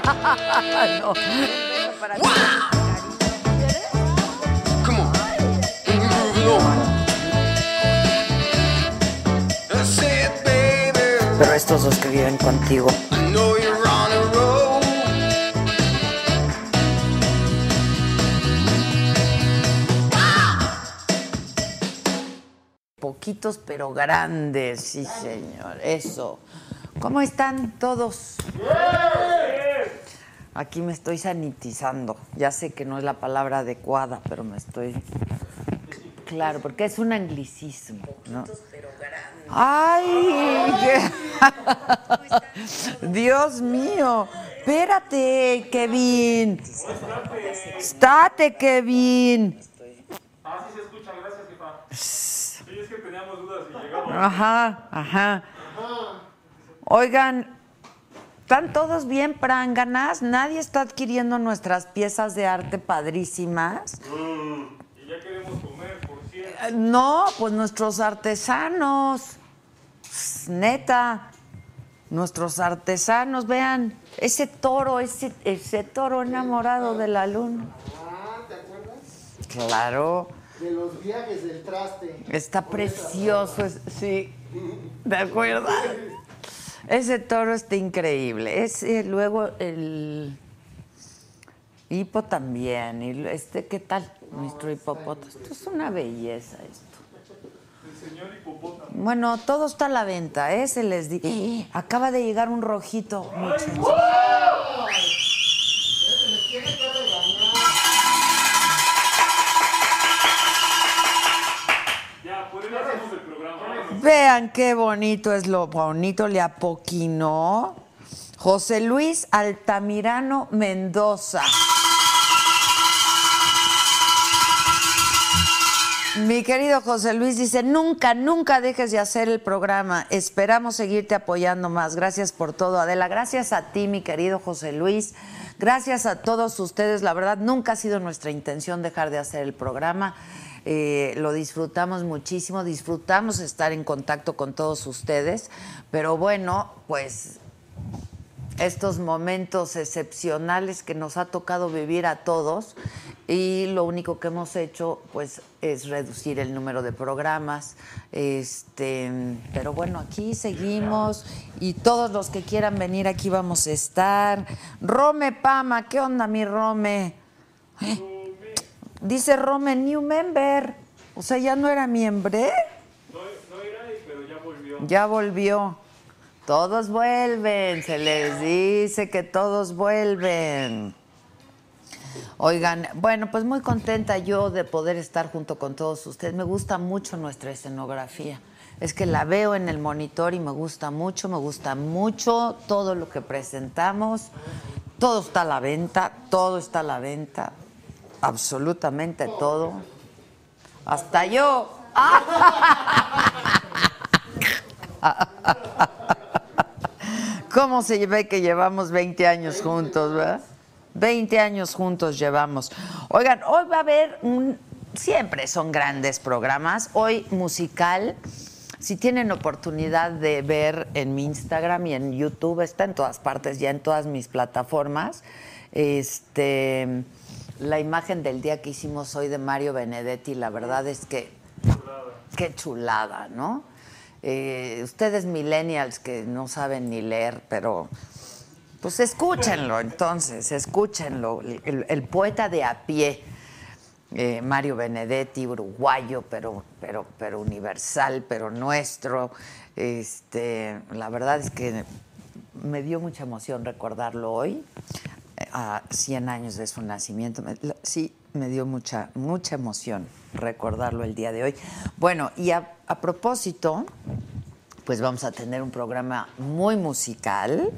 no. Para ti. Come on. Move it over. That's it, baby. Pero estos dos que viven contigo. I know you're on a roll. Poquitos pero grandes, sí señor, eso. ¿Cómo están todos? Aquí me estoy sanitizando. Ya sé que no es la palabra adecuada, pero me estoy... Claro, porque es un anglicismo, ¿no? ¡Ay! Dios mío. Espérate, Kevin. Estate, Kevin. Ah, sí se escucha, gracias, jefa. Sí, es que teníamos dudas y llegamos. Ajá, ajá. Oigan, ¿están todos bien pranganas? ¿Nadie está adquiriendo nuestras piezas de arte padrísimas? Y ya queremos comer, por cierto. Eh, No, pues nuestros artesanos. Neta, nuestros artesanos, vean, ese toro, ese, ese toro enamorado de la luna. Ah, ¿te acuerdas? Claro, De los viajes del traste. está precioso, es- sí, ¿de acuerdo? Ese toro está increíble. Ese, luego el hipo también. Y este, ¿qué tal? Nuestro hipopótamo. Esto es una belleza esto. El señor hipopótamo. Bueno, todo está a la venta, ¿eh? Se les di. Acaba de llegar un rojito. muchachos. Vean qué bonito es lo bonito, le apoquinó. José Luis Altamirano Mendoza. Mi querido José Luis dice, nunca, nunca dejes de hacer el programa. Esperamos seguirte apoyando más. Gracias por todo, Adela. Gracias a ti, mi querido José Luis. Gracias a todos ustedes. La verdad, nunca ha sido nuestra intención dejar de hacer el programa. Eh, lo disfrutamos muchísimo, disfrutamos estar en contacto con todos ustedes. Pero bueno, pues estos momentos excepcionales que nos ha tocado vivir a todos y lo único que hemos hecho pues es reducir el número de programas este pero bueno aquí seguimos y todos los que quieran venir aquí vamos a estar Rome Pama qué onda mi Rome ¿Eh? Dice Rome new member o sea ya no era miembro No, no era, pero ya volvió. ya volvió. Todos vuelven, se les dice que todos vuelven. Oigan, bueno, pues muy contenta yo de poder estar junto con todos ustedes. Me gusta mucho nuestra escenografía. Es que la veo en el monitor y me gusta mucho, me gusta mucho todo lo que presentamos. Todo está a la venta, todo está a la venta. Absolutamente todo. Hasta yo. ¿Cómo se ve que llevamos 20 años juntos, verdad? 20 años juntos llevamos. Oigan, hoy va a haber un... Siempre son grandes programas. Hoy musical. Si tienen oportunidad de ver en mi Instagram y en YouTube, está en todas partes, ya en todas mis plataformas. Este, la imagen del día que hicimos hoy de Mario Benedetti, la verdad es que qué chulada, ¿no? Eh, ustedes millennials que no saben ni leer, pero pues escúchenlo entonces, escúchenlo. El, poeta de a pie, eh, Mario Benedetti, uruguayo, pero, pero, pero universal, pero nuestro. Este, la verdad es que me dio mucha emoción recordarlo hoy, a 100 años de su nacimiento. Sí, me dio mucha, mucha emoción recordarlo el día de hoy. Bueno, y a, a propósito, pues vamos a tener un programa muy musical.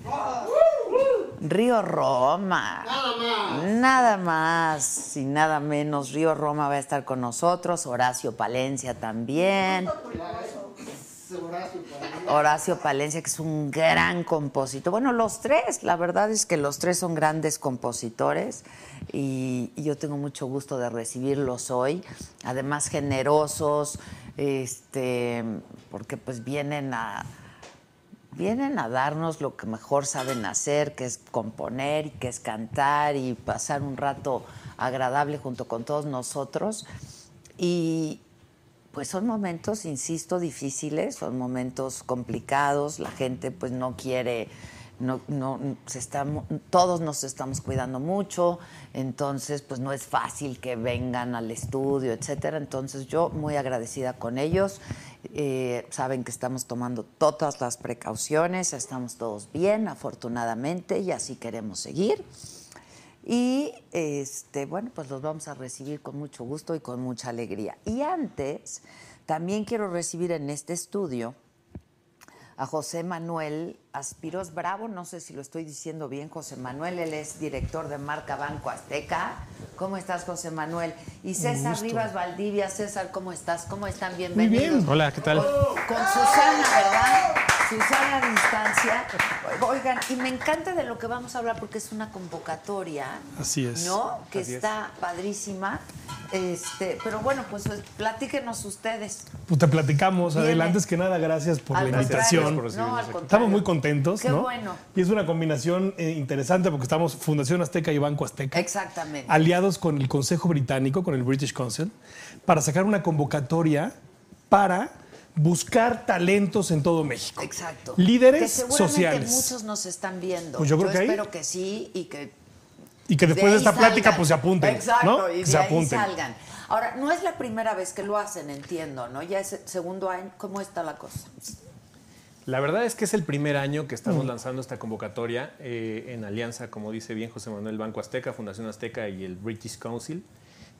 Río Roma. Nada más. Nada más y nada menos. Río Roma va a estar con nosotros. Horacio Palencia también. Horacio Palencia, que es un gran compositor. Bueno, los tres, la verdad es que los tres son grandes compositores y, y yo tengo mucho gusto de recibirlos hoy. Además, generosos, este, porque pues vienen a, vienen a darnos lo que mejor saben hacer, que es componer y que es cantar y pasar un rato agradable junto con todos nosotros. Y pues son momentos, insisto, difíciles, son momentos complicados, la gente pues no quiere, no, no, se está, todos nos estamos cuidando mucho, entonces pues no es fácil que vengan al estudio, etcétera. Entonces yo muy agradecida con ellos. Eh, saben que estamos tomando todas las precauciones, estamos todos bien, afortunadamente, y así queremos seguir. Y este, bueno, pues los vamos a recibir con mucho gusto y con mucha alegría. Y antes, también quiero recibir en este estudio a José Manuel Aspiros Bravo, no sé si lo estoy diciendo bien, José Manuel, él es director de marca Banco Azteca. ¿Cómo estás, José Manuel? Y César Rivas Valdivia, César, ¿cómo estás? ¿Cómo están? Bienvenidos. bien. Hola, ¿qué tal? Con, con Susana, ¿verdad? Susana a distancia. Oigan, y me encanta de lo que vamos a hablar porque es una convocatoria. Así es. ¿No? Que Así es. está padrísima. Este, pero bueno, pues platíquenos ustedes. Pues te platicamos. Viene. Adela, antes que nada, gracias por Al la invitación. por No, al. Estamos muy contentos, Qué ¿no? bueno. Y es una combinación eh, interesante porque estamos Fundación Azteca y Banco Azteca. Exactamente. aliados con el Consejo Británico, con el British Council, para sacar una convocatoria para buscar talentos en todo México. Exacto. Líderes que seguramente sociales. muchos nos están viendo. Pues yo creo que ahí- espero que sí y que Y que después de, esta plática pues se apunten. Exacto, ¿no? y Que de se ahí apunten. salgan. Ahora, no es la primera vez que lo hacen, entiendo, ¿no? Ya es el segundo año. ¿Cómo está la cosa? La verdad es que es el primer año que Mm. estamos lanzando esta convocatoria eh, en alianza, como dice bien José Manuel, Banco Azteca, Fundación Azteca y el British Council.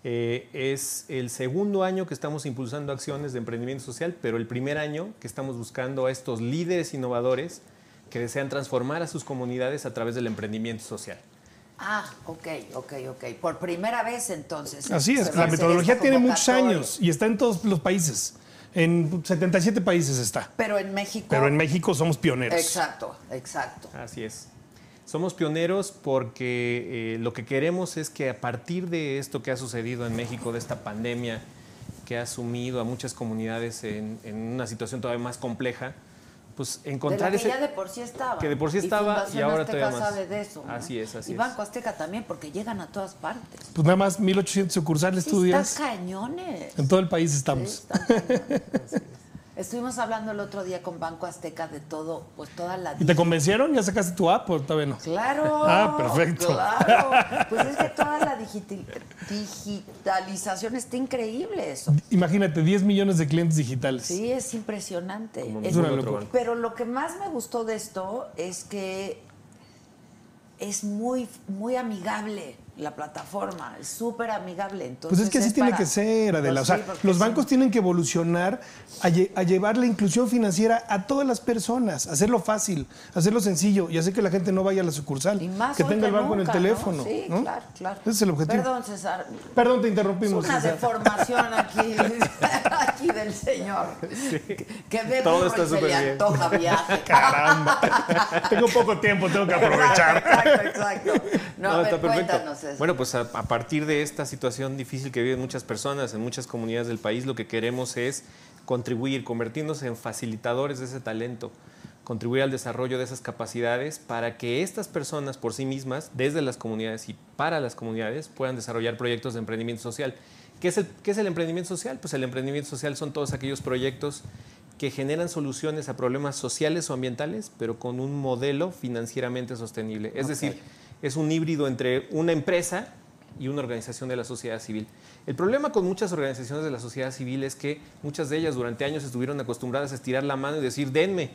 Eh, es el segundo año que estamos impulsando acciones de emprendimiento social, pero el primer año que estamos buscando a estos líderes innovadores que desean transformar a sus comunidades a través del emprendimiento social. Ah, ok, ok, ok. Por primera vez entonces. Así es, la metodología tiene muchos años y está en todos los países. En 77 países está. Pero en México. Pero en México somos pioneros. Exacto, exacto. Así es. Somos pioneros porque eh, lo que queremos es que a partir de esto que ha sucedido en México, de esta pandemia que ha sumido a muchas comunidades en, en una situación todavía más compleja, pues encontrar de la que ese... ya de por sí estaba. que de por sí estaba Fundación y ahora Azteca todavía más. sabe de eso. ¿no? Así es, así y es. Banco Azteca también, porque llegan a todas partes. Pues nada más 1800 sucursales, Sí, tú están cañones. En todo el país Sí, estamos. están cañones. Estuvimos hablando el otro día con Banco Azteca de todo, pues toda la... ¿Y te convencieron? ¿Ya sacaste tu app o todavía no? Claro. Ah, perfecto. Claro. Pues es que toda la digitalización está increíble eso. Imagínate, 10 millones de clientes digitales. Sí, es impresionante. Como Es- otro locura. pero lo que más me gustó de esto es que es muy, muy amigable la plataforma, es súper amigable. Entonces Pues es que así tiene que ser, Adela. Pues o sea, los sí. bancos tienen que evolucionar a, lle- a llevar la inclusión financiera a todas las personas, hacerlo fácil, hacerlo sencillo y hacer que la gente no vaya a la sucursal, Y más que tenga el banco nunca, en el ¿no? teléfono. Sí, ¿no? claro, claro. Ese es el objetivo. Perdón, César. Perdón, te Es interrumpimos. una César. deformación aquí del señor. Que, que ve Todo está súper bien. antoja viaje. Caramba. Tengo poco tiempo, tengo que aprovechar. Exacto, exacto. No, a ver, cuéntanos eso. Bueno, pues a, a partir de esta situación difícil que viven muchas personas en muchas comunidades del país, lo que queremos es contribuir, convertirnos en facilitadores de ese talento, contribuir al desarrollo de esas capacidades para que estas personas por sí mismas, desde las comunidades y para las comunidades, puedan desarrollar proyectos de emprendimiento social. ¿Qué es el, qué es el emprendimiento social? Pues el emprendimiento social son todos aquellos proyectos que generan soluciones a problemas sociales o ambientales, pero con un modelo financieramente sostenible. Es decir, es un híbrido entre una empresa y una organización de la sociedad civil. El problema con muchas organizaciones de la sociedad civil es que muchas de ellas durante años estuvieron acostumbradas a estirar la mano y decir, denme.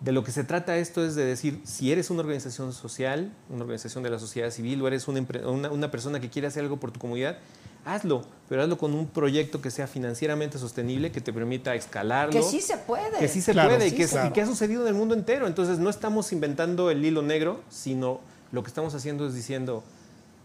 De lo que se trata esto es de decir, si eres una organización social, una organización de la sociedad civil o eres una, una persona que quiere hacer algo por tu comunidad, hazlo, pero hazlo con un proyecto que sea financieramente sostenible, que te permita escalarlo. que sí se puede. Que sí se Claro, puede y que, claro. y que ha sucedido en el mundo entero. Entonces no estamos inventando el hilo negro, sino lo que estamos haciendo es diciendo,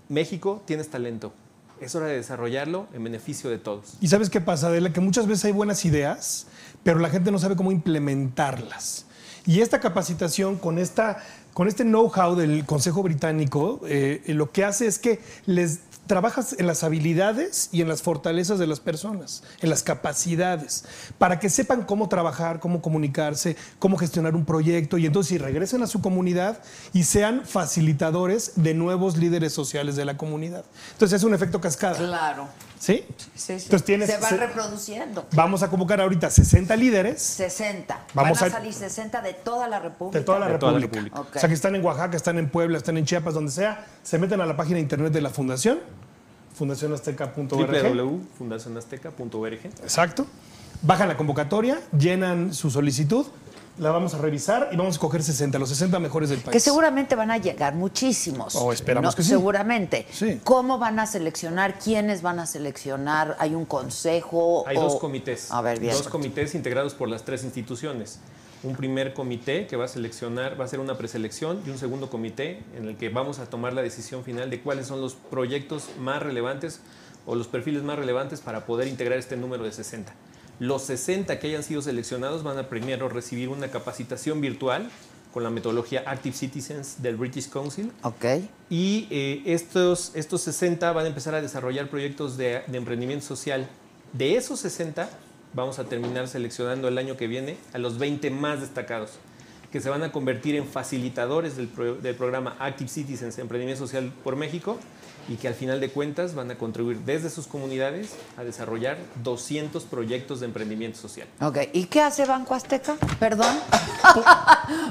México tienes talento, es hora de desarrollarlo en beneficio de todos. Y sabes qué pasa, Adela, que muchas veces hay buenas ideas, pero la gente no sabe cómo implementarlas. Y esta capacitación con, esta, con este know-how del Consejo Británico, eh, lo que hace es que les trabajas en las habilidades y en las fortalezas de las personas, en las capacidades, para que sepan cómo trabajar, cómo comunicarse, cómo gestionar un proyecto y entonces si regresen a su comunidad y sean facilitadores de nuevos líderes sociales de la comunidad. Entonces es un efecto cascada. Claro. ¿Sí? Sí, sí. Entonces tienes se va se- reproduciendo. Vamos a convocar ahorita 60 líderes 60. Vamos Van a, a- salir 60 de toda la República. de toda la De toda la República. República. O sea, que están en Oaxaca, están en Puebla, están en Chiapas, donde sea, se meten a la página de internet de la fundación, fundacionazteca.org. www.fundacionazteca.org. Exacto. Bajan la convocatoria, llenan su solicitud, la vamos a revisar y vamos a escoger 60, los 60 mejores del país. Que seguramente van a llegar muchísimos. Oh, esperamos que sí. Seguramente. Sí. ¿Cómo van a seleccionar? ¿Quiénes van a seleccionar? ¿Hay un consejo? Hay o- dos comités. A ver, bien. Dos comités integrados por las tres instituciones. Un primer comité que va a seleccionar, va a ser una preselección y un segundo comité en el que vamos a tomar la decisión final de cuáles son los proyectos más relevantes o los perfiles más relevantes para poder integrar este número de 60. Los 60 que hayan sido seleccionados van a primero recibir una capacitación virtual con la metodología Active Citizens del British Council Ok. y eh, estos, estos 60 van a empezar a desarrollar proyectos de, de emprendimiento social. De esos 60 vamos a terminar seleccionando el año que viene a los 20 más destacados, que se van a convertir en facilitadores del, pro- del programa Active Citizens Emprendimiento Social por México y que al final de cuentas van a contribuir desde sus comunidades a desarrollar 200 proyectos de emprendimiento social. Ok. ¿Y qué hace Banco Azteca? Perdón. ¿Va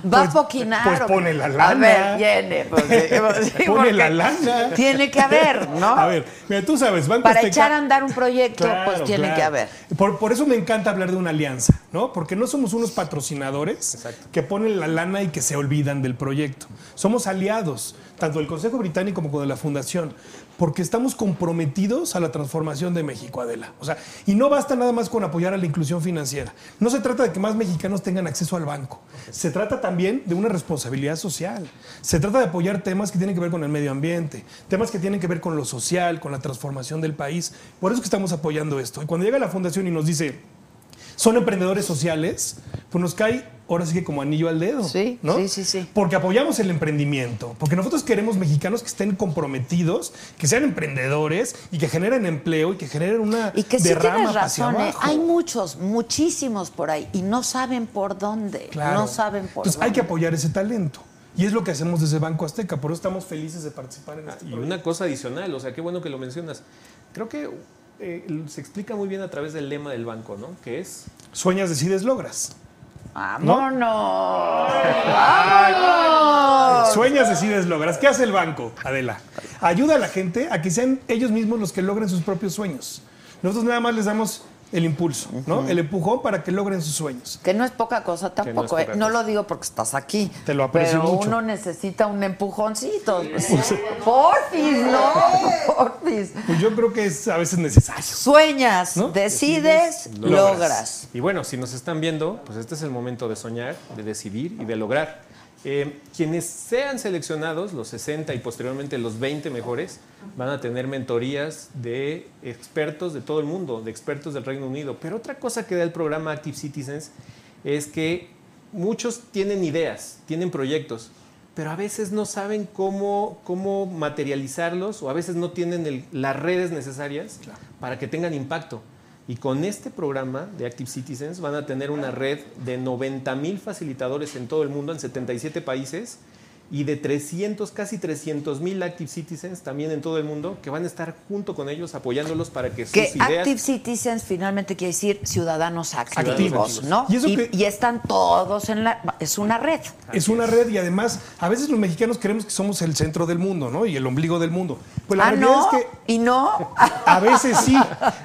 a Pues- poquinar? pues pone la A lana. ver, viene. pues, sí, Pone porque la lana. Tiene que haber, ¿no? A ver, mira, tú sabes, Banco Para Azteca- echar a andar un proyecto, Claro, pues tiene claro. que haber. Por, por eso me encanta hablar de una alianza, ¿no? Porque no somos unos patrocinadores Exacto. que ponen la lana y que se olvidan del proyecto. Somos aliados, tanto del Consejo Británico como de la Fundación, porque estamos comprometidos a la transformación de México, Adela. O sea, y no basta nada más con apoyar a la inclusión financiera. No se trata de que más mexicanos tengan acceso al banco. Se trata también de una responsabilidad social. Se trata de apoyar temas que tienen que ver con el medio ambiente, temas que tienen que ver con lo social, con la transformación del país. Por eso que estamos apoyando esto. Y cuando llega la fundación y nos dice, son emprendedores sociales, pues nos cae ahora sí que como anillo al dedo. Sí, ¿no? sí, sí, sí. Porque apoyamos el emprendimiento, porque nosotros queremos mexicanos que estén comprometidos, que sean emprendedores y que generen empleo y que generen una Y que sí derrama tienes hacia razón, ¿eh? abajo. hay muchos, muchísimos por ahí y no saben por dónde. Claro. No saben por Entonces hay dónde. que apoyar ese talento. Y es lo que hacemos desde Banco Azteca, por eso estamos felices de participar en este Y proyecto. una cosa adicional, o sea, qué bueno que lo mencionas. Creo que eh, se explica muy bien a través del lema del banco, ¿no? Que es Sueñas, decides, logras. ¡Vámonos! ¡Vámonos! Sueñas, decides, logras. ¿Qué hace el banco, Adela? Ayuda a la gente a que sean ellos mismos los que logren sus propios sueños. Nosotros nada más les damos el impulso, ¿no? El empujón para que logren sus sueños. Que no es poca cosa tampoco, poca ¿eh? no lo digo porque estás aquí. Te lo aprecio pero mucho. uno necesita un empujoncito. Porfis, ¿no? Porfis. Pues yo creo que es a veces necesario. Sueñas, ¿No? decides, logras. logras. Y bueno, si nos están viendo, pues este es el momento de soñar, de decidir y de lograr. Eh, quienes sean seleccionados, los 60 y posteriormente los 20 mejores, van a tener mentorías de expertos de todo el mundo, de expertos del Reino Unido. Pero otra cosa que da el programa Active Citizens es que muchos tienen ideas, tienen proyectos, pero a veces no saben cómo, cómo materializarlos o a veces no tienen el- las redes necesarias para que tengan impacto. Y con este programa de Active Citizens van a tener una red de 90 mil facilitadores en todo el mundo, en 77 países, y de 300, casi 300 mil Active Citizens también en todo el mundo, que van a estar junto con ellos apoyándolos para que sus Que ideas... Active Citizens finalmente quiere decir ciudadanos activos, Activos. ¿no? Y eso Y, que- y están todos en la... Es una red. Es una red y además a veces los mexicanos creemos que somos el centro del mundo, ¿no? Y el ombligo del mundo. Pues la ah, realidad no, es que y no. A veces sí,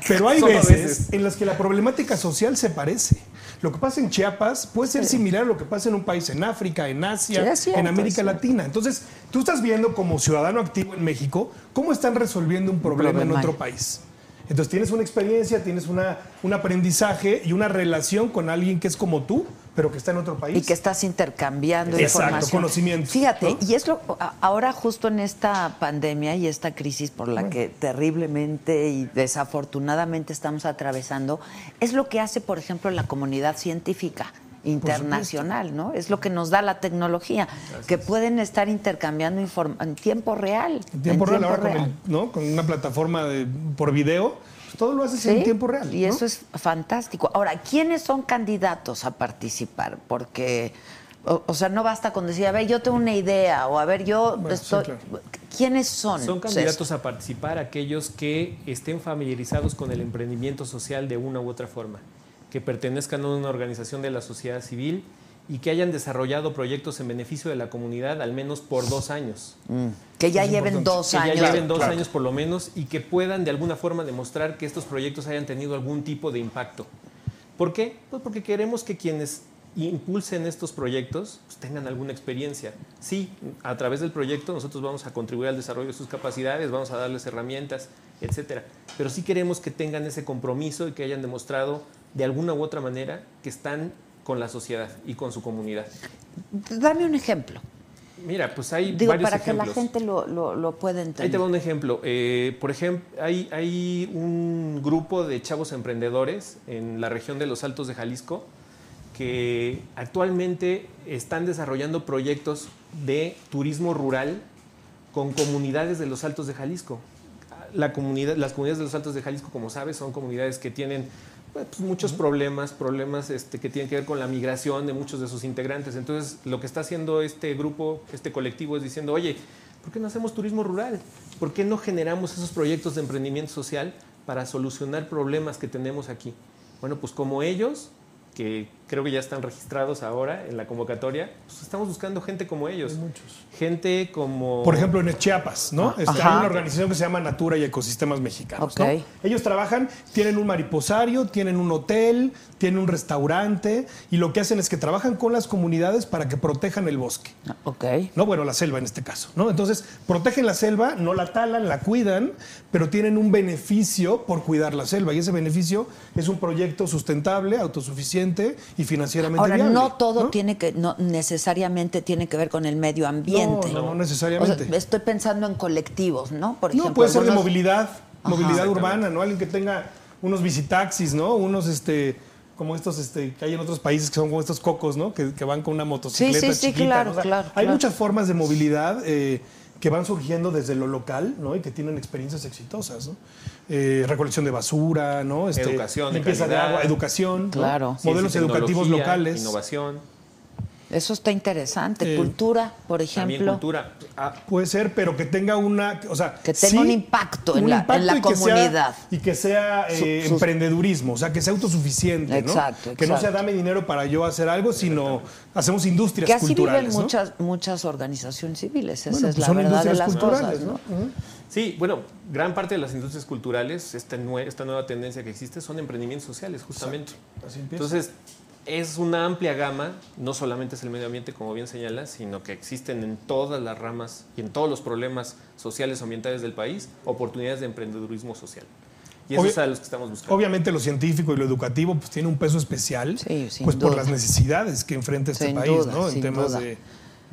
pero hay veces. en las que la problemática social se parece. Lo que pasa en Chiapas puede ser similar a lo que pasa en un país en África, en Asia, cierto, en América. Latina. Entonces, tú estás viendo como ciudadano activo en México cómo están resolviendo un problema en problema. otro país. Entonces tienes una experiencia, tienes una, un aprendizaje y una relación con alguien que es como tú, pero que está en otro país. Y que estás intercambiando Exacto, información. conocimiento, Fíjate, ¿no? y es lo ahora justo en esta pandemia y esta crisis por la que terriblemente y desafortunadamente estamos atravesando, es lo que hace, por ejemplo, la comunidad científica. internacional, ¿no? Es lo que nos da la tecnología, que pueden estar intercambiando en tiempo real. En tiempo en real, ahora real. Con, el- ¿no? con una plataforma de- por video, todo lo haces Sí, en tiempo real. Y ¿no? eso es fantástico. Ahora, ¿quiénes son candidatos a participar? Porque, o, o sea, no basta con decir, a ver, yo tengo una idea, o a ver, yo Bueno, sí, estoy. claro. ¿Quiénes son? Son candidatos a participar aquellos que estén familiarizados con el emprendimiento social de una u otra forma, que pertenezcan a una organización de la sociedad civil y que hayan desarrollado proyectos en beneficio de la comunidad al menos por dos años. Mm, Que ya Es lleven dos que años. ya lleven dos Claro. años por lo menos y que puedan de alguna forma demostrar que estos proyectos hayan tenido algún tipo de impacto. ¿Por qué? Pues porque queremos que quienes impulsen estos proyectos pues, tengan alguna experiencia. Sí, a través del proyecto nosotros vamos a contribuir al desarrollo de sus capacidades, vamos a darles herramientas, etcétera. Pero sí queremos que tengan ese compromiso y que hayan demostrado de alguna u otra manera que están con la sociedad y con su comunidad. Dame un ejemplo. Mira, pues hay Digo, varios para que la gente lo, lo, lo pueda Ahí entender. te va un ejemplo. Eh, por ejemplo, hay, hay un grupo de chavos emprendedores en la región de los Altos de Jalisco que actualmente están desarrollando proyectos de turismo rural con comunidades de los Altos de Jalisco. La comunidad, las comunidades de los Altos de Jalisco, como sabes, son comunidades que tienen pues, muchos problemas, problemas este, que tienen que ver con la migración de muchos de sus integrantes. Entonces, lo que está haciendo este grupo, este colectivo, es diciendo, oye, ¿por qué no hacemos turismo rural? ¿Por qué no generamos esos proyectos de emprendimiento social para solucionar problemas que tenemos aquí? Bueno, pues como ellos, que creo que ya están registrados ahora en la convocatoria, pues estamos buscando gente como ellos. Gente como... Por ejemplo, en Chiapas, ¿no? Está Ajá. una organización que se llama Natura y Ecosistemas Mexicanos. ¿no? Ok. Ellos trabajan, tienen un mariposario, tienen un hotel, tienen un restaurante y lo que hacen es que trabajan con las comunidades para que protejan el bosque. Ok. No, bueno, la selva en este caso, ¿no? Entonces, protegen la selva, no la talan, la cuidan, pero tienen un beneficio por cuidar la selva y ese beneficio es un proyecto sustentable, autosuficiente y financieramente Ahora, viable, no todo ¿no? tiene que, no necesariamente tiene que ver con el medio ambiente. No, no, no O necesariamente. sea, estoy pensando en colectivos, ¿no? Por No, ejemplo, puede ser de movilidad, movilidad urbana, ¿no? Alguien que tenga unos visitaxis, ¿no? Unos, este, como estos, este, que hay en otros países que son como estos cocos, ¿no? Que, que van con una motocicleta Sí, sí, sí, chiquita, claro, ¿no? O sea, claro, Hay claro. muchas formas de movilidad eh, que van surgiendo desde lo local, ¿no? Y que tienen experiencias exitosas, ¿no? Eh, recolección de basura, ¿no? Este, Educación de limpieza de agua, educación, modelos educativos locales. Innovación, Eso está interesante. Eh, Cultura, por también ejemplo. cultura. Ah, Puede ser, pero que tenga una, o sea, Que tenga un impacto en la- en la y que sea- comunidad. y que sea eh, Su- emprendedurismo, o sea, que sea autosuficiente, Exacto, ¿no? Que no sea dame dinero para yo hacer algo, sino hacemos industrias Que así viven culturales, ¿no? muchas, muchas organizaciones civiles. Esa Bueno, es pues la son verdad de las culturales, cosas, ¿no? Sí, bueno, gran parte de las industrias culturales, esta, nue- esta nueva tendencia que existe, son emprendimientos sociales, justamente. Así. Entonces, es una amplia gama, no solamente es el medio ambiente, como bien señalas, sino que existen en todas las ramas y en todos los problemas sociales o ambientales del país oportunidades de emprendedurismo social. Y eso Obvi- es a los que estamos buscando. Obviamente lo científico y lo educativo pues tiene un peso especial, Sí, pues por las necesidades que enfrenta este Sin país, duda, ¿no? En temas duda. de,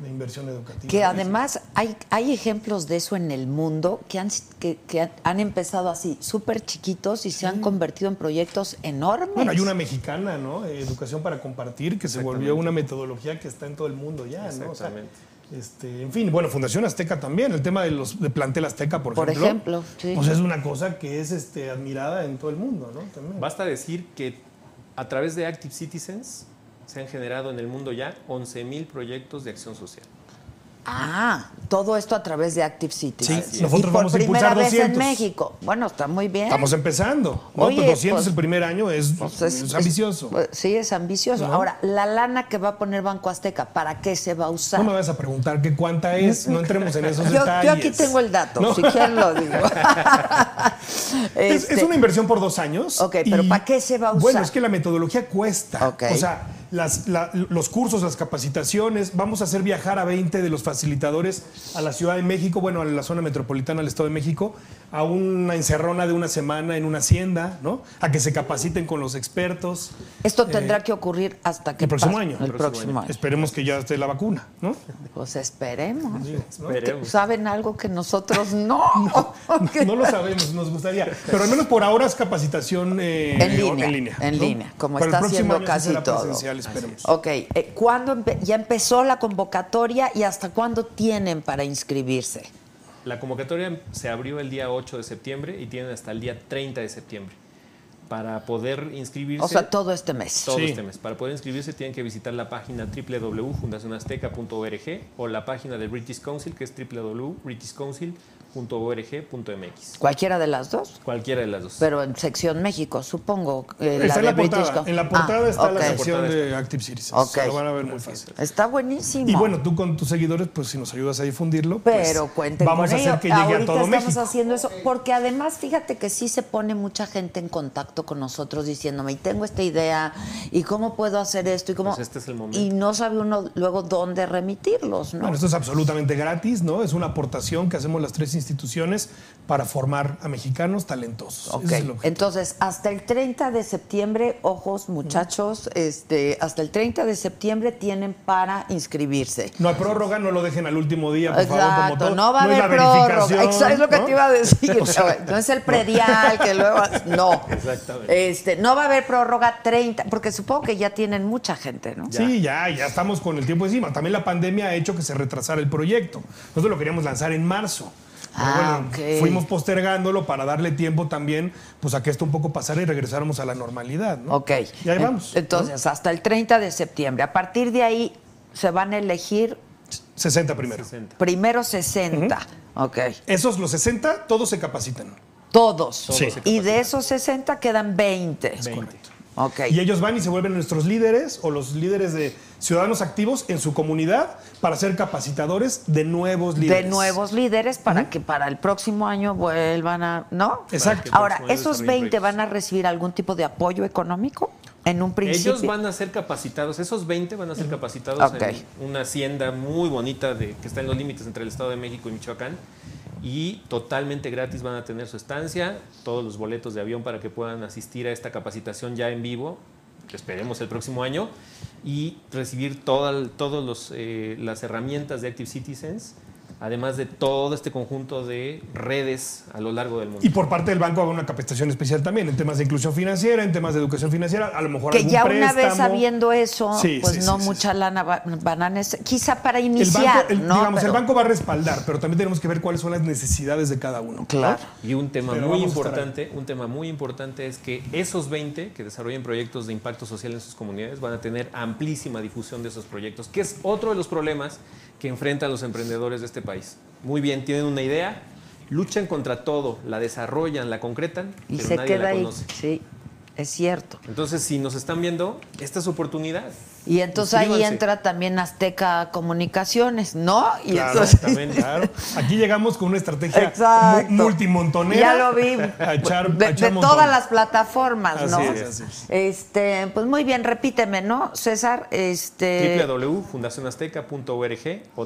de inversión educativa. Que además hay, hay ejemplos de eso en el mundo que han, que, que han- empezado así, súper chiquitos y se han convertido en proyectos enormes. Bueno, hay una mexicana, ¿no? Educación para compartir, que se volvió una metodología que está en todo el mundo ya, ¿no? O sea, Exactamente. este, en fin, bueno, Fundación Azteca también, el tema de los de plantel Azteca, por, Por ejemplo. ejemplo, sí. Pues es una cosa que es este, admirada en todo el mundo, ¿no? También. Basta decir que a través de Active Citizens se han generado en el mundo ya 11.000 proyectos de acción social. Ah, todo esto a través de Active Cities. Sí, y nosotros por vamos a primera impulsar vez en 200. México. Bueno, está muy bien. Estamos empezando, ¿no? Oye, pues 200 pues- el primer año es, Pues es ambicioso. pues, sí, es ambicioso. ¿No? Ahora, la lana que va a poner Banco Azteca, ¿para qué se va a usar? no me vas a preguntar qué cuánta es, no entremos en esos yo, detalles. yo aquí tengo el dato, No. si quieren lo digo. Es, Este, es una inversión por dos años. Ok, pero ¿para qué se va a Bueno, usar? es que la metodología cuesta. Ok. O sea, las- la- los cursos, las capacitaciones, vamos a hacer viajar a 20 de los facilitadores a la Ciudad de México, bueno, a la zona metropolitana del Estado de México, a una encerrona de una semana en una hacienda, ¿no? A que se capaciten con los expertos. Esto tendrá que ocurrir hasta que el próximo pase- año. El El próximo año. Esperemos que ya esté la vacuna, ¿no? Pues esperemos. Sí, ¿no? Esperemos. ¿Saben algo que nosotros no? No lo sabemos, nos gustaría. Pero al menos por ahora es capacitación eh, En línea, En línea, en ¿no? línea, como está haciendo casi todo. presencial, esperemos. Ok, eh, ¿cuándo empe- ya empezó la convocatoria y hasta cuándo tienen para inscribirse? La convocatoria se abrió el día 8 de septiembre y tienen hasta el día 30 de septiembre. Para poder inscribirse. O sea, todo este mes. todo Sí. este mes. Para poder inscribirse tienen que visitar la página www.fundacionazteca.org o la página del British Council que es www.britishcouncil.org.mx. Cualquiera de las dos. Cualquiera de las dos. Pero en sección México, supongo. eh, Está en de la portada. Co- En la portada Ah, está la sección de Active Citizens. Ok. Lo van a ver muy fácil. Está buenísimo. Y bueno, tú con tus seguidores, pues si nos ayudas a difundirlo, pues, Pero cuenten vamos con a hacer ello. que llegue Ahorita a todo estamos México. haciendo eso, porque además fíjate que sí se pone mucha gente en contacto con nosotros diciéndome, y tengo esta idea, y cómo puedo hacer esto, y cómo... Pues este es el momento. Y no sabe uno luego dónde remitirlos, ¿no? Bueno, esto es absolutamente gratis, ¿no? Es una aportación que hacemos las tres instituciones para formar a mexicanos talentosos. Ok, Ese es el objetivo. entonces hasta el 30 de septiembre, ojos muchachos, este, hasta el 30 de septiembre tienen para inscribirse. No hay prórroga, no lo dejen al último día, por favor, como Exacto, todo. no va a haber prórroga. Exacto, es lo que ¿no? te iba a decir. O sea, no es el predial que luego. No. Exactamente. Este, no va a haber prórroga 30, porque supongo que ya tienen mucha gente, ¿no? Sí, ya, ya estamos con el tiempo encima. También la pandemia ha hecho que se retrasara el proyecto. Nosotros lo queríamos lanzar en marzo. Ah, bueno, ok. fuimos postergándolo para darle tiempo también, pues a que esto un poco pasara y regresáramos a la normalidad, ¿no? Ok. Y ahí vamos. ¿no? Entonces, hasta el 30 de septiembre. A partir de ahí se van a elegir 60 primero. 60. primero 60. Ok. Esos, los 60, todos se capacitan. Todos. Sí. se Y de esos 60 quedan 20. correcto. Ok. Y ellos van y se vuelven nuestros líderes o los líderes de ciudadanos activos en su comunidad para ser capacitadores de nuevos líderes. de nuevos líderes para que para el próximo año vuelvan a, ¿no? Exacto. Ahora, esos desarrollen 20 van a recibir algún tipo de apoyo económico en un principio. Ellos van a ser capacitados, esos 20 van a ser capacitados en una hacienda muy bonita de, que está en los límites entre el Estado de México y Michoacán y totalmente gratis van a tener su estancia, todos los boletos de avión para que puedan asistir a esta capacitación ya en vivo, esperemos el próximo año, y recibir todas eh, las herramientas de Active Citizens, además de todo este conjunto de redes a lo largo del mundo. Y por parte del banco haga una capacitación especial también en temas de inclusión financiera, en temas de educación financiera, a lo mejor que algún ya una vez sabiendo eso, Sí, pues sí, no sí, sí, mucha lana va- van a neces- quizá para El iniciar, banco, el- ¿no? digamos, Pero- el banco va a respaldar, pero también tenemos que ver cuáles son las necesidades de cada uno. ¿no? Claro. Y un tema Pero muy importante, un tema muy importante es que esos 20 que desarrollen proyectos de impacto social en sus comunidades van a tener amplísima difusión de esos proyectos, que es otro de los problemas que enfrentan los emprendedores de este país. Muy bien, tienen una idea, luchan contra todo, la desarrollan, la concretan, y pero se nadie queda la ahí. conoce. Sí, es cierto. Entonces, si nos están viendo, esta es oportunidad. Y entonces ahí entra también Azteca Comunicaciones, ¿no? Y Claro, entonces Exactamente. Claro. Aquí llegamos con una estrategia Exacto. multimontonera. Ya lo vi. A echar, de a echar de montón. todas las plataformas, ¿no? Es, así es. Este, pues muy bien, repíteme, ¿no, César? Este, www.fundacionazteca.org o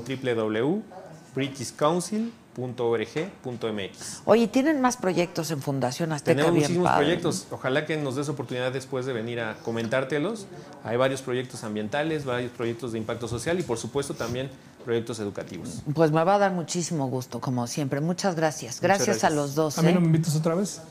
www.britishcouncil.org.mx. Oye, ¿tienen más proyectos en Fundación Azteca? Tenemos Bien muchísimos padre. proyectos. Ojalá que nos des oportunidad después de venir a comentártelos. Hay varios proyectos ambientales, varios proyectos de impacto social y por supuesto también proyectos educativos. Pues me va a dar muchísimo gusto, como siempre. Muchas gracias. Gracias, gracias. a los dos. ¿A mí ¿eh? no me invitas otra vez?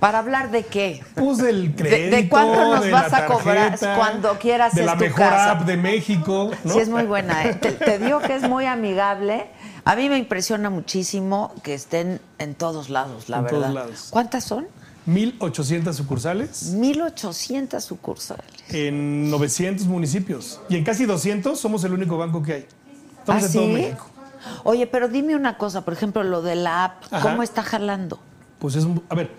¿Para hablar de qué? Pues del de crédito, cuánto nos de vas la a cobrar? tarjeta, Cuando quieras, De es la tu mejor casa. app de México, ¿no? Sí, es muy buena. ¿eh? Te, te digo que es muy amigable. A mí me impresiona muchísimo que estén en todos lados, la En verdad. todos lados. ¿Cuántas son? 1.800 sucursales 1800 sucursales. en 900 municipios. Y en casi 200 somos el único banco que hay. Estamos ¿Ah, en todo sí? México. Oye, pero dime una cosa, por ejemplo, lo de la app, Ajá. ¿cómo está jalando? Pues es, un- a ver,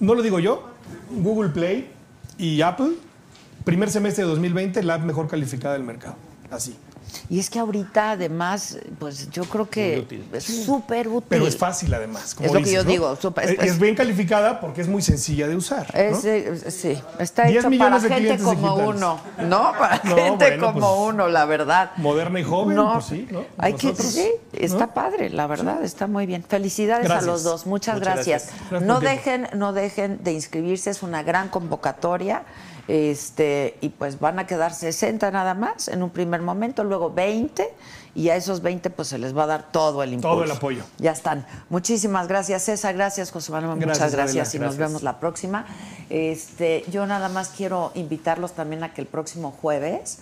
no lo digo yo, Google Play y Apple, primer semestre de 2020, la app mejor calificada del mercado. Así. Y es que ahorita, además, pues yo creo que es súper útil. Pero es fácil además. como Es lo que yo ¿no? digo, súper- es- es, bien calificada porque es muy sencilla de usar. ¿no? Es, eh, sí, está 10 hecho para millones de gente como digitales. uno, ¿no? Para No, gente bueno, como pues, uno, la verdad. Moderna y joven, No, pues sí, ¿no? Hay que, sí, ¿no? está padre, la verdad, está muy bien. Felicidades Gracias. a los dos, muchas, Muchas gracias. gracias. Gracias No dejen, no dejen de inscribirse, es una gran convocatoria. Este, y pues van a quedar 60 nada más en un primer momento, luego 20 y a esos 20 pues se les va a dar todo el impulso. Todo el apoyo. Ya están. Muchísimas gracias, César. Gracias, José Manuel. Gracias, Muchas gracias Adela, y nos vemos la próxima. Este, yo nada más quiero invitarlos también a que el próximo jueves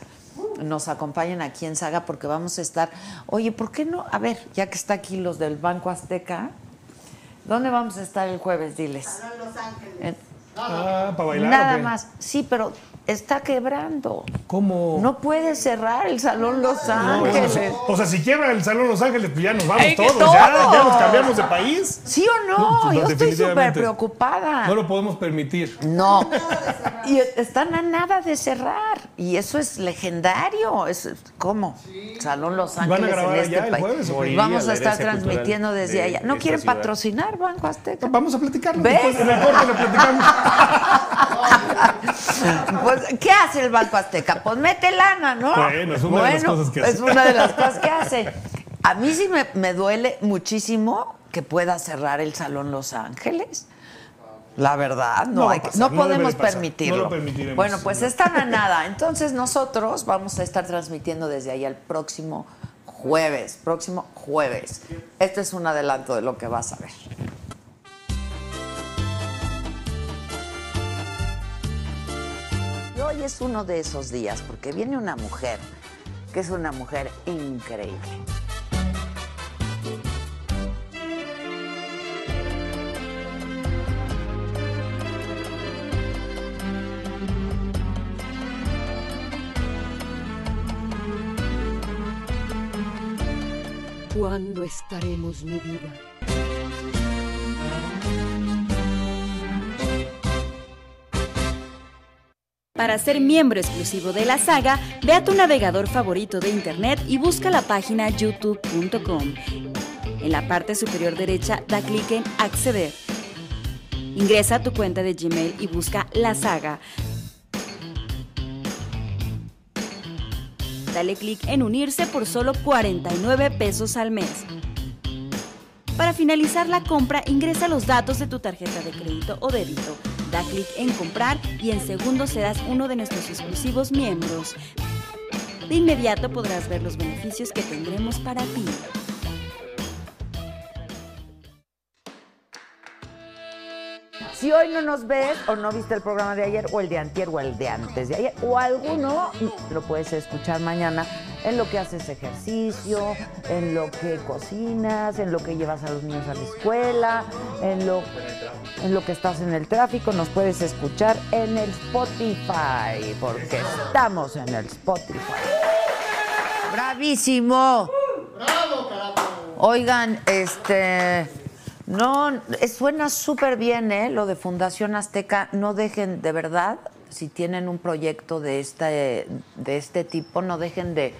nos acompañen aquí en Saga porque vamos a estar. Oye, ¿por qué no? A ver, ya que está aquí los del Banco Azteca, ¿dónde vamos a estar el jueves? Diles. En- Ah, para bailar. Nada más. Sí, pero está quebrando. ¿Cómo? No puede cerrar el Salón Los No, Ángeles. o sea, si quiebra el Salón Los Ángeles, pues ya nos vamos ¡Ay, que todos. Ya, nos cambiamos de país. ¿Sí o no? No, pues, Yo estoy súper preocupada. No lo podemos permitir. No. Y están a nada de cerrar. Y eso es legendario. Es, ¿Cómo? Salón Los ¿Van a Ángeles grabar en este allá el país. jueves? Moriría Vamos a estar transmitiendo desde de allá. ¿No quieren ciudad. patrocinar Banco Azteca? Vamos a platicarlo. ¿Ves? Después, en el corte le platicamos. Pues, ¿qué hace el Banco Azteca? Pues mete lana, ¿no? Bueno, es una de las cosas que hace. Es una de las cosas que hace. A mí sí me, me duele muchísimo que pueda cerrar el Salón Los Ángeles. La verdad, no, No va a hay que- pasar, no no debe podemos permitirlo. lo. Bueno, pues están a nada. Entonces nosotros vamos a estar transmitiendo desde ahí el próximo jueves. Próximo jueves. Este es un adelanto de lo que vas a ver. Y hoy es uno de esos días porque viene una mujer que es una mujer increíble. ¿Cuándo estaremos, mi vida? Para ser miembro exclusivo de la saga, ve a tu navegador favorito de internet y busca la página youtube.com. En la parte superior derecha da clic en Acceder. Ingresa a tu cuenta de Gmail y busca la saga. Dale clic en unirse por solo 49 pesos al mes. Para finalizar la compra, ingresa los datos de tu tarjeta de crédito o débito. Da clic en comprar y en segundos serás uno de nuestros exclusivos miembros. De inmediato podrás ver los beneficios que tendremos para ti. Si hoy no nos ves o no viste el programa de ayer o el de antier o el de antes de ayer o alguno, lo puedes escuchar mañana en lo que haces ejercicio, en lo que cocinas, en lo que llevas a los niños a la escuela, en lo, en lo que estás en el tráfico, nos puedes escuchar en el Spotify, porque estamos en el Spotify. ¡Bravísimo! ¡Bravo, carajo! Oigan, este. No, suena súper bien, ¿eh? Lo de Fundación Azteca. No dejen, de verdad, si tienen un proyecto de este, de este tipo, no dejen de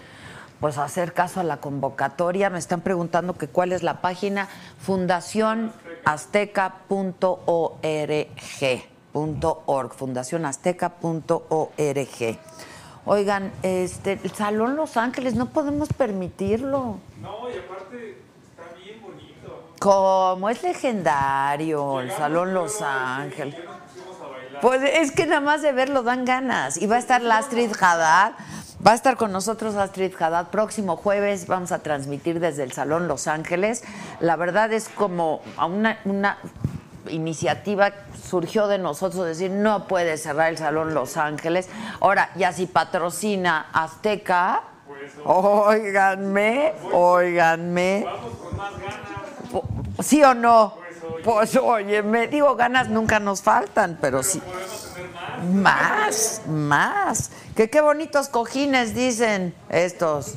pues hacer caso a la convocatoria. Me están preguntando que cuál es la página fundacionazteca.org.org, fundacionazteca.org. Oigan, este, el Salón Los Ángeles, no podemos permitirlo. No, y aparte Como es legendario el Salón Los Ángeles. Pues es que nada más de verlo dan ganas. Y va a estar la Astrid Haddad. Va a estar con nosotros Astrid Haddad. Próximo jueves vamos a transmitir desde el Salón Los Ángeles. La verdad es como a una, una iniciativa surgió de nosotros decir no puede cerrar el Salón Los Ángeles. Ahora, ya si patrocina Azteca, óiganme, óiganme. Po- ¿Sí o no? Pues oye, me digo, ganas nunca nos faltan, pero sí. Más, más. Que qué bonitos cojines dicen estos.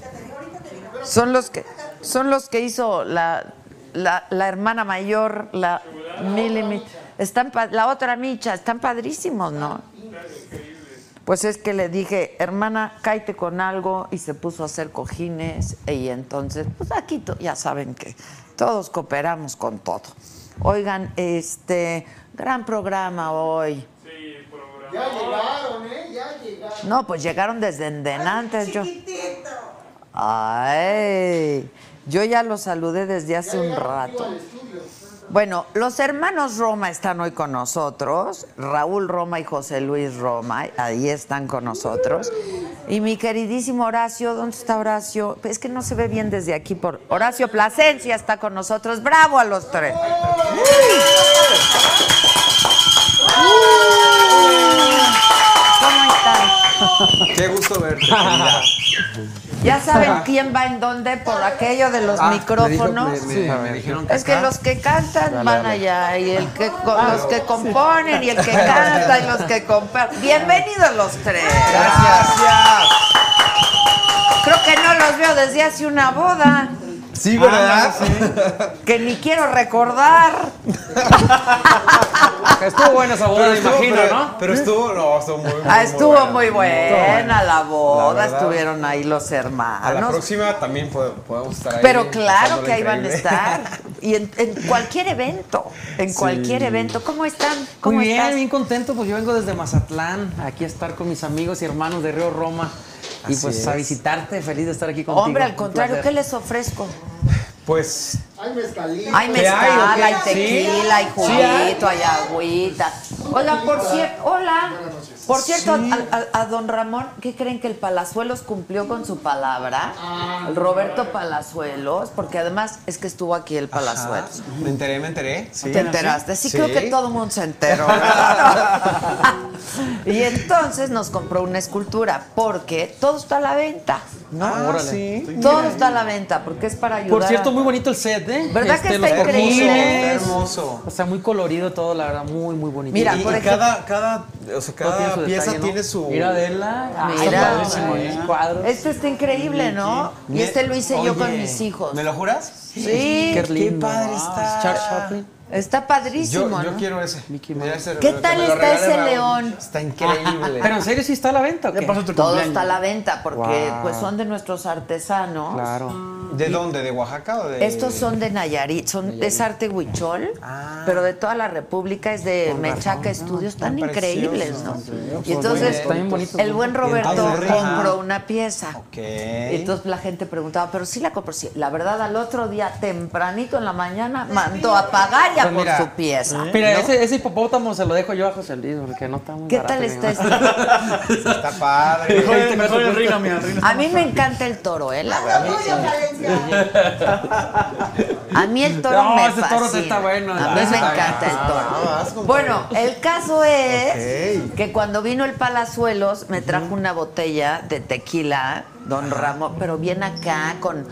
Son los que son los que hizo la, la, la hermana mayor, la Están la otra Micha, están padrísimos, ¿no? Pues es que le dije, hermana, cáete con algo y se puso a hacer cojines y entonces, pues aquí ya saben que todos cooperamos con todo. Oigan, este, gran programa hoy. Ya llegaron, ¿eh? Ya llegaron. No, pues llegaron desde antes. Yo, ay, yo ya los saludé desde hace un rato. Bueno, los hermanos Roma están hoy con nosotros. Raúl Roma y José Luis Roma, ahí están con nosotros. Y mi queridísimo Horacio, ¿dónde está Horacio? Es que no se ve bien desde aquí. Por Horacio Plasencia está con nosotros. Bravo a los tres. ¿Cómo están? Qué gusto verte. querida. ¿Ya saben quién va en dónde por aquello de los Ah, me dijo- micrófonos? me- me- me dijeron que Es que acá. los que cantan van allá y el que los que componen y el que canta y los que componen. Bienvenidos los tres. Gracias. Creo que no los veo desde hace una boda Sí, ¿verdad? que ni quiero recordar. Estuvo buena esa boda, estuvo- imagino, pero- ¿no? Pero estuvo, no, estuvo muy, muy, Ah, estuvo buena. muy buena la boda, La verdad. estuvieron ahí los A la hermanos. próxima también pod- podemos estar ahí. Pero claro que ahí van a estar. Y en, en cualquier evento, en cualquier evento. ¿Cómo están? ¿Cómo Muy bien, estás? bien contento, pues yo vengo desde Mazatlán, aquí a estar con mis amigos y hermanos de Río Roma. Y pues a visitarte, feliz de estar aquí contigo. Hombre, al contrario. ¿qué les ofrezco? Pues Ay, mezcalito. Hay ¿Qué mezcal, hay hay Sí. tequila, hay Sí juguito, hay agüita. Oiga, por cierto, hola. Por cierto, Sí. a, a- a don Ramón, ¿qué creen que el Palazuelos cumplió con su palabra? El Roberto Palazuelos, porque además es que estuvo aquí el Palazuelos. me enteré, me enteré. Sí. ¿Te enteraste? Sí, Sí. creo que todo el mundo se enteró. y entonces nos compró una escultura, porque todo está a la venta, ¿no? Ah, Órale. sí. Todo está a la venta, porque es para ayudar. Por cierto, a- muy bonito el set, ¿eh? ¿Verdad que los está increíble? perfiles. Está hermoso. O sea, muy colorido todo, la verdad, muy, muy bonito. Mira, y, por y ejemplo- cada, cada, o sea, tiene cada su pieza detalle, ¿no? tiene su. Mira, Adela. ah, Mira. padrísimo, ¿eh? Cuadros. Este está increíble, ¿no? Y este lo hice yo con Oye, mis hijos. ¿Me lo juras? Sí, Qué lindo. padre Ah, está. Charles Chaplin. Está padrísimo, yo ¿no? quiero ese. Mickey ¿Qué tal está ese león? Está increíble. Pero en serio sí está a la venta, ¿o qué? Todo está a la venta porque Wow. pues son de nuestros artesanos. Claro. ¿De dónde? ¿De Oaxaca o de.? Estos son de Nayarit, son es arte huichol, Ah. pero de toda la República es de Mechaca Estudios, tan Están increíbles, ¿no? Y entonces bien el buen Roberto compró una pieza. Ok. Y entonces la gente preguntaba, pero sí la compró. Sí, la verdad, al otro día, tempranito en la mañana, mandó a pagar Pues por mira, su pieza. Mira, ¿no? ese, ese hipopótamo se lo dejo yo a José Luis porque no está muy ¿Qué barato, tal está este? Está padre. Mejor el. A mí me encanta el toro, ¿eh? La verdad. A mí el toro No, me ese toro fascina. está bueno. A mí me encanta el toro. Bueno, el caso es que cuando vino el Palazuelos me trajo una botella de tequila, don Ramón, pero bien acá con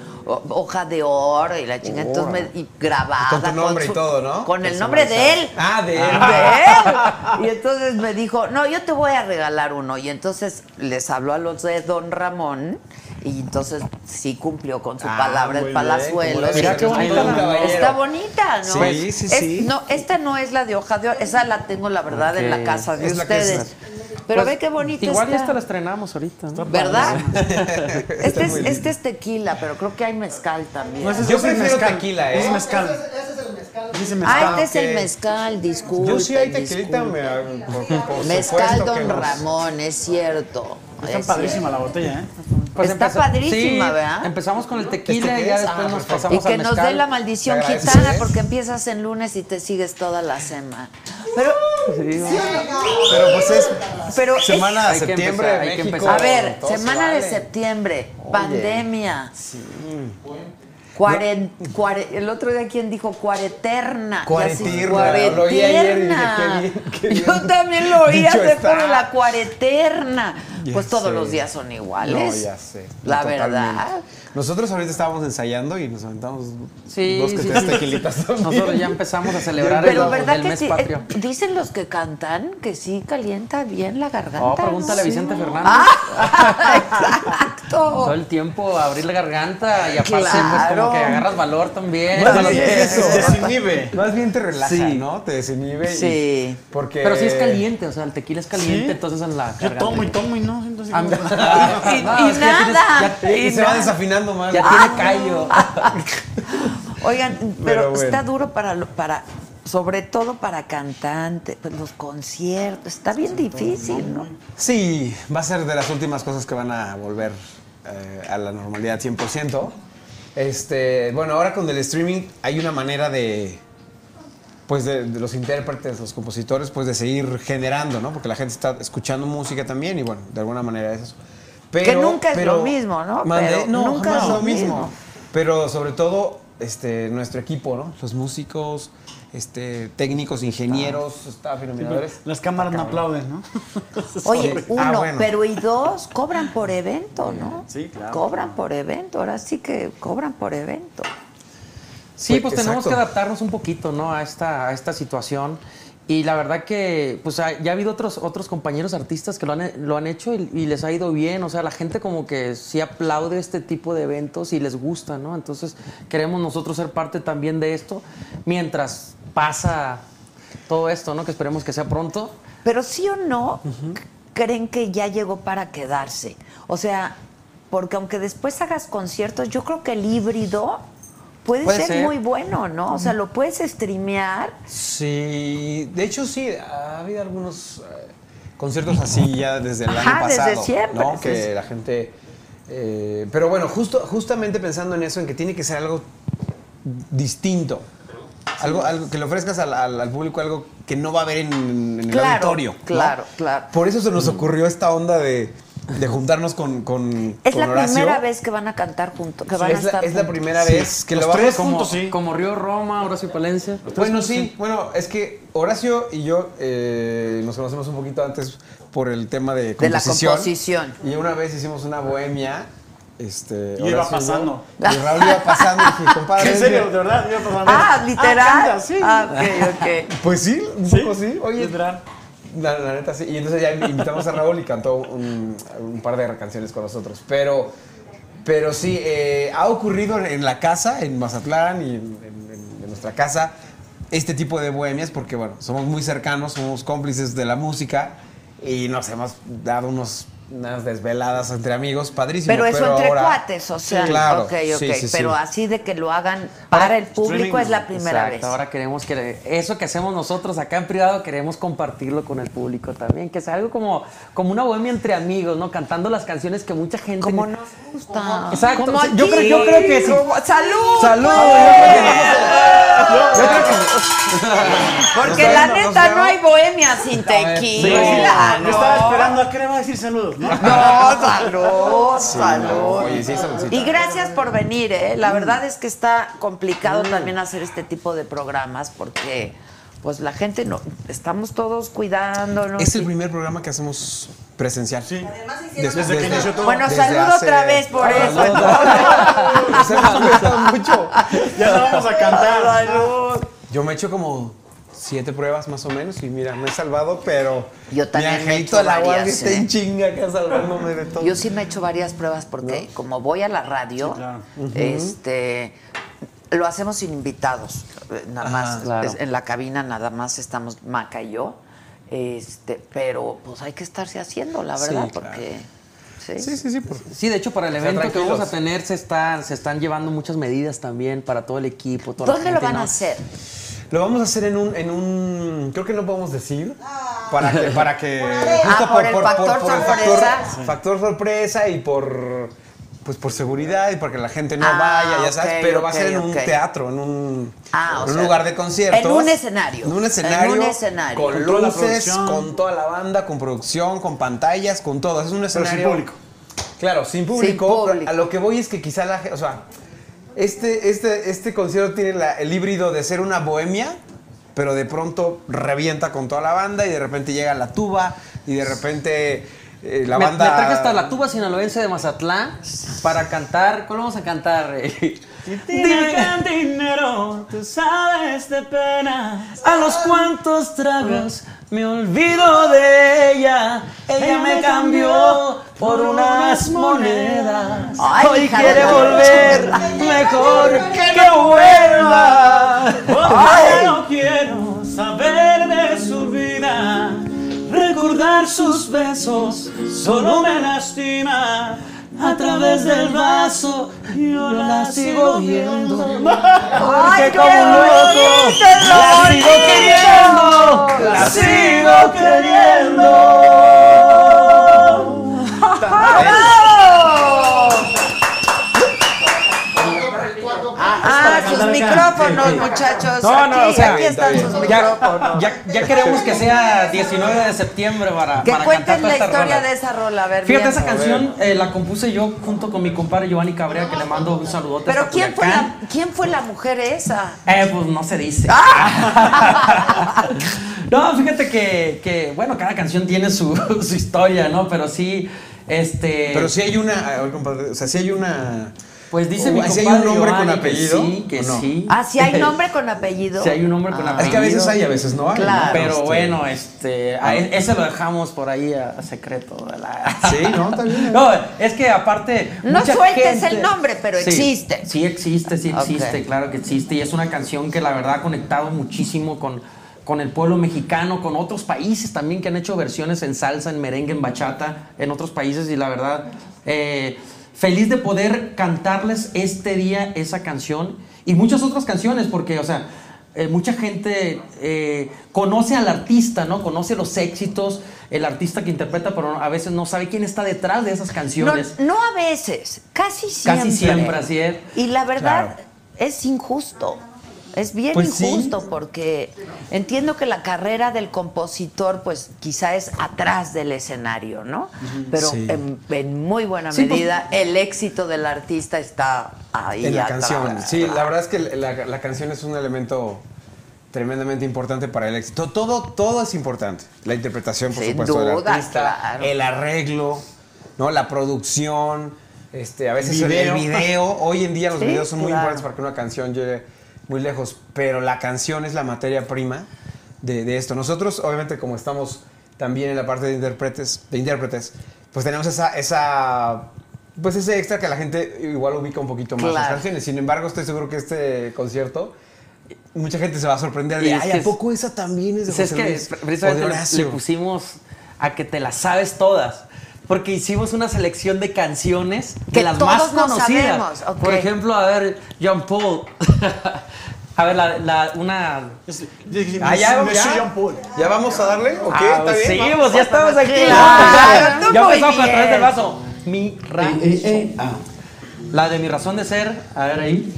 hoja de oro y la chingada, entonces me, y grabada. Con tu nombre y todo, ¿no? Con el nombre de él. Ah, de él. De él. Y entonces me dijo, no, yo te voy a regalar uno. Y entonces les habló a los de Don Ramón. Y entonces sí cumplió con su Ah, palabra el debe Mira qué bonita la-. Está bonita, ¿no? Sí, sí, Es- sí. no, esta no es la de hoja de oro, esa la tengo la verdad en la casa de Es es- ustedes. Pero Pues, ve qué bonita Igual ya está. esta la estrenamos ahorita. ¿no? ¿Verdad? este, es, este es tequila, pero creo que hay mezcal también. Yo prefiero tequila, ¿eh? Ese es el mezcal. ah, este es el mezcal, disculpe. Yo sí hay tequilita, me, por, por Mezcal Don no. Ramón, es cierto. Está es padrísima la botella, ¿eh? Está padrísima, sí, ¿verdad? Empezamos con el tequila ¿Este y ya es? después Ah, nos perfecto. Y pasamos que al nos dé la maldición gitana, porque empiezas en lunes y te sigues toda la semana. Pero, Pero pues es pero es- semana de Hay que septiembre, empezar, hay que empezar. a ver, semana de septiembre, pandemia. Cuaren- cuare- el otro día, ¿quién dijo? Cuareterna. Cuareterna. bien Yo también lo oí hace está. por la cuareterna. Ya Pues todos sé. los días son iguales. No, ya sé. La Totalmente. verdad. Nosotros ahorita estábamos ensayando y nos aventamos Sí, dos que sí, tres sí. tequilitas también. Nosotros ya empezamos a celebrar Pero el, verdad el que mes sí, patrio. eh, dicen los que cantan que sí calienta bien la garganta. Oh, pregúntale ¿no? a Vicente Fernández. Ah, exacto. Todo el tiempo abrir la garganta y aparte pues Claro. como que agarras valor también. Más bien eso. Desinhibe. Más bien te relaja, Sí. ¿no? Te desinhibe. y- Sí. porque... Pero sí es caliente, o sea, el tequila es caliente, ¿Sí? entonces en la Yo garganta. tomo y tomo y no siento así Ah, como- Y, No, y es que ya tienes- nada. ya- Y, y se va desafinando más. Ya tiene callo. Oigan, pero, Pero bueno. está duro para, para, sobre todo para cantantes, pues los conciertos, está bien difícil, ¿no? Sí, va a ser de las últimas cosas que van a volver eh, a la normalidad 100%. Este, bueno, ahora con el streaming hay una manera de, pues de, de los intérpretes, los compositores, pues de seguir generando, ¿no? Porque la gente está escuchando música también y bueno, de alguna manera es eso. Que nunca es lo mismo, ¿no? Mandé- Pero no, nunca jamás es lo mismo. mismo. Pero sobre todo este, nuestro equipo, ¿no? Los músicos, este, técnicos, ingenieros, staff, iluminadores. Las cámaras no aplauden, ¿no? Oye, Sí. uno, Ah, bueno. pero y dos, cobran por evento, ¿no? Sí, claro. Cobran por evento, ahora sí que cobran por evento. Sí, Pues, pues tenemos que adaptarnos un poquito, ¿no? A esta, a esta situación. Y la verdad que, pues ya ha habido otros, otros compañeros artistas que lo han, lo han hecho y, y les ha ido bien. O sea, la gente como que sí aplaude este tipo de eventos y les gusta, ¿no? Entonces queremos nosotros ser parte también de esto mientras pasa todo esto, ¿no? Que esperemos que sea pronto. Pero sí o no, creen que ya llegó para quedarse. O sea, porque aunque después hagas conciertos, yo creo que el híbrido puede, Puede ser, ser. muy bueno, ¿no? O sea, lo puedes streamear. Sí, de hecho sí, ha habido algunos eh, conciertos así ya desde el Ajá, año desde pasado, siempre, ¿no? sí, Que la gente, eh, pero bueno, justo, justamente pensando en eso, en que tiene que ser algo distinto, algo, algo que le ofrezcas al, al- al público algo que no va a haber en, en el Claro, auditorio, ¿no? claro, claro. Por eso se nos ocurrió esta onda de, de juntarnos con, con, Es con la Horacio. primera vez que van a cantar juntos, que van a es, la, es la primera Sí. vez que Los lo tres Como, juntos, sí. como Río Roma, Horacio Palencia. Bueno, sí, bueno, es que Horacio y yo eh, nos conocemos un poquito antes por el tema de De la composición. composición. Y una vez hicimos una bohemia. Este, Y iba yo, pasando. Y Raúl iba pasando y dije, compadre. ¿En serio? ¿De verdad? Iba pasando. Ah, literal. Ah, canta, sí. Ah, ok, ok. Pues sí, un Sí, poco sí. Oye, literal. La, neta sí. Y entonces ya invitamos a Raúl y cantó un, par de canciones con nosotros. Pero, pero sí, eh, ha ocurrido en, la casa, en Mazatlán y en nuestra casa, este tipo de bohemias porque, bueno, somos muy cercanos, somos cómplices de la música y nos hemos dado unos, unas desveladas entre amigos, padrísimo. Pero eso entre ahora- cuates, o sea, Sí, claro. ok, ok. Sí, sí, sí. pero así de que lo hagan para el público es la primera Exacto, vez. Ahora queremos que eso que hacemos nosotros acá en privado queremos compartirlo con el público también, que sea algo como, como una bohemia entre amigos, ¿no? Cantando las canciones que mucha gente Como nos gusta. Exacto. Como yo aquí. creo- yo creo que sí. Como- ¡Salud! Salud. pues! Yo creo que Porque la neta no hay bohemia sin Sí, tequila. me estaba esperando a qué le va a decir saludos, ¿no? No, salud, salud. Oye, sí. Y gracias por venir, ¿eh? La verdad es que está complicado también hacer este tipo de programas porque pues la gente no estamos todos cuidándonos. Es el y- primer programa que hacemos presencial. Sí. Des- Desde que inició todo. Bueno, desde salud hace- otra vez por Ah, eso. no, cuidado mucho. Ya no vamos a cantar. Salud. Yo me he hecho como siete pruebas más o menos y mira, me he salvado, pero Yo también mi he angelito hecho de la guardia varias, está ¿eh? en chinga acá salvándome de todo. Yo sí me he hecho varias pruebas porque como voy a la radio, Sí, claro. este lo hacemos sin invitados. Eh, Nada más claro. es- en la cabina nada más estamos Maca y yo. Este, pero pues hay que estarse haciendo, la Sí, verdad, claro. porque sí. Sí, sí, sí. por- Sí, de hecho para el evento que vamos a tener se están se están llevando muchas medidas también para todo el equipo, toda la ¿Dónde lo gente, van a ¿no? hacer? Lo vamos a hacer en un, en un, creo que no podemos decir, para que, para que, Ah, por el factor sorpresa. factor, factor sorpresa y por, pues por seguridad y porque la gente no Ah, vaya, ya sabes, ok, pero va a ser en un teatro, en un, Ah, o en un sea, lugar de conciertos. en un escenario. En un En escenario. un escenario. Con, Con toda la luces, producción. con toda la banda, con producción, con pantallas, con todo. Es un Pero sin escenario. público. Claro, sin público. pero público. A lo que voy es que quizá la gente, o sea, este, este, este concierto tiene la- el híbrido de ser una bohemia, pero de pronto revienta con toda la banda y de repente llega la tuba y de repente eh, la me, banda... me traje hasta la tuba sinaloense de Mazatlán para cantar. ¿Cuál vamos a cantar? Rey? Dime cantinero, tú sabes de pena. A los cuantos tragos me olvido de ella. Ella me cambió por unas monedas. Hoy quiere volver, mejor que vuelva. Ay. no quiero saber de su vida. Recordar sus besos solo me lastima. A través del vaso yo la sigo viendo. ¡Ay, Porque qué como un loco la sigo queriendo. La sigo queriendo. Ah, sus micrófonos. muchachos. No, no, aquí, o sea, aquí están sus micrófonos. Ya, ya queremos que sea 19 de septiembre para, Que para cuenten cantar la historia rola. de esa rola, a ver. Fíjate, bien. esa canción eh, la compuse yo junto con mi compadre Giovanni Cabrera, que le mando un saludote. Pero ¿quién fue, la, ¿quién fue la mujer esa? Eh, pues no se dice. no, fíjate que, que, bueno, cada canción tiene su, su historia, ¿no? Pero sí, este... Pero sí hay una, a ver, compadre, o sea, sí hay una... Pues dice o mi si hay compadre un nombre con que apellido. sí, que sí. Ah, si hay nombre con apellido. Sí hay un nombre con Ah. apellido. Es que a veces hay, a veces no hay. ¿no? Claro. Pero Este, bueno, este, a e- ese lo dejamos por ahí a, a secreto. Sí, no, está bien. No, es que aparte. No mucha sueltes gente- el nombre, pero Sí, existe. Sí, existe, sí existe, claro que existe. Y es una canción que la verdad ha conectado muchísimo con, con el pueblo mexicano, con otros países también que han hecho versiones en salsa, en merengue, en bachata, en otros países. Y la verdad, eh, feliz de poder cantarles este día esa canción y muchas otras canciones, porque, o sea. eh, mucha gente eh, conoce al artista, ¿no? Conoce los éxitos, el artista que interpreta, pero a veces no sabe quién está detrás de esas No, canciones. no a veces, casi siempre. Casi siempre, así es. Y la verdad Claro. es injusto. Es bien Pues sí. injusto porque entiendo que la carrera del compositor, pues quizá es atrás del escenario, ¿no? Pero Sí. en, en muy buena Sí, pues- medida el éxito del artista está ahí. En la atrás. canción. Sí, la verdad es que la, la canción es un elemento tremendamente importante para el éxito. Todo, todo es importante. La interpretación, por Sin supuesto, del duda, artista, claro. el arreglo, ¿no? La producción, este, a veces el Video. el video. Hoy en día los Sí, videos son muy claro. importantes para que una canción llegue muy lejos, pero la canción es la materia prima de, de esto. Nosotros, obviamente, como estamos también en la parte de intérpretes, de intérpretes, pues tenemos esa, esa pues ese extra que la gente igual ubica un poquito más las Claro. canciones. Sin embargo, estoy seguro que este concierto mucha gente se va a sorprender de, ay, ¿a poco esa también es de Pues José es que Luis? Precisamente le- pusimos a que te las sabes todas. Porque hicimos una selección de canciones de Que las todos más conocidas. Por ejemplo, a ver, Jean Paul. a ver, la, la- una. Ah, ya, ya, Jean Paul. ¿Ya vamos a darle? ¿Ok? Ah, ¿Está bien? sí, Vamos. pues ya estamos aquí. Tú ya empezamos a través del vaso. Mi razón. Eh, eh, ah. La de mi razón de ser. A ver ahí.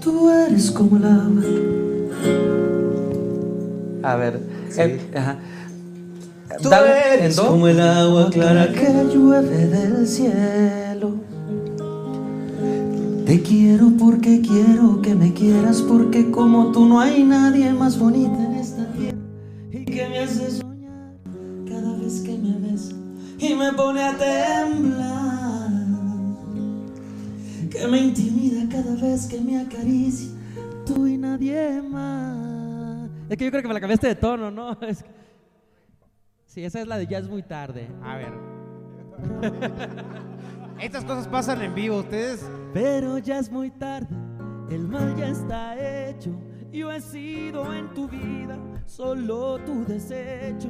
Tú eres como agua. A ver. eh, ajá. Tú eres como el agua clara que llueve del cielo. Te quiero porque quiero que me quieras porque como tú no hay nadie más bonita en esta tierra y que me hace soñar cada vez que me ves y me pone a temblar. Que me intimida cada vez que me acaricia tú y nadie más. Es que yo creo que me la cambiaste de tono, ¿no? Es que- Sí, esa es la de ya es muy tarde. A ver. Estas cosas pasan en vivo, ustedes. Pero ya es muy tarde, el mal ya está hecho. Yo he sido en tu vida solo tu desecho.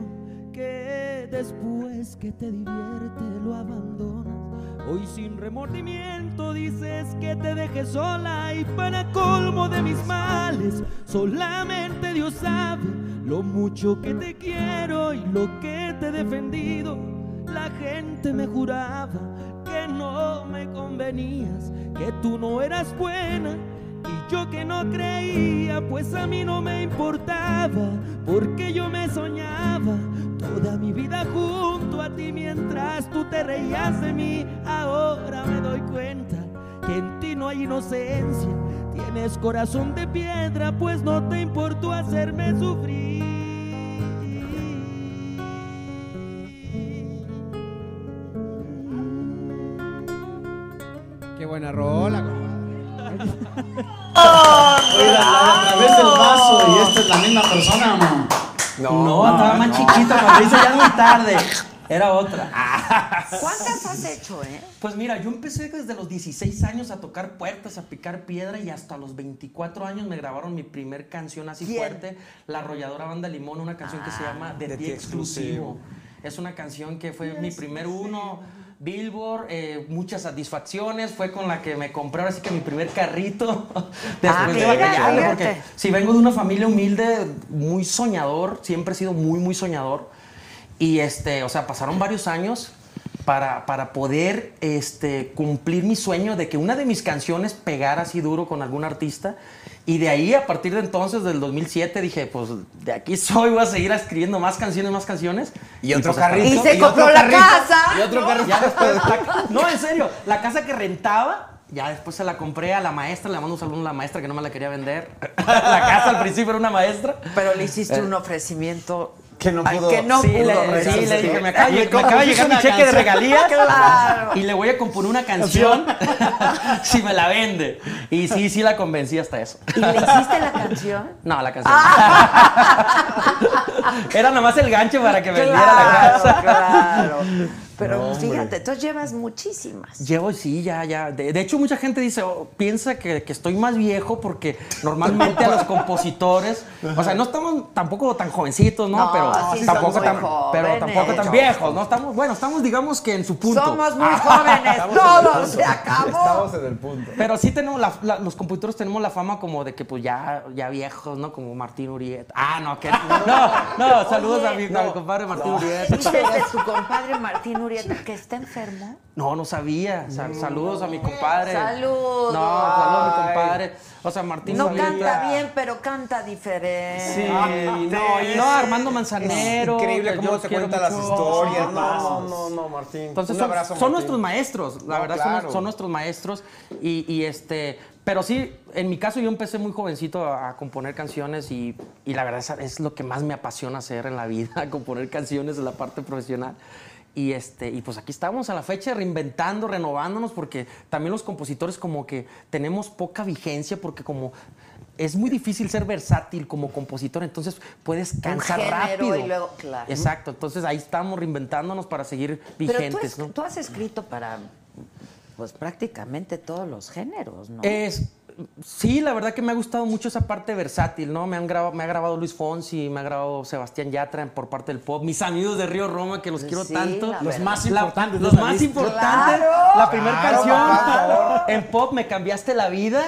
Que después que te divierte lo abandonas. Hoy sin remordimiento dices que te dejes sola y para colmo de mis males, solamente Dios sabe lo mucho que te quiero y lo que te he defendido. La gente me juraba que no me convenías, que tú no eras buena. Y yo que no creía, pues a mí no me importaba, porque yo me soñaba toda mi vida junto a ti mientras tú te reías de mí. Ahora me doy cuenta que en ti no hay inocencia, tienes corazón de piedra, pues no te importó hacerme sufrir. Qué buena rola, compadre. a través del vaso y esta es la misma persona o no? No, estaba más chiquito cuando dice ya es muy tarde. Era otra. ¿Cuántas has hecho, eh? Pues mira, yo empecé desde los 16 años a tocar puertas, a picar piedra y hasta los 24 años me grabaron mi primer canción así ¿Quién? fuerte, La Arrolladora Banda Limón, una canción que se llama De, De ti exclusivo. Es una canción que fue mi primer uno, Billboard, eh, muchas satisfacciones, fue con la que me compré ahora sí que mi primer carrito después Ah, de batallarle, porque si vengo de una familia humilde, muy soñador, siempre he sido muy, muy soñador. Y este, o sea, pasaron varios años para, para poder este, cumplir mi sueño de que una de mis canciones pegara así duro con algún artista. Y de ahí, a partir de entonces, del 2007, dije, pues de aquí soy, voy a seguir escribiendo más canciones, más canciones. Y otro pues, carrito. Y se y compró la carrito, casa. Y otro carrito. ya después, la- no, en serio, la casa que rentaba, ya después se la compré a la maestra, le mando un saludo a la maestra que no me la quería vender. la casa al principio era una maestra. Pero le hiciste un ofrecimiento Que no al pudo- que no sí, pudo le, sí, le dije, me acaba, de- Le me acaba de compuse llegar mi cheque de regalías Claro. y le voy a componer una canción si me la vende. Y sí, sí la convencí hasta eso. ¿Y le hiciste la canción? No, la canción. Era nada más el gancho para que vendiera la casa. claro. Pero fíjate, entonces llevas muchísimas. Llevo, sí, ya, ya. De, de hecho, mucha gente dice, oh, piensa que, que estoy más viejo porque normalmente a los compositores, o sea, no estamos tampoco tan jovencitos, ¿no? No, pero, sí tampoco tan, pero tampoco tan viejos, ¿no? Estamos, bueno, estamos, digamos que en su punto. Somos muy jóvenes, todos, se acabó. Estamos en el punto. Pero sí tenemos, la- la- los compositores tenemos la fama como de que pues ya, ya viejos, ¿no? Como Martín Urieta. Ah, no, que no, no, saludos a mi, a mi compadre Martín Urieta. Tu compadre Martín Urieta que está enfermo. No, no sabía. Sa- saludos a mi compadre. Saludos. No, saludos a mi compadre. O sea, Martín No canta bien, pero canta diferente. Sí, no, y no, Armando Manzanero. Increíble cómo te cuenta las historias. No, no, no, no, Martín. Entonces Un son, abrazo, son Martín. nuestros maestros, la No, verdad son- claro. son, nuestros maestros y, y, este, pero sí, en mi caso yo empecé muy jovencito a, a componer canciones y, y la verdad es, es lo que más me apasiona hacer en la vida, componer canciones en la parte profesional. Y, este, y pues aquí estamos a la fecha reinventando, renovándonos, porque también los compositores como que tenemos poca vigencia, porque como es muy difícil ser versátil como compositor, entonces puedes cansar rápido. y luego- claro. Exacto, entonces ahí estamos reinventándonos para seguir Pero tú, vigentes. has, ¿no? tú has escrito para pues prácticamente todos los géneros, ¿no? Es, sí, la verdad que me ha gustado mucho esa parte versátil, ¿no? Me, han grabado, me ha grabado Luis Fonsi, me ha grabado Sebastián Yatra por parte del pop, mis amigos de Río Roma, que los quiero Sí, tanto. Los verdad. más importantes. los más lista. importantes. ¡Claro! La primera Claro, canción papá, en pop me cambiaste la vida,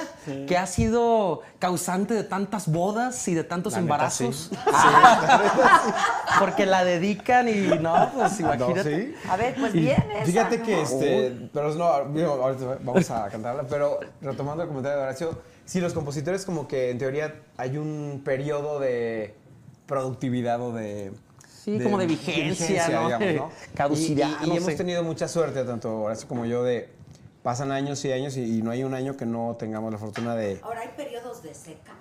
que ha sido causante de tantas bodas y de tantos La neta, embarazos. Porque la dedican y no, pues No, imagínate. ¿sí? A ver, pues bien esa, Fíjate ¿no? que este, pero no, digo, ahorita vamos a cantarla, pero retomando el comentario de Sí, los compositores como que en teoría hay un periodo de productividad o de... Sí, como de vigencia, ¿no? Caducidad, Y, y- y no hemos sé. tenido mucha suerte, tanto Horacio como yo, de pasan años y años y, y no hay un año que no tengamos la fortuna de... Ahora hay periodos de seca.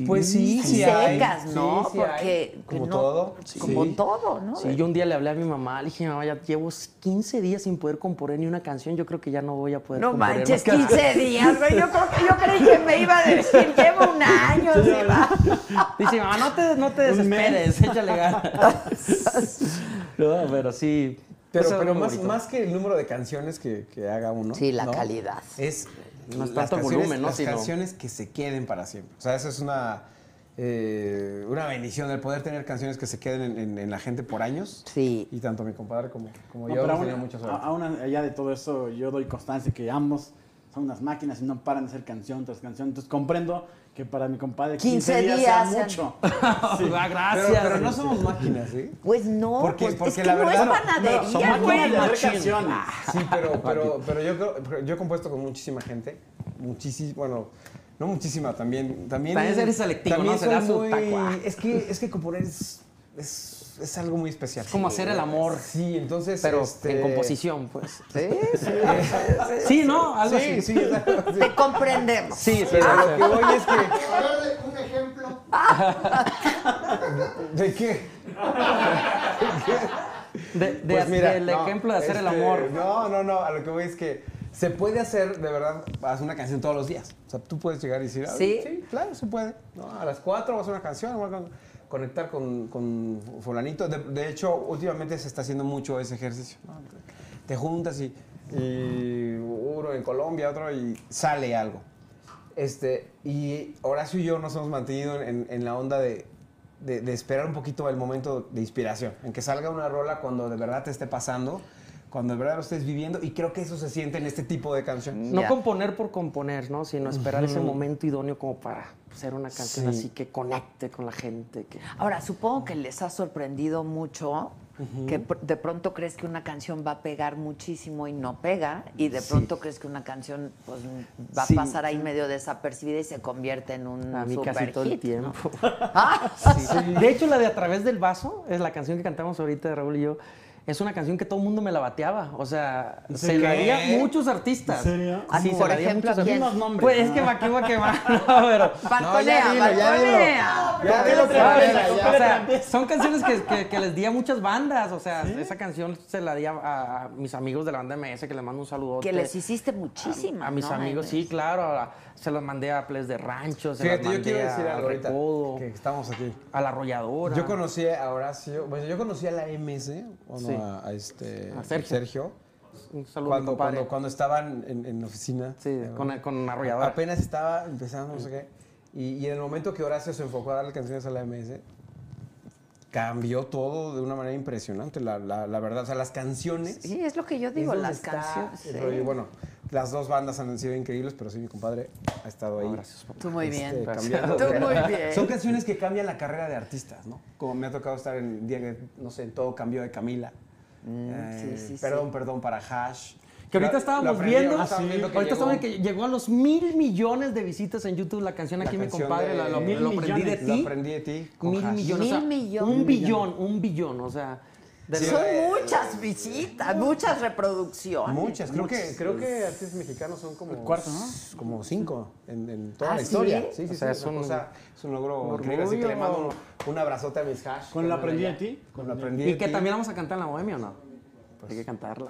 Pues sí, sí hay. secas, ¿no? Sí, sí hay. Porque Como no- todo. Como Sí. todo, ¿no? Sí, yo un día le hablé a mi mamá, le dije, mamá, ya llevo 15 días sin poder componer ni una canción, yo creo que ya no voy a poder No componer manches, más canciones". 15 días, güey. Yo, creo que- yo creí que me iba a decir, llevo un año. sí, va. Dice, mamá, no te, no te desesperes, échale ganas. no, pero sí. Pero, eso es pero más, más que el número de canciones que, que haga uno. Sí, la ¿no? calidad. Es No es las tanto volumen, ¿no? Las Sino- canciones que se queden para siempre. O sea, eso es una, eh, una bendición el poder tener canciones que se queden en, en- en la gente por años. Sí. Y tanto mi compadre como, como No, yo pero aún, tenido mucha suerte. a- aún allá de todo eso, yo doy constancia que ambos son unas máquinas y no paran de hacer canción tras canción. Entonces comprendo que para mi compadre 15 15, días, días, sea mucho. Ah, pero, gracias. pero no somos máquinas, ¿sí? Pues no, Porque- pues porque es que la no verdad- es no, panadería, son güey. máquinas de hacer machín. canciones. Sí, pero, pero, pero yo creo, yo he compuesto con muchísima gente, muchísima, bueno, no muchísima, también, también. También eres selectivo, también ¿no? Se da soy su muy-. Es que, es que componer es, es, es algo muy especial. como hacer el amor. Sí, entonces. Pero este, en composición, pues. Sí, sí. Sí, ¿no? Algo Sí, así. sí, exacto, sí. Te comprendemos. Sí, sí. Pero lo que voy es que. A ver, un ejemplo. ¿De qué? De, de- Pues mira, del no, ejemplo de hacer el este, amor. No, no, no. A lo que voy es que se puede hacer, de verdad, hacer una canción todos los días. O sea, tú puedes llegar y decir, ah, ¿Sí? sí, claro, se puede. ¿no? A las 4 vas a hacer una canción, conectar con, con fulanito. De, de hecho, últimamente se está haciendo mucho ese ejercicio. ¿no? Te juntas y, y uno en Colombia, otro y sale algo. Este, y Horacio y yo nos hemos mantenido en, en la onda de, de- de esperar un poquito el momento de inspiración, en que salga una rola cuando de verdad te esté pasando, cuando de verdad lo estés viviendo, y creo que eso se siente en este tipo de canciones. No componer por componer, ¿no? Sino esperar ese momento idóneo como para hacer una canción Sí. así que conecte con la gente. Que... Ahora, supongo que les ha sorprendido mucho que de pronto crees que una canción va a pegar muchísimo y no pega, y de pronto crees que una canción pues, va a pasar ahí medio desapercibida y se convierte en un A mí casi super todo el tiempo. ¿no? Ah, Sí. De hecho, la de A través del vaso es la canción que cantamos ahorita de Raúl y yo. Es una canción que todo el mundo me la bateaba. O sea, ¿En se la di a muchos artistas. ¿En serio? Ah, Sí, por se ejemplo, muchos ¿a quién? nombres, Pues es ¿no? que va, que va, que va. No, pero. balconea, dilo, ya dilo. balconea. Ya dilo, O sea, son canciones que, que- que les di a muchas bandas. O sea, esa canción se la di a, a mis amigos de la banda MS, que les mando un saludo. Que les hiciste muchísimas, A, mis ¿no? amigos, sí, claro. a- se los mandé a Ples de Rancho, se Fíjate, las yo mandé quiero decir a algo ahorita. Recodo, Que estamos aquí. a la arrolladora. Yo conocí a Horacio, bueno, yo conocí a la MS, o no, Sí. a, a este A Sergio. Un saludo cuando, compadre. cuando, cuando estaban en, en oficina. Sí, Eh, con, con arrolladora. Apenas estaba empezando, no sé qué. Y, y en el momento que Horacio se enfocó a darle canciones a la MS, cambió todo de una manera impresionante, la, la, la verdad. O sea, las canciones. Sí, es lo que yo digo, las canciones. sí. Y bueno, las dos bandas han sido increíbles, pero sí, mi compadre ha estado ahí. gracias, papá. Tú muy este, bien. cambiando. Tú muy bien. Son canciones que cambian la carrera de artistas, ¿no? Como me ha tocado estar en, día que, no sé, en todo cambio de Camila. Eh, sí, sí, perdón, perdón para Hash. Que ahorita estábamos viendo, ahorita estamos viendo que ahorita llegó- estamos viendo que llegó a los mil millones de visitas en YouTube la canción La aquí mi compadre, de- la- lo, Mil lo aprendí de millones. ti. Lo aprendí de ti. con Mil Hash. millones, Mil o sea, millones. un billón, un billón, o sea, Sí, eh, Muchas visitas, muchas reproducciones. Muchas, creo que, creo que artistas mexicanos son como. cuarto, ¿no? Como cinco en, en toda ¿Ah, la sí? historia. Sí, sí, O sea, sí. es un- cosa- es un logro un increíble. Así que le mando un, un abrazote a mis hash. ¿Con la aprendí de ti? Con la aprendí y que también vamos a cantar en la bohemia o no? Hay que cantarla.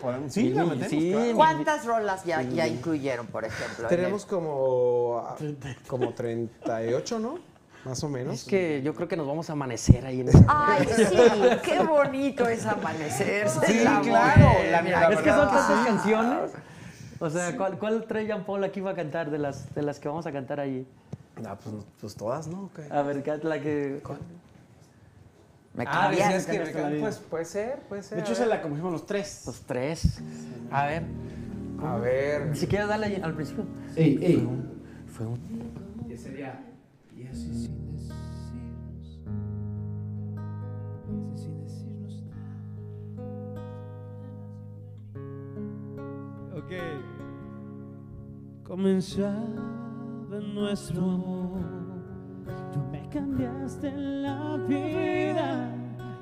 Podemos- Sí, la metemos, sí, claro. ¿Cuántas rolas ya, ya incluyeron, por ejemplo? en Tenemos como, como 38, ¿no? Más o menos. es que yo creo que nos vamos a amanecer ahí en esa. Ay, sí, qué bonito es amanecerse. Sí, la claro, la- la es que son que tantas sí. canciones. O sea, ¿cuál, cuál trae Jean Paul aquí va a cantar de las, de las que vamos a cantar allí? Ah, pues, pues todas, ¿no? Ok. A ver, ¿qué- la que. Me Ah, decías que cambiaste la vida. pues puede ser, puede ser. De hecho, ver. la compusimos los tres. Los tres. A ver, A ver. si quieres darle al principio. Ey, ey. Fue un. Y sería. Ok. Comenzaba nuestro amor. Tú me cambiaste la vida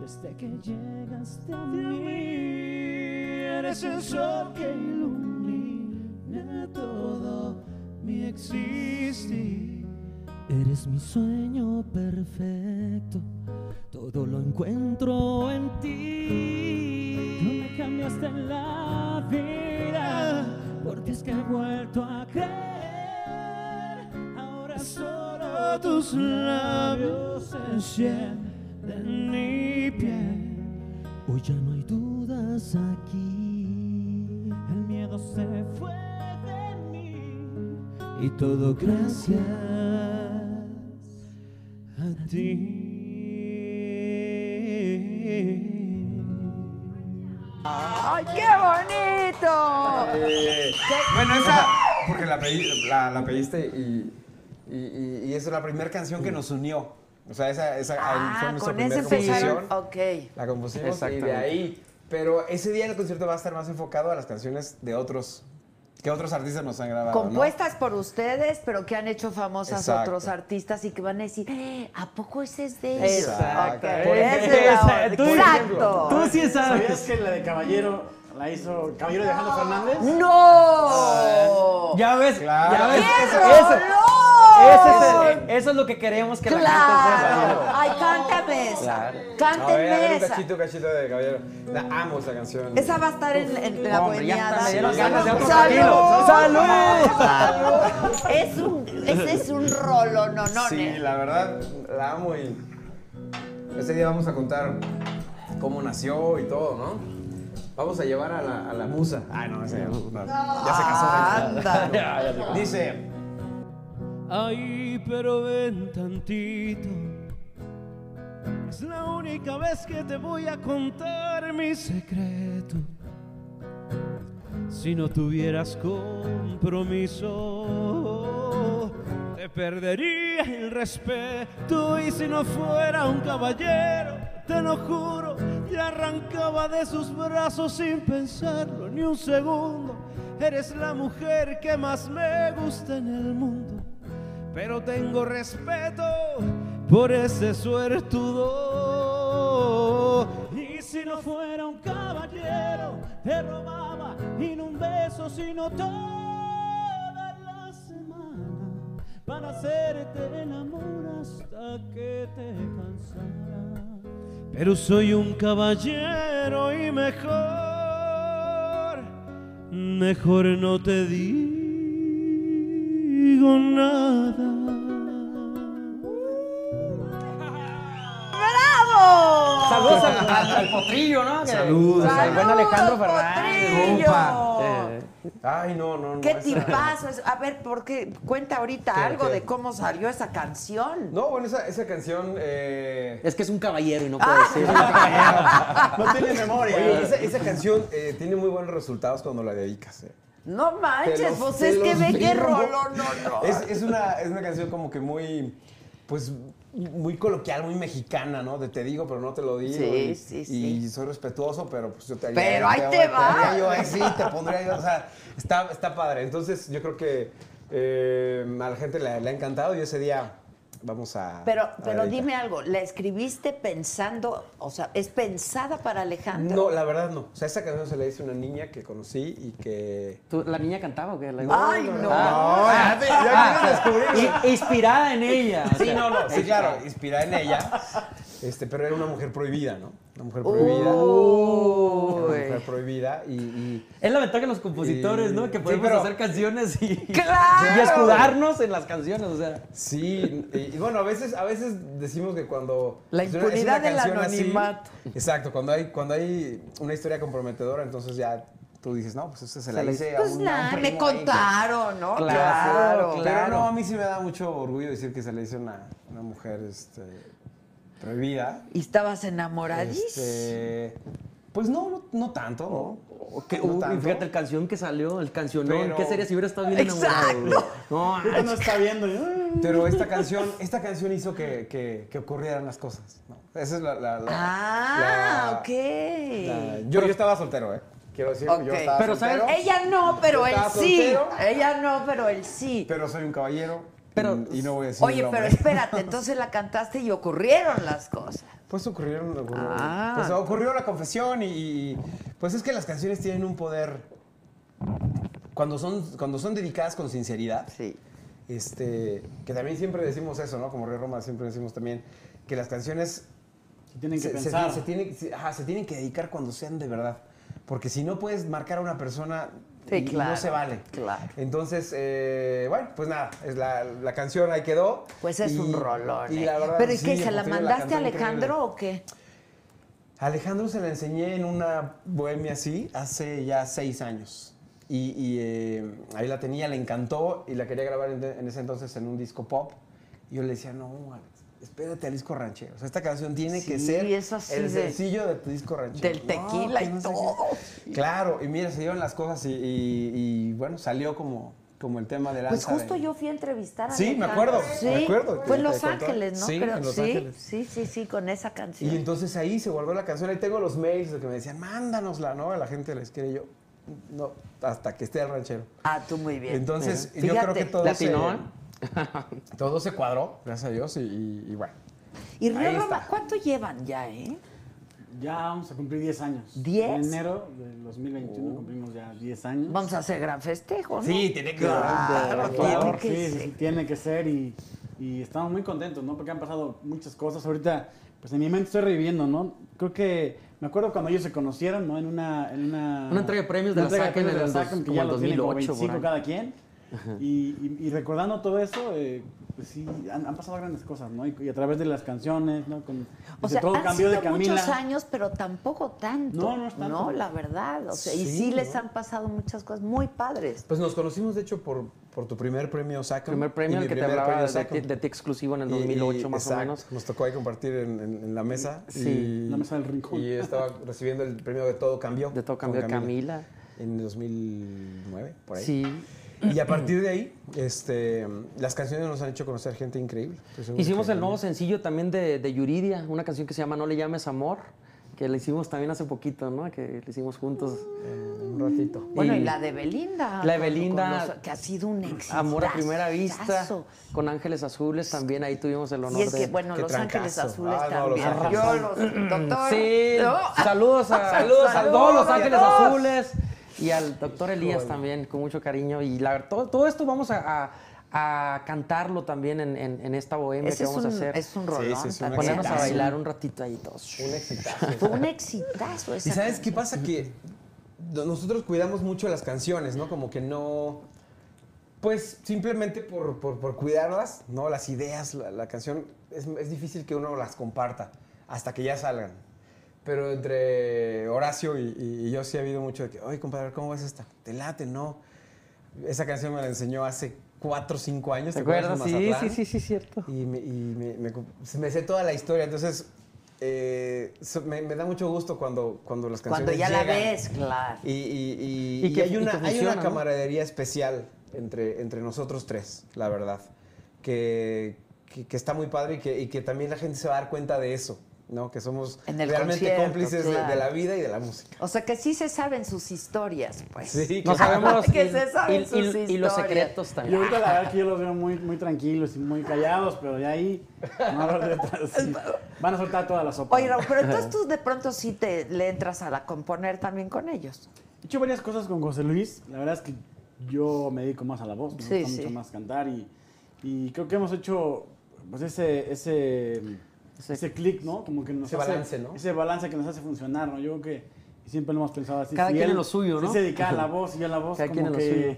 desde que llegaste a mí. Eres el sol que ilumina todo mi existir. Eres mi sueño perfecto, todo lo encuentro en ti. Tú me cambiaste la vida, por ti es que he vuelto a creer. Ahora solo tus labios encienden mi piel. Hoy ya no hay dudas aquí, el miedo se fue de mí y todo gracias a ti. ¡Ay, qué bonito! Eh, bueno, esa, porque la, pedí- la, la pediste y, y, y- y esa es la primera canción que nos unió. O sea, esa, esa Ah, fue nuestra con primera composición. Ok. La compusimos y de ahí. Pero ese día el concierto va a estar más enfocado a las canciones de otros, que otros artistas nos han grabado. ¿no? Compuestas por ustedes, pero que han hecho famosas Exacto. otros artistas y que van a decir, "Eh, ¿a poco ese es de ellos? Exacto. Por onda. tú- Exacto. Tú sí ¿Sabías sabes. que la de Caballero la hizo Caballero de Alejandro Fernández? ¡No! Ya ves, Claro. ya ves. ¡Qué Eso-! Ese es el- eso es lo que queremos que la gente ¡Claro! sepa. ¡Ay, cántame esa! Claro. A ver, a ver, ¡Cántenme un esa! cachito, cachito de caballero. La amo esa canción. Esa va a estar en, en la Hombre, ya bohemiada. está, me dieron Sí, ganas de otro ¡Salud! tequila. ¡Salud! ¡Salud! Es un, ese es un rolo, no, no, Sí, la verdad, la amo y ese día vamos a contar cómo nació y todo, ¿no? Vamos a llevar a la, a la musa. Ah, no, ese ya, no, ya se casó. Anda. Dice, Ay, pero ven tantito. Es la única vez que te voy a contar mi secreto. Si no tuvieras compromiso, te perdería el respeto. Y si no fuera un caballero, te lo juro, y arrancaba de sus brazos sin pensarlo ni un segundo. Eres la mujer que más me gusta en el mundo, pero tengo respeto por ese suertudo. Y si no fuera un caballero, te robaba y un beso, sino toda la semana para hacerte el amor hasta que te cansara. Pero soy un caballero y mejor, mejor no te digo nada. ¡Bravo! Saludos al, al- al potrillo, ¿no? Que- Saludos. Al buen Alejandro Saludos, Fernández. Eh, Ay, no, no, no. ¿Qué esa- tipazo es? A ver, ¿por qué? Cuenta ahorita ¿Qué, algo qué? de cómo salió esa canción. No, bueno, esa, esa canción. eh, Es que es un caballero y no puede decir. no tiene memoria. Oye, esa, esa canción eh, tiene muy buenos resultados cuando la dedicas. eh. No Te manches, pues te es que ve qué rolón, no, no. Es, es una, es una canción como que muy, pues, muy coloquial, muy mexicana, ¿no? De te digo, pero no te lo digo. Sí, y, sí, y sí. soy respetuoso, pero pues yo te Pero ahí te va. pondría yo ahí, sí, te pondría yo, o sea, está, está padre. Entonces, yo creo que eh, a la gente le, le ha encantado y ese día vamos a... Pero, a pero dime algo, ¿la escribiste pensando, o sea, es pensada para Alejandro? No, la verdad no. O sea, esa canción se la hizo una niña que conocí y que... ¿Tú- ¿La niña cantaba o qué? La- Ay, no. Ah, ya, ya ah, quiero i- Inspirada en ella. o Sí, sea. no, no, sí, claro, inspirada en ella. Este, pero era una mujer prohibida, ¿no? Una mujer prohibida. Una mujer prohibida y, y- Es la ventaja de los compositores, Y- ¿no? Que sí, podemos pero- hacer canciones y, ¡Claro! y escudarnos en las canciones, o sea. sí, y, y bueno, a veces, a veces decimos que cuando La impunidad del canción así- anonimato. exacto, cuando hay, cuando hay una historia comprometedora, entonces ya tú dices, no, pues esa se la hice a Pues un, a un nada, me contaron, ¿no? Claro, Claro. Pero no, a mí sí me da mucho orgullo decir que se le hizo una, una mujer este, prohibida. Y estabas enamoradísimo. Este, pues no, no, no tanto, ¿no? Uh, tanto. fíjate el canción que salió, el cancionón. Pero- ¿Qué sería si hubiera estado bien Exacto. enamorado? güey? No, no está viendo. Pero esta canción, esta canción hizo que, que, que ocurrieran las cosas. ¿no? Esa es la. la- la- Ah, la- ok. la- yo, yo estaba soltero, ¿eh? Quiero decir, yo estaba Pero, ¿sabes? soltero. Ella no, pero él sí. soltero. Ella no, pero él sí. Pero soy un caballero. Pero- y, y no voy a decir. Oye, el pero espérate, entonces la cantaste y ocurrieron las cosas. Pues ocurrieron, ocurrió, Ah. pues ocurrió la confesión y, y, pues es que las canciones tienen un poder cuando son cuando son dedicadas con sinceridad. Sí. Este, que también siempre decimos eso, ¿no? Como Río Roma siempre decimos también que las canciones Tienen que se, se- pensar. se tienen, se- ajá, se tienen que dedicar cuando sean de verdad. Porque si no puedes marcar a una persona Sí, y- y claro, no se vale. claro. Entonces, eh, bueno, pues nada, es la, la canción ahí quedó. Pues es Y- un rolón. y ¿eh? la verdad, pero ¿y sí, qué? ¿Se la mandaste a Alejandro o qué? Alejandro se la enseñé en una bohemia así hace ya seis años. Y, y, eh, ahí la tenía, le encantó y la quería grabar en, en ese entonces en un disco pop. Y yo le decía, no, espérate al disco ranchero. O sea, esta canción tiene que ser el de- sencillo de tu disco ranchero. Del tequila y no todo. Claro, y mira, se dieron las cosas y, y- y, bueno, salió como, como el tema de la Pues justo yo fui a entrevistar a Sí, me acuerdo, Sí, me acuerdo. Fue en Los. Ángeles, ¿no? Sí, Creo. en Los sí, Ángeles. sí, sí, sí, con esa canción. Y entonces ahí se guardó la canción. Ahí tengo los mails de que me decían, mándanosla, ¿no? A la gente les quiere yo. No, hasta que esté el ranchero. Ah, tú muy bien. Entonces, yo creo que Fíjate. todo. todo se cuadró, gracias a Dios, y, y- y bueno. Y Río Roma. ¿cuánto llevan ya, eh? Ya vamos a cumplir 10 años. ¿Diez? En enero del 2021 cumplimos ya 10 años. Vamos a hacer gran festejo, ¿no? Sí, tiene que Claro, Por tiene que sí, ser. sí, tiene que ser y, y estamos muy contentos, ¿no? Porque han pasado muchas cosas. Ahorita, pues en mi mente estoy reviviendo, ¿no? Creo que me acuerdo cuando ellos se conocieron, ¿no? En una... En una, Una entrega de premios de la en el como tienen como 2008 por 25 ahí. cada quien. Y, y- y recordando todo eso, eh, pues sí, han, han pasado grandes cosas, ¿no? Y, y a través de las canciones, ¿no? Con, O sea, todo han cambió sido de Camila. muchos años, pero tampoco tanto. No, no es tanto. No, la verdad. O sea, y Sí, les han pasado muchas cosas muy padres. Pues nos conocimos, de hecho, por, por tu primer premio SACM. Primer premio, el que te hablaba de ti, de ti exclusivo en el Y- 2008 y- más o menos. Nos tocó ahí compartir en, en- en la mesa. Sí, y, la mesa del rincón. Y estaba recibiendo el premio de Todo Cambió. De todo cambió de Camila. En 2009, por ahí. Sí. Y a partir de ahí, este, las canciones nos han hecho conocer gente increíble. Hicimos el nuevo sencillo también de, de Yuridia, una canción que se llama No le llames amor, que le hicimos también hace poquito, ¿no? Que le hicimos juntos. Un ratito. Bueno, y, Y- la de Belinda. La de Belinda, los- que ha sido un éxito. Amor a primera vista, con Ángeles Azules también, ahí tuvimos el honor Y es de... que, bueno, Los Ángeles trancazo. Azules Ah, no, Los también. Yo, los, doctor. Sí, ¿no? saludos a, Saludos a todos los Ángeles. Azules y al doctor Elías también, con mucho cariño. Y la, verdad, todo, todo esto vamos a, a- a cantarlo también en, en- en esta bohemia Ese que vamos un, a hacer. es un rolón. sí, es un. Ponernos a bailar un ratito ahí todos. Un exitazo. Fue un exitazo esa ¿Y sabes canción. qué pasa? Que no- nosotros cuidamos mucho las canciones, ¿no? Como que no... Pues simplemente por, por- por cuidarlas, ¿no? Las ideas, la, la canción, es, es difícil que uno las comparta hasta que ya salgan. Pero entre Horacio y, yo sí ha habido mucho de que, oye, compadre, ¿cómo ves esta? ¿Te late? No. Esa canción me la enseñó hace cuatro o cinco años. ¿Te acuerdas, acuerdas? Sí, sí, sí, sí, cierto. Y, me, y me- me- me sé toda la historia, entonces eh, me, me da mucho gusto cuando, cuando las canciones Cuando ya la llegan. ves, claro. Y, y- y- Y y que- hay una, que hay funciona, una ¿no? camaradería especial entre, entre nosotros tres, la verdad, que, que- que está muy padre que, y que también la gente se va a dar cuenta de eso, ¿no? Que somos En el realmente cómplices de- de, la vida y de la música. O sea, que sí se saben sus historias, pues. Sí, No sabemos Que y, se saben y- sus y- y los historias. secretos Y también. ahorita la verdad que yo los veo muy, muy tranquilos y muy callados, pero ya ahí van a, hablar de otras- sí, van a soltar toda la sopa. Oye, Raúl, pero entonces tú de pronto sí te le entras a la componer también con ellos. He hecho varias cosas con José Luis. La verdad es que yo me dedico más a la voz. Me Sí, gusta sí. mucho más cantar y, y creo que hemos hecho pues ese ese ese, clic, ¿no? Como que nos Ese hace- balance, ¿no? Ese balance que nos hace funcionar, ¿no? Yo creo que siempre lo hemos pensado así. Cada Si quien él- en lo suyo, si ¿no? se dedica a la voz y yo a la voz Cada quien como en lo que suyo.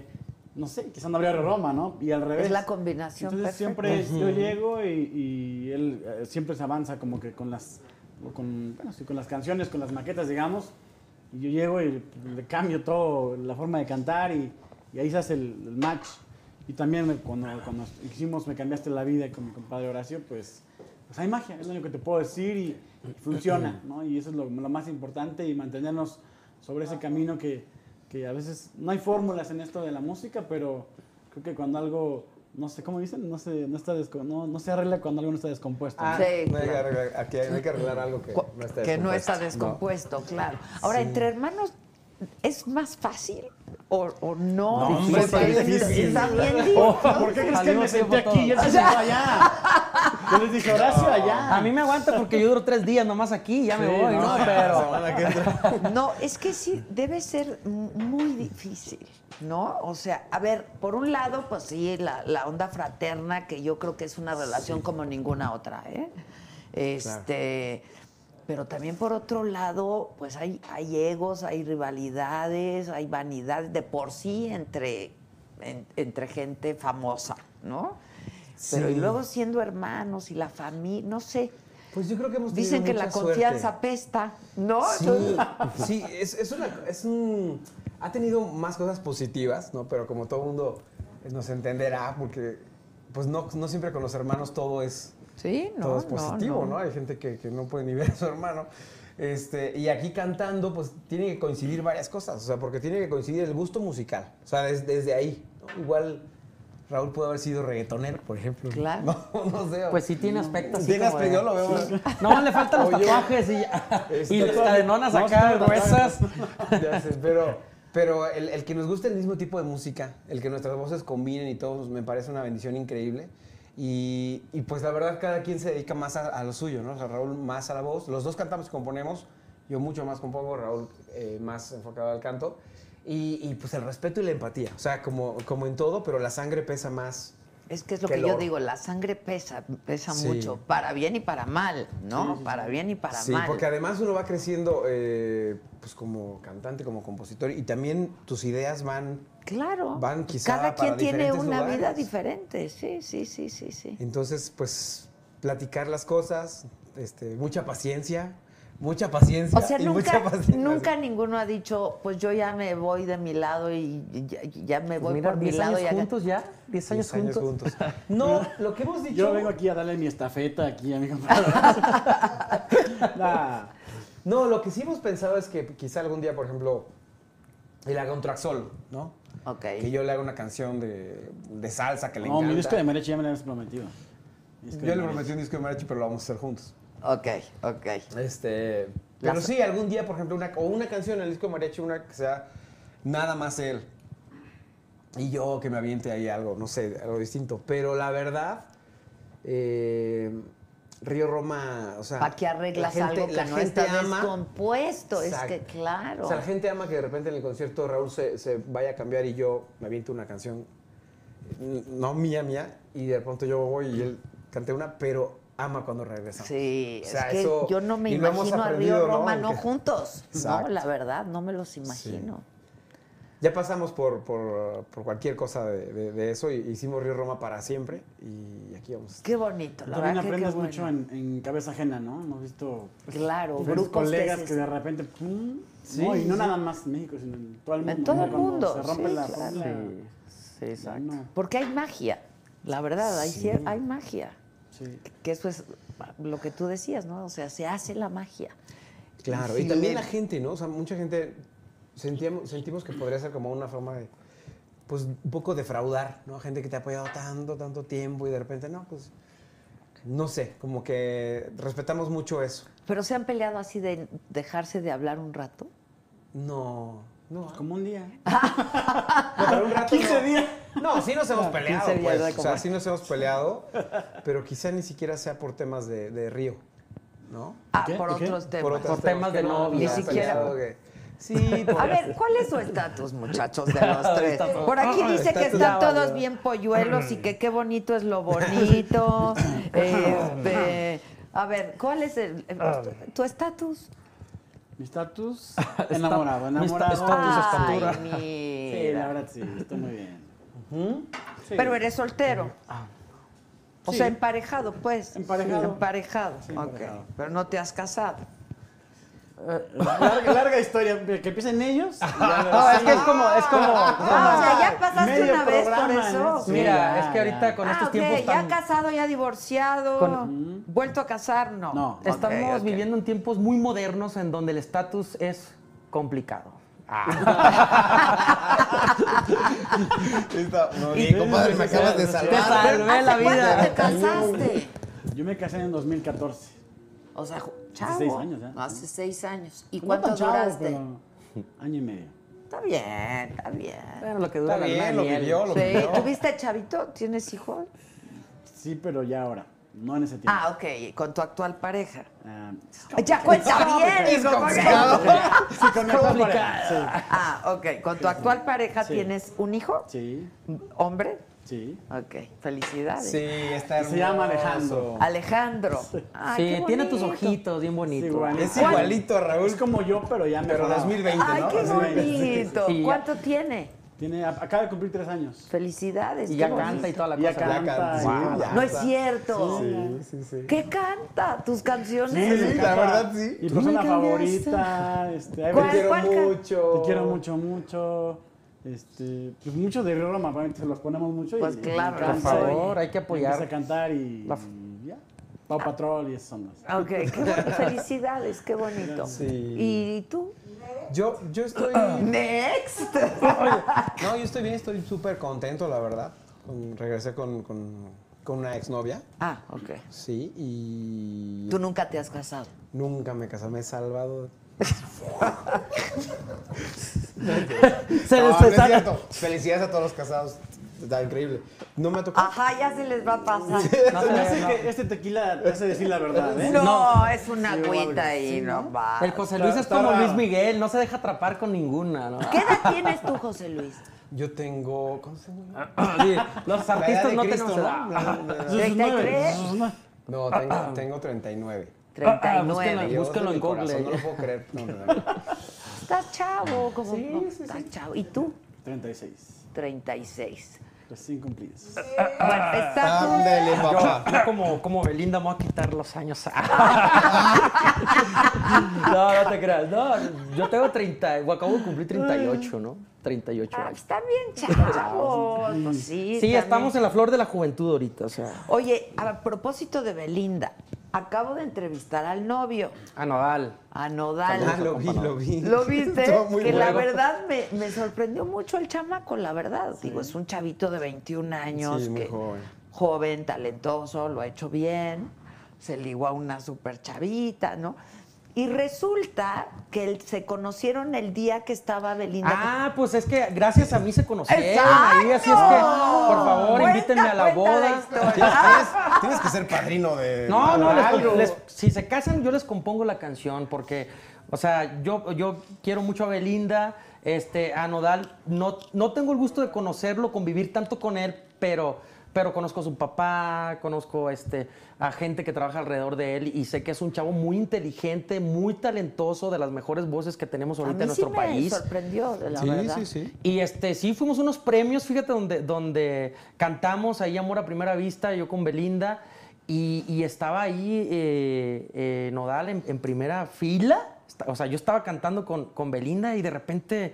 no sé, quizás no habría Roma, ¿no? Y al revés. Es la combinación Entonces perfecta. siempre yo llego y, y él eh, siempre se avanza como que con las con, bueno, sí, con las canciones, con las maquetas, digamos. Y yo llego y le cambio todo, la forma de cantar y, y ahí se hace el, el match. Y también cuando, cuando hicimos Me cambiaste la vida con mi compadre Horacio, pues, pues hay magia, es lo único que te puedo decir y, y funciona, ¿no? Y eso es lo, lo más importante y mantenernos sobre ese camino que, que a veces no hay fórmulas en esto de la música, pero creo que cuando algo, no sé cómo dicen, no se, no está desco- no, no se arregla cuando algo no está descompuesto. ¿no? Ah, Sí, no hay que arreglar, aquí hay, que arreglar algo que no está que no está descompuesto. descompuesto, claro. Ahora, entre hermanos, ¿es más fácil o, o no? No, hombre, está difícil. Está bien Oh, difícil. ¿Por qué crees que me senté aquí y él se sentó allá? Yo les dije, Horacio, allá. A mí me aguanta porque yo duro tres días nomás aquí y ya me Sí, voy, no, ¿no? Pero No, es que sí, debe ser muy difícil, ¿no? O sea, a ver, por un lado, pues sí, la, la onda fraterna, que yo creo que es una relación como ninguna otra, ¿eh? Este, pero también por otro lado, pues hay, hay egos, hay rivalidades, hay vanidades de por sí entre, en- entre gente famosa, ¿no? Pero y luego siendo hermanos y la familia, no sé. Pues yo creo que hemos tenido Dicen que la confianza suerte. apesta, ¿no? Sí, sí, es, es una, es un... Ha tenido más cosas positivas, ¿no? Pero como todo mundo nos entenderá, porque pues no, no siempre con los hermanos todo es, Sí, no, todo es positivo, no. no, Hay gente que, que no puede ni ver a su hermano. Este, y aquí cantando, pues tiene que coincidir varias cosas, o sea, porque tiene que coincidir el gusto musical, o sea, des- desde ahí. ¿no? Igual Raúl puede haber sido reggaetonero, por ejemplo. Claro. No, no sé. pues sí tiene aspecto así Tiene aspecto, yo lo veo No, le faltan los O yo. tatuajes y. Este- y las cadenonas No, acá gruesas. Ya sé, pero, pero el, el que nos guste el mismo tipo de música, el que nuestras voces combinen y todos, me parece una bendición increíble. Y, y pues la verdad, cada quien se dedica más a, a lo suyo, ¿no? O sea, Raúl más a la voz. Los dos cantamos y componemos. Yo mucho más compongo, Raúl eh, más enfocado al canto. Y, y, pues el respeto y la empatía. O sea, como, como en todo, pero la sangre pesa más. Es que es lo Que yo oro. digo, la sangre pesa, pesa Sí. mucho, para bien y para mal, ¿no? Para bien y para sí, mal. porque además uno va creciendo eh, pues como cantante, como compositor. Y también tus ideas van Claro. van quizá Cada para quien tiene una vida diferente, sí, sí, sí, sí, sí. Entonces, pues, platicar las cosas, este, mucha paciencia, mucha paciencia. O sea, y nunca, mucha paciencia. nunca ninguno ha dicho, pues yo ya me voy de mi lado y ya, ya me voy Mira, por mi 10 lado. años y juntos ya, 10 años, Diez años juntos. juntos. No, lo que hemos dicho. Yo vengo aquí a darle mi estafeta aquí a mi compadre. Nah. No, lo que sí hemos pensado es que quizá algún día, por ejemplo, él haga un track solo, ¿no? Que yo le haga una canción de, de salsa que le No, encanta. mi disco de mariachi ya me lo habías prometido. Disco Yo le prometí un disco de mariachi, pero lo vamos a hacer juntos. Ok, ok. Este, pero sí, algún día, por ejemplo, una, o una canción en el disco de mariachi, una que sea nada más él. Y yo que me aviente ahí algo, no sé, algo distinto. Pero la verdad, eh, Río Roma, o sea... ¿Para qué arreglas la gente- algo que la no gente está ama- descompuesto? Es que claro. O sea, la gente ama que de repente en el concierto Raúl se, se vaya a cambiar y yo me aviento una canción, n- no mía, mía, y de pronto yo voy y él cante una, pero ama cuando regresamos. Sí, O sea, es que eso- yo no me imagino a Río. Roma no juntos. No, la verdad, no me los imagino. Ya pasamos por, por, por cualquier cosa de, de- de eso y hicimos Río Roma para siempre y aquí vamos. a estar. Qué bonito, la También verdad que aprendes bueno. mucho en, en cabeza ajena, ¿no? Hemos visto pues, Claro, grupos que colegas que, de repente, pum, Sí, no, y no sí. nada más en México, sino en todo el mundo. En todo el mundo, Se rompe sí, la claro. Sí, exacto. no. Porque hay magia, la verdad, hay, hay magia. Sí. Que eso es lo que tú decías, ¿no? O sea, se hace la magia. Claro, Sí. y también la gente, ¿no? O sea, mucha gente sentíamos, sentimos que podría ser como una forma de, pues, un poco defraudar, ¿no? Gente que te ha apoyado tanto, tanto tiempo y de repente, no, pues, no sé, como que respetamos mucho eso. Pero se han peleado así de dejarse de hablar un rato. No, no. Como un día. No, pero un rato 15 no. días. No, sí nos hemos 15 peleado, pues. O sea, sí nos hemos peleado, pero quizá ni siquiera sea por temas de, de río, ¿no? Ah, qué? por otros temas. Por, otros Por temas que de no. Ni siquiera- que- Sí, A ver, ¿cuál es su estatus, muchachos, de los tres? Por aquí Ah, dice que estatus. están todos bien polluelos y que qué bonito es lo bonito. Este, a ver, ¿cuál es el, tu estatus? Mi estatus, enamorado, mi enamorado. estatus Ay, estatura. Sí, la verdad sí, estoy muy bien. Sí. Pero eres soltero. O Sí. sea, emparejado, pues. Emparejado. Emparejado, Sí, ok. emparejado. Pero no te has casado. Larga, larga historia, que empiecen ellos. No, es que es como, es como, Ah, o sea, ya pasaste Medio una vez por eso. ¿no? Sí, mira, ya, es que ahorita ya. con ah, estos ok, tiempos ya casado, ya divorciado, Con- vuelto a casar, no. No. Estamos viviendo en tiempos muy modernos en donde el estatus es complicado. Bien, compadre, me acabas de Te salvar. salvé la ¿Hace cuánto vida. te casaste? Yo me casé en 2014. O sea, chavo. seis años, ¿eh? Hace seis años. ¿Y cuánto duraste? pero Año y medio. Está bien, está bien. Bueno, lo que dura Está la bien, lo miel. vivió, lo Sí, vivió. ¿Tuviste chavito? ¿Tienes hijos? Sí, pero ya ahora. No en ese tiempo. Ah, ok, con tu actual pareja. Ah, Ya cuenta bien, hijo, con eso. sí, con mi actual pareja. Ah, ok, con tu actual pareja Sí. tienes un hijo, Sí, hombre. Sí. Ok, felicidades. Sí, está hermoso. Se llama Alejandro. Alejandro. Ay, Sí, qué tiene tus ojitos bien Sí, bonitos. Es igualito a Raúl, Es como yo, pero ya pero mejorado. 2020, Ay, ¿no? qué bonito. Sí. ¿Cuánto tiene? Tiene, acaba de cumplir tres años. Felicidades. Y ya bonito. canta y toda la Ya cosa. canta. Ya canta, ya. No es cierto. Sí, sí, sí. ¿Qué canta? ¿Tus canciones? Sí, me la verdad, sí. Mi Tú me persona favorita. Este, ahí ¿Cuál. Te quiero cuál mucho. Te quiero mucho, mucho. Este, pues mucho de Roma, obviamente se los ponemos mucho. Pues y, claro, y por favor, y- hay que apoyar. A cantar y, La- y ya. Pau Patrol y esas ondas. Ok, qué bonito. Felicidades, qué bonito. Sí. ¿Y tú? Yo, yo estoy. Next. No, yo estoy bien, estoy súper contento, la verdad. Con- regresé con, con, con una exnovia. Ah, ok. Sí, y. Tú nunca te has casado. Nunca me casé, me he salvado. Se No, les no es cierto. Felicidades a todos los casados. Está increíble. No me ha tocado. Ajá, ya se les va a pasar. No que este tequila te hace decir la verdad, ¿eh? No, No. es una Sí, agüita igual, ahí, sí, no ¿no? va. El José Luis es está como raro. Luis Miguel, no se deja atrapar con ninguna, ¿no? ¿Qué edad tienes tú, José Luis? Yo tengo. ¿Cómo se llama? Sí, los artistas de no Cristo, tenemos edad. ¿no? La- la- la- 33. No, tengo, tengo 39. 39. búsquenlo. Dios búsquenlo de en Google. corazón, No lo puedo creer. No, no, no. Estás chavo, como no, estás chavo. ¿Y tú? 36. 36. Recién cumplidos. Bueno, estatus. Ándele, papá. Yo como, como Belinda me voy a quitar los años. no, no te creas. No, yo tengo 30, o acabo de cumplir 38, ¿no? 38 Ah, años. están bien chavos. Pues sí, Sí, estamos en la flor de la juventud ahorita, o sea. Oye, a propósito de Belinda, acabo de entrevistar al novio, A Nodal. a Nodal. Ah, lo vi, lo vi. ¿Lo viste? Muy que la verdad me, me sorprendió mucho el chamaco, la verdad. Digo, es un chavito de 21 años, Sí, muy que, joven. joven, talentoso, lo ha hecho bien, se ligó a una super chavita, ¿no? Y resulta que se conocieron el día que estaba Belinda. Ah, pues es que gracias a mí se conocieron ahí, así es que, por favor, Cuenta, invítenme a la boda. Tienes, tienes que ser padrino de. No, no, les- les- si se casan, yo les compongo la canción porque, o sea, yo, yo quiero mucho a Belinda, este, a Nodal, no, no tengo el gusto de conocerlo, convivir tanto con él, pero, pero conozco a su papá, conozco este, a gente que trabaja alrededor de él y sé que es un chavo muy inteligente, muy talentoso, de las mejores voces que tenemos a ahorita mí en nuestro sí me país. sorprendió, de la Sí, verdad. sí, sí. Y este, sí, fuimos unos premios, fíjate, donde, donde cantamos ahí Amor a Primera Vista, yo con Belinda, y, y estaba ahí eh, eh, Nodal en, en primera fila. O sea, yo estaba cantando con, con Belinda y de repente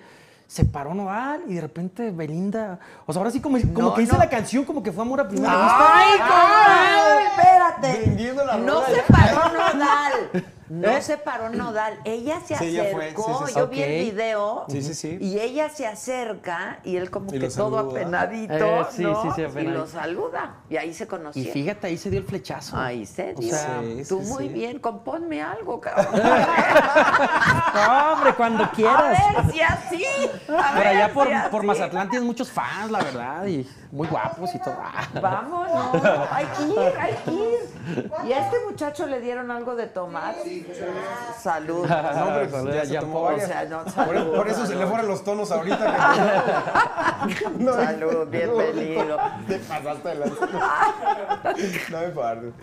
se paró Nodal y de repente Belinda. O sea, ahora sí, como, como No, que hice no. la canción, como que fue Amor a Primera ¡Ay, Vista. comadre! Espérate. Vendiendo la no rola se paró Nodal. No ¿Eh? se paró Nodal. Ella se Sí, ella fue, acercó. sí, sí, sí. Yo vi el video. Sí, sí, sí. Y ella se acerca y él como Y que todo saluda. apenadito, Eh, sí, ¿no? sí, sí, y lo saluda. Y ahí se Y conocieron. fíjate, ahí se dio el flechazo. Ahí se O dio. sea, Sí, Tú sí, muy sí. bien, compónme algo, cabrón. No, hombre, cuando A quieras. ver si así. a Por allá por, si por Mazatlán tienes muchos fans, la verdad, y muy guapos y todo. Vámonos, hay que ir, hay que ir. ¿Y a este muchacho le dieron algo de tomar? Salud. No, hombre, pues, Salud, ya ya se tomó por- varias. o sea, no, por, salud, por eso se le fueron los tonos ahorita. que- No, Salud, bienvenido. Te pasaste de lanza. No me partes.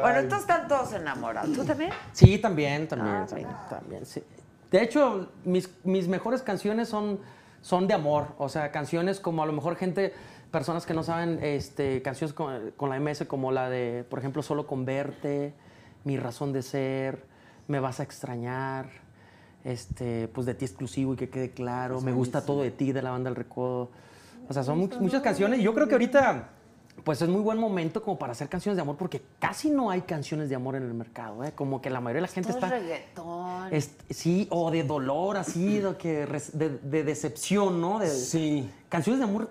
Bueno, entonces están todos enamorados. ¿Tú también? Sí, también, también, Ah, también, sí. De hecho, mis, mis mejores canciones son, son de amor. O sea, canciones como a lo mejor gente, personas que no saben, este, canciones con, con la MS como la de, por ejemplo, Solo con verte, Mi razón de ser, Me vas a extrañar, este, pues de ti exclusivo y que quede claro, Me gusta todo de ti de la banda El Recodo. O sea, son mu- muchas canciones. y Yo creo que ahorita pues es muy buen momento como para hacer canciones de amor porque casi no hay canciones de amor en el mercado, ¿eh? Como que la mayoría de la gente Todo está... es reggaetón. Sí, o de dolor, así, de, de, de decepción, ¿no? De, Sí. Canciones de amor,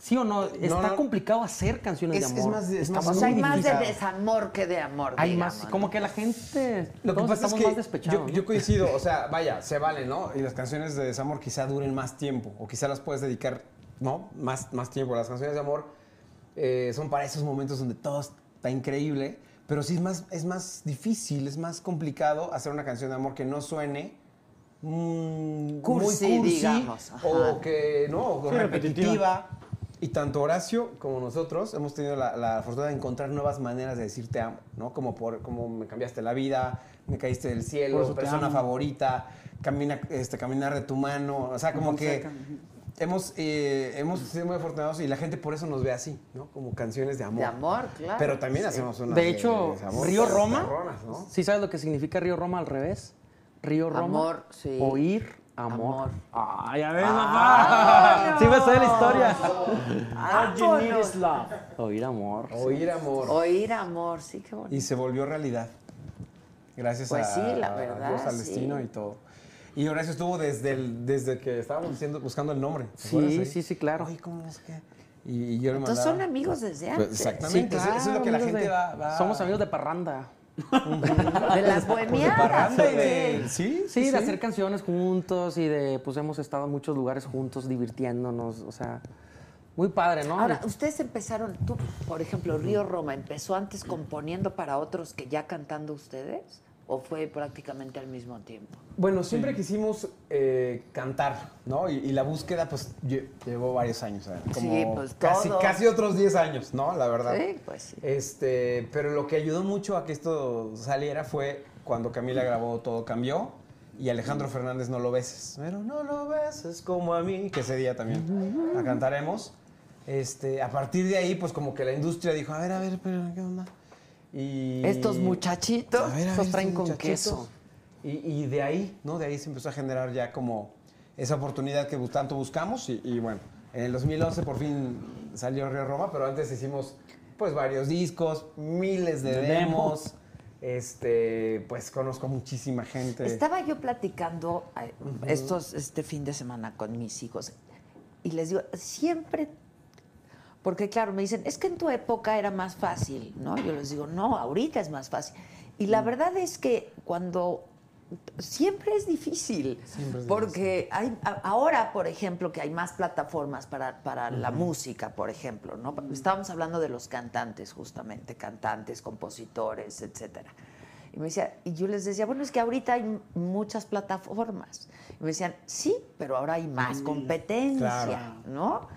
sí o no, está no. complicado hacer canciones Es- de es amor. más es más o muy sea, hay más de desamor que de amor. Hay digamos, más, ¿no? como que la gente, Lo que todos pasa es estamos que más despechados. yo, ¿no? yo coincido, o sea, vaya, se vale, ¿no? Y las canciones de desamor quizá duren más tiempo, o quizá las puedes dedicar, ¿no? Más, más tiempo. Las canciones de amor eh, son para esos momentos donde todo está increíble, pero sí es más, es más difícil, es más complicado hacer una canción de amor que no suene mm, Cursi, muy cursi digamos, ajá. o que no o Sí, repetitiva. repetitiva. Y tanto Horacio como nosotros hemos tenido la, la fortuna de encontrar nuevas maneras de decir te amo, ¿no? Como por como me cambiaste la vida, me caíste del cielo, persona favorita, camina, este, caminar de tu mano, o sea, como que hemos, eh, hemos sido muy afortunados y la gente por eso nos ve así, ¿no? Como canciones de amor. De amor, claro. Pero también hacemos unas De hecho, Río Roma. ¿sí sabes lo que significa Río Roma al revés? Río Roma. Amor, sí. Oír, amor. Amor. Ah, ya ves, Ah, papá. Sí me sé la historia. All you need is love. Oír amor. Oír amor. Oír amor, sí, qué bonito. Y se volvió realidad. Gracias Pues a, sí, la a verdad, Dios, al sí. destino y todo. Y Horacio estuvo desde, el, desde que estábamos haciendo, buscando el nombre. ¿te Sí, sí, sí, claro. Oye, ¿cómo es que? Y, y yo le mandaba... Entonces son amigos desde Pues, antes. exactamente. eso- eso es lo que la gente de- va, va- Somos amigos de parranda. De las parranda y ¿o qué? de... Sí, Sí, de hacer canciones juntos y de, pues hemos estado en muchos lugares juntos divirtiéndonos, o sea, muy padre, ¿no? Ahora, ustedes empezaron, tú, por ejemplo, Río Roma, ¿empezó antes componiendo para otros que ya cantando ustedes? ¿O fue prácticamente al mismo tiempo? Bueno, siempre quisimos eh, cantar, ¿no? Y, y la búsqueda, pues, lle- llevó varios años. ¿eh? Como Sí, pues, casi, todo. casi otros 10 años, ¿no? La verdad. Sí, pues sí. Este, pero lo que ayudó mucho a que esto saliera fue cuando Camila grabó Todo Cambió y Alejandro Fernández No Lo Beses. Pero no lo beses como a mí, que ese día también la cantaremos. Este, a partir de ahí, pues como que la industria dijo, a ver, a ver, pero ¿qué onda? Y, Estos muchachitos, a ver, a ver, traen estos con queso. Y, y de ahí, ¿no? De ahí se empezó a generar ya como esa oportunidad que tanto buscamos. Y, y bueno, en el 2011 por fin salió Río Roma, pero antes hicimos pues varios discos, miles de De demos. Este, pues conozco muchísima gente. Estaba yo platicando eh, estos, este fin de semana con mis hijos y les digo, siempre, porque claro, me dicen, es que en tu época era más fácil, ¿no? Yo les digo, no, ahorita es más fácil. Y la verdad es que cuando siempre es difícil, Siempre es porque hay, a- ahora, por ejemplo, que hay más plataformas para, para la música, por ejemplo, ¿no? Estábamos hablando de los cantantes, justamente, cantantes, compositores, etcétera. Y me decía, y yo les decía, bueno, es que ahorita hay muchas plataformas. Y me decían, sí, pero ahora hay más competencia, Claro. ¿no?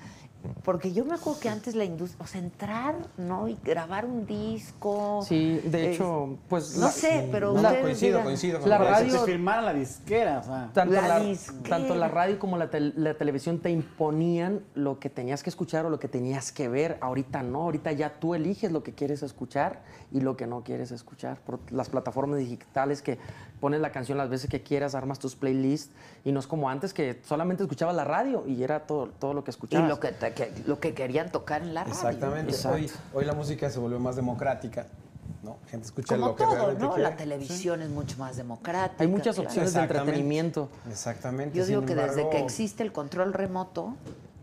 Porque yo me acuerdo que antes la industria, o sea, entrar, ¿no? Y grabar un disco. Sí, de es- hecho, pues... No la- sé, pero No, ustedes coincido, digan. coincido con La radio- te firmara la disquera, o sea. Tanto La la, disquera. tanto la radio como la, la televisión te imponían lo que tenías que escuchar o lo que tenías que ver. Ahorita no, ahorita ya tú eliges lo que quieres escuchar y lo que no quieres escuchar. Por las plataformas digitales que pones la canción las veces que quieras, armas tus playlists y no es como antes que solamente escuchabas la radio y era todo, todo lo que Y escuchabas. lo que, te- que- lo que querían tocar en la radio. Exactamente. Hoy, hoy la música se volvió más democrática, ¿no? Gente escucha Como lo que realmente ¿no? quiere. La televisión es mucho más democrática. Hay muchas claro. opciones de entretenimiento. Exactamente. Yo digo sin que desde que existe el control remoto,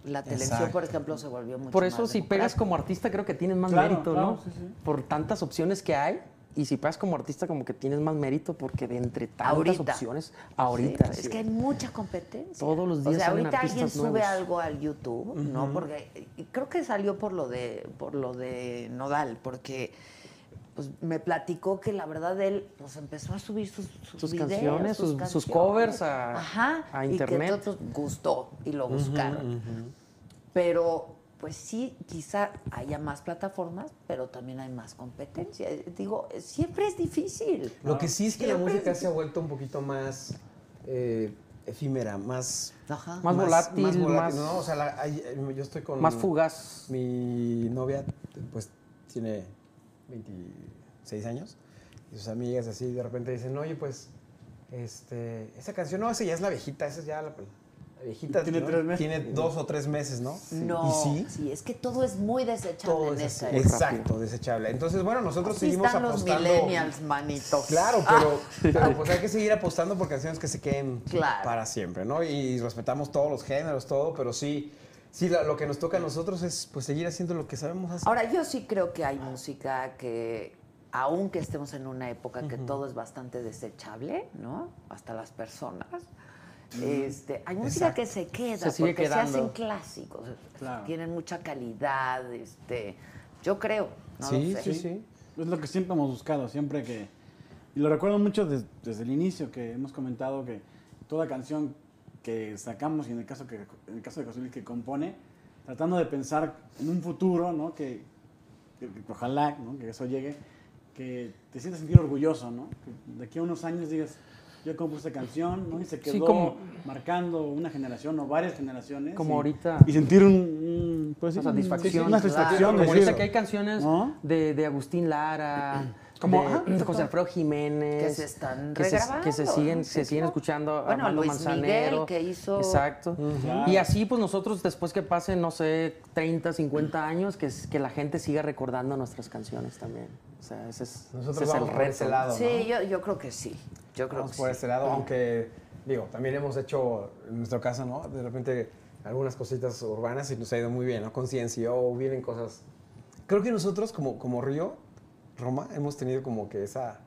la televisión, Exacto. por ejemplo, se volvió mucho Por más eso si pegas como artista creo que tienes más Claro, mérito, claro, ¿no? sí, sí. Por tantas opciones que hay. Y si pegas como artista como que tienes más mérito porque de entre tantas Ahorita. opciones, ahorita. Sí, sí. es que hay mucha competencia. Todos los O días sea, salen ahorita alguien sube nuevos. algo al YouTube, ¿no? Porque y creo que salió por lo de por lo de Nodal, porque pues me platicó que la verdad él pues empezó a subir sus, sus, Sus videos, canciones, sus- sus canciones. covers a- Ajá, a y internet. que entonces gustó y lo buscaron. Pero pues sí, quizá haya más plataformas, pero también hay más competencia. Digo, siempre es difícil. Lo que sí es que la música se ha vuelto un poquito más eh, efímera, más... Ajá. Más volátil, más- ¿no? O sea, la- hay- yo estoy con... Más fugaz. Mi novia, pues, tiene 26 años. Y sus amigas así de repente dicen, oye, pues, este, esa canción, no, esa ya es la viejita, esa es ya la viejita. Tiene ¿no? tres meses. Tiene dos o tres meses, ¿no? No, Y sí, es que todo es muy desechable todo en es época. Exacto, desechable. Entonces, bueno, nosotros Así seguimos están los apostando. millennials, manito. Claro, pero, pero, pues hay que seguir apostando por canciones que se queden Claro. para siempre, ¿no? Y respetamos todos los géneros, todo, pero sí, sí la- lo que nos toca a nosotros es pues seguir haciendo lo que sabemos hacer. Ahora, yo sí creo que hay música que, aunque estemos en una época que todo es bastante desechable, ¿no? Hasta las personas. Este, hay música Exacto. que se queda Se sigue porque quedando. se hacen clásicos, Claro. tienen mucha calidad, este, yo creo, no sí, lo sé. sí, sí. Es lo que siempre hemos buscado, siempre que... Y lo recuerdo mucho des- desde el inicio, que hemos comentado que toda canción que sacamos, y en el caso, que, en el caso de José Luis que compone, tratando de pensar en un futuro, ¿no? Que, que- que ojalá, ¿no? Que eso llegue, que te sientas sentir orgulloso, ¿no? Que de aquí a unos años digas, yo compuse esta canción, ¿no? Y se quedó como- marcando una generación o varias generaciones. Como y- ahorita. Y sentir un... pues, Una un- satisfacción. una satisfacción. Claro, Como ahorita que hay canciones ¿No? de, de Agustín Lara, Como, de José Alfredo Jiménez. Que se están que se, que se siguen, se siguen escuchando Bueno, Armando Luis Manzanero. Miguel, que hizo- Exacto. Y así, pues nosotros, después que pasen, no sé, 30, 50 años, que, que la gente siga recordando nuestras canciones también. O sea, ese es, Nosotros ese es vamos el por reto. ese lado, ¿no? Sí, yo, yo creo que sí, yo creo Vamos que por sí. ese lado, aunque, digo, también hemos hecho, en nuestro caso, ¿no? De repente algunas cositas urbanas y nos ha ido muy bien, ¿no? Conciencia, o vienen cosas... Creo que nosotros, como, como Río, Roma, hemos tenido como que esa,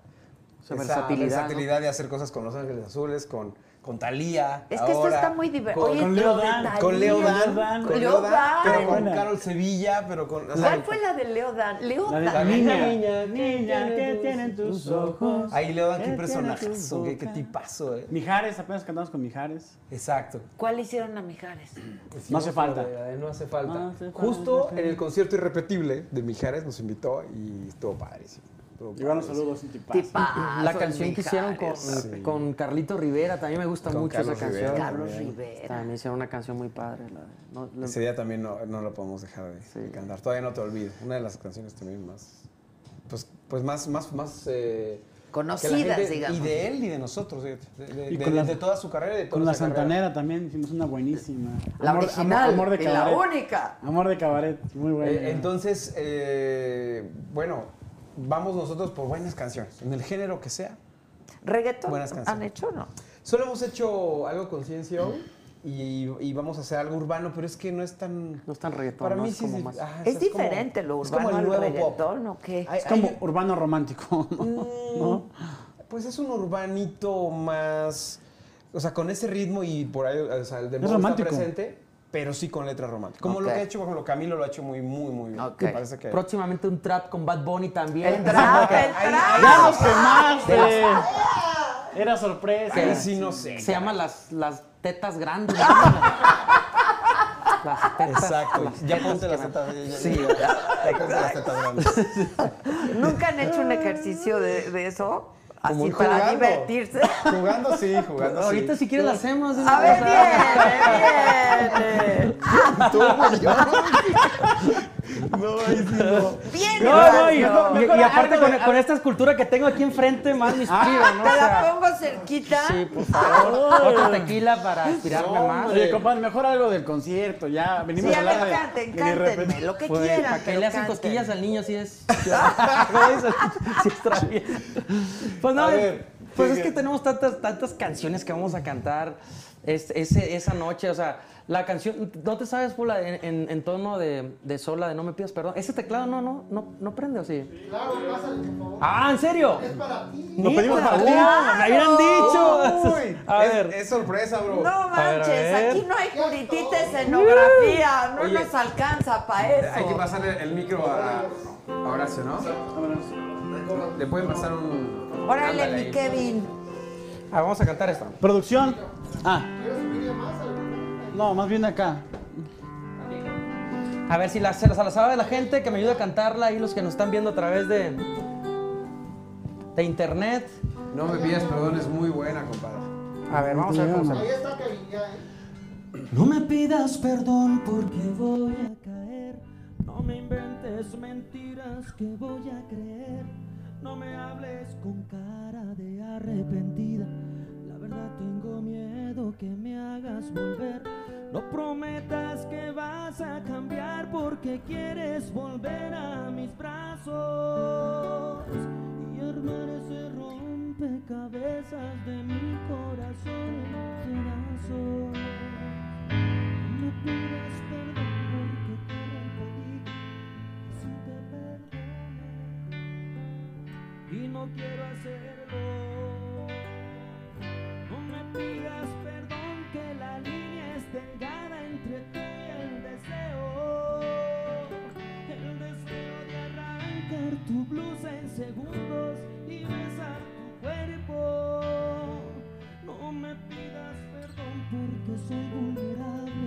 Esa versatilidad, ¿no? versatilidad de hacer cosas con Los Ángeles Azules, con, con Talía. Es que esto ahora, está muy divertido. Con, con Leo Dan, con Leo Dan, con Leo Dan, Dan. pero con. Carol Sevilla, pero con... o sea, ¿Cuál fue la de Leo Dan? Leo La de Dan. niña, niña, niña, ¿qué tienen tus ojos? Ahí Leo Dan, qué ¿Qué personajazo, qué, qué tipazo, eh. Mijares, apenas cantamos con Mijares. Exacto. ¿Cuál hicieron a Mijares? No hace falta. No hace falta. No hace falta. Justo en el concierto irrepetible de Mijares nos invitó y estuvo padrísimo. Estuvo Igual un tipazo. Tipazo, La canción que hicieron con, Mijares. Sí. con Carlito Rivera, también me gusta Con mucho Carlos esa canción. Rivera Carlos también. Rivera. También hicieron una canción muy padre. la de- no, la- Ese día también no, no lo podemos dejar de, Sí. de cantar. Todavía no te olvido. Una de las canciones también más. Pues, pues más, más, más. eh, Conocidas, gente- digamos. Y de él y de nosotros. De, de- Y de- con la- de toda su carrera y de toda Con la carrera. Santanera también hicimos una buenísima. La Amor- original Amor, amor de y la cabaret. única. Amor de cabaret, muy buena. Eh, entonces, eh, bueno, vamos nosotros por buenas canciones, en el género que sea. ¿Reggaetón Buenas canciones. han hecho o no? Solo hemos hecho algo con Ciencio y, y vamos a hacer algo urbano, pero es que no es tan... No es tan reggaetón, Para ¿no? mí Es sí como sí- más- ¿Es diferente lo es como urbano el nuevo pop. reggaetón o qué? Hay- Es como hay- urbano romántico. ¿no? Pues es un urbanito más. O sea, con ese ritmo y por ahí, o sea, el dembow está romántico. presente, pero sí con letra romántica. Como lo Ok. que ha hecho, por ejemplo, Camilo lo ha hecho muy, muy, muy bien. Ok. Me parece que. Próximamente un trap con Bad Bunny también. El trap, el trap. ¡Ya nos quemaste! Era sorpresa. Ahí sí no sé. Se llama las, las tetas grandes. ¿no? las tetas. Exacto. las Ya tetas ponte las tetas. ya- ya- Sí. ya- ya ponte las tetas grandes. ¿Nunca han hecho un ejercicio de, de eso? Así para jugando. divertirse. Jugando sí, jugando Ahorita sí. si quieres la hacemos. A ver, viene, viene. Tú, güey, yo. No, ahí sí no. Viene, No, no, y, Horacio. y- y aparte con, con esta escultura que tengo aquí enfrente, más me inspiro, ¿no? O Te la pongo cerquita. sí, por favor. Otro tequila para inspirarme más. Oye, compadre, mejor algo del concierto. Ya venimos Sí, a hablar ver, de- canten, cántenme, lo que Pues, quieran. para que le hacen canten. cosquillas al niño, si es. Sí, es travieso. Pues no, A ver, pues sí, es que tenemos tantas, tantas canciones que vamos a cantar es- ese- esa noche. O sea, la canción. ¿No te sabes, Pula, en, en- en tono de, de sola, de no me pidas perdón? Ese teclado no, no, no, no prende, ¿o sí? Claro, pásale, por favor. Ah, ¿en serio? Es para ti. Lo pedimos para ti. me habían dicho. Uy, a es, ver. es sorpresa, bro. No ver, a manches, ver. aquí no hay puritita escenografía, no Oye. nos alcanza para eso. Hay que pasarle el micro a, a Horacio, ¿no? Le pueden pasar un. Órale, mi. Kevin. Ah, vamos a cantar esta. Producción. Ah. No, más bien acá. A ver si la, se la, se la sabe la gente que me ayude a cantarla y los que nos están viendo a través de, de internet. No me pidas perdón, es muy buena, compadre. A ver, vamos a ver cómo. Ahí está Kevin, ya, ¿eh? No me pidas perdón porque voy a caer. No me inventes mentiras que voy a creer. No me hables con cara de arrepentida. Tengo miedo que me hagas volver. No prometas que vas a cambiar porque quieres volver a mis brazos y armar ese rompecabezas de mi corazón pedazos. No pidas perdón porque te rompí si te perdoné y no quiero hacerlo. Pidas perdón que la línea es delgada entre tú y el deseo. El deseo de arrancar tu blusa en segundos y besar tu cuerpo. No me pidas perdón porque soy vulnerable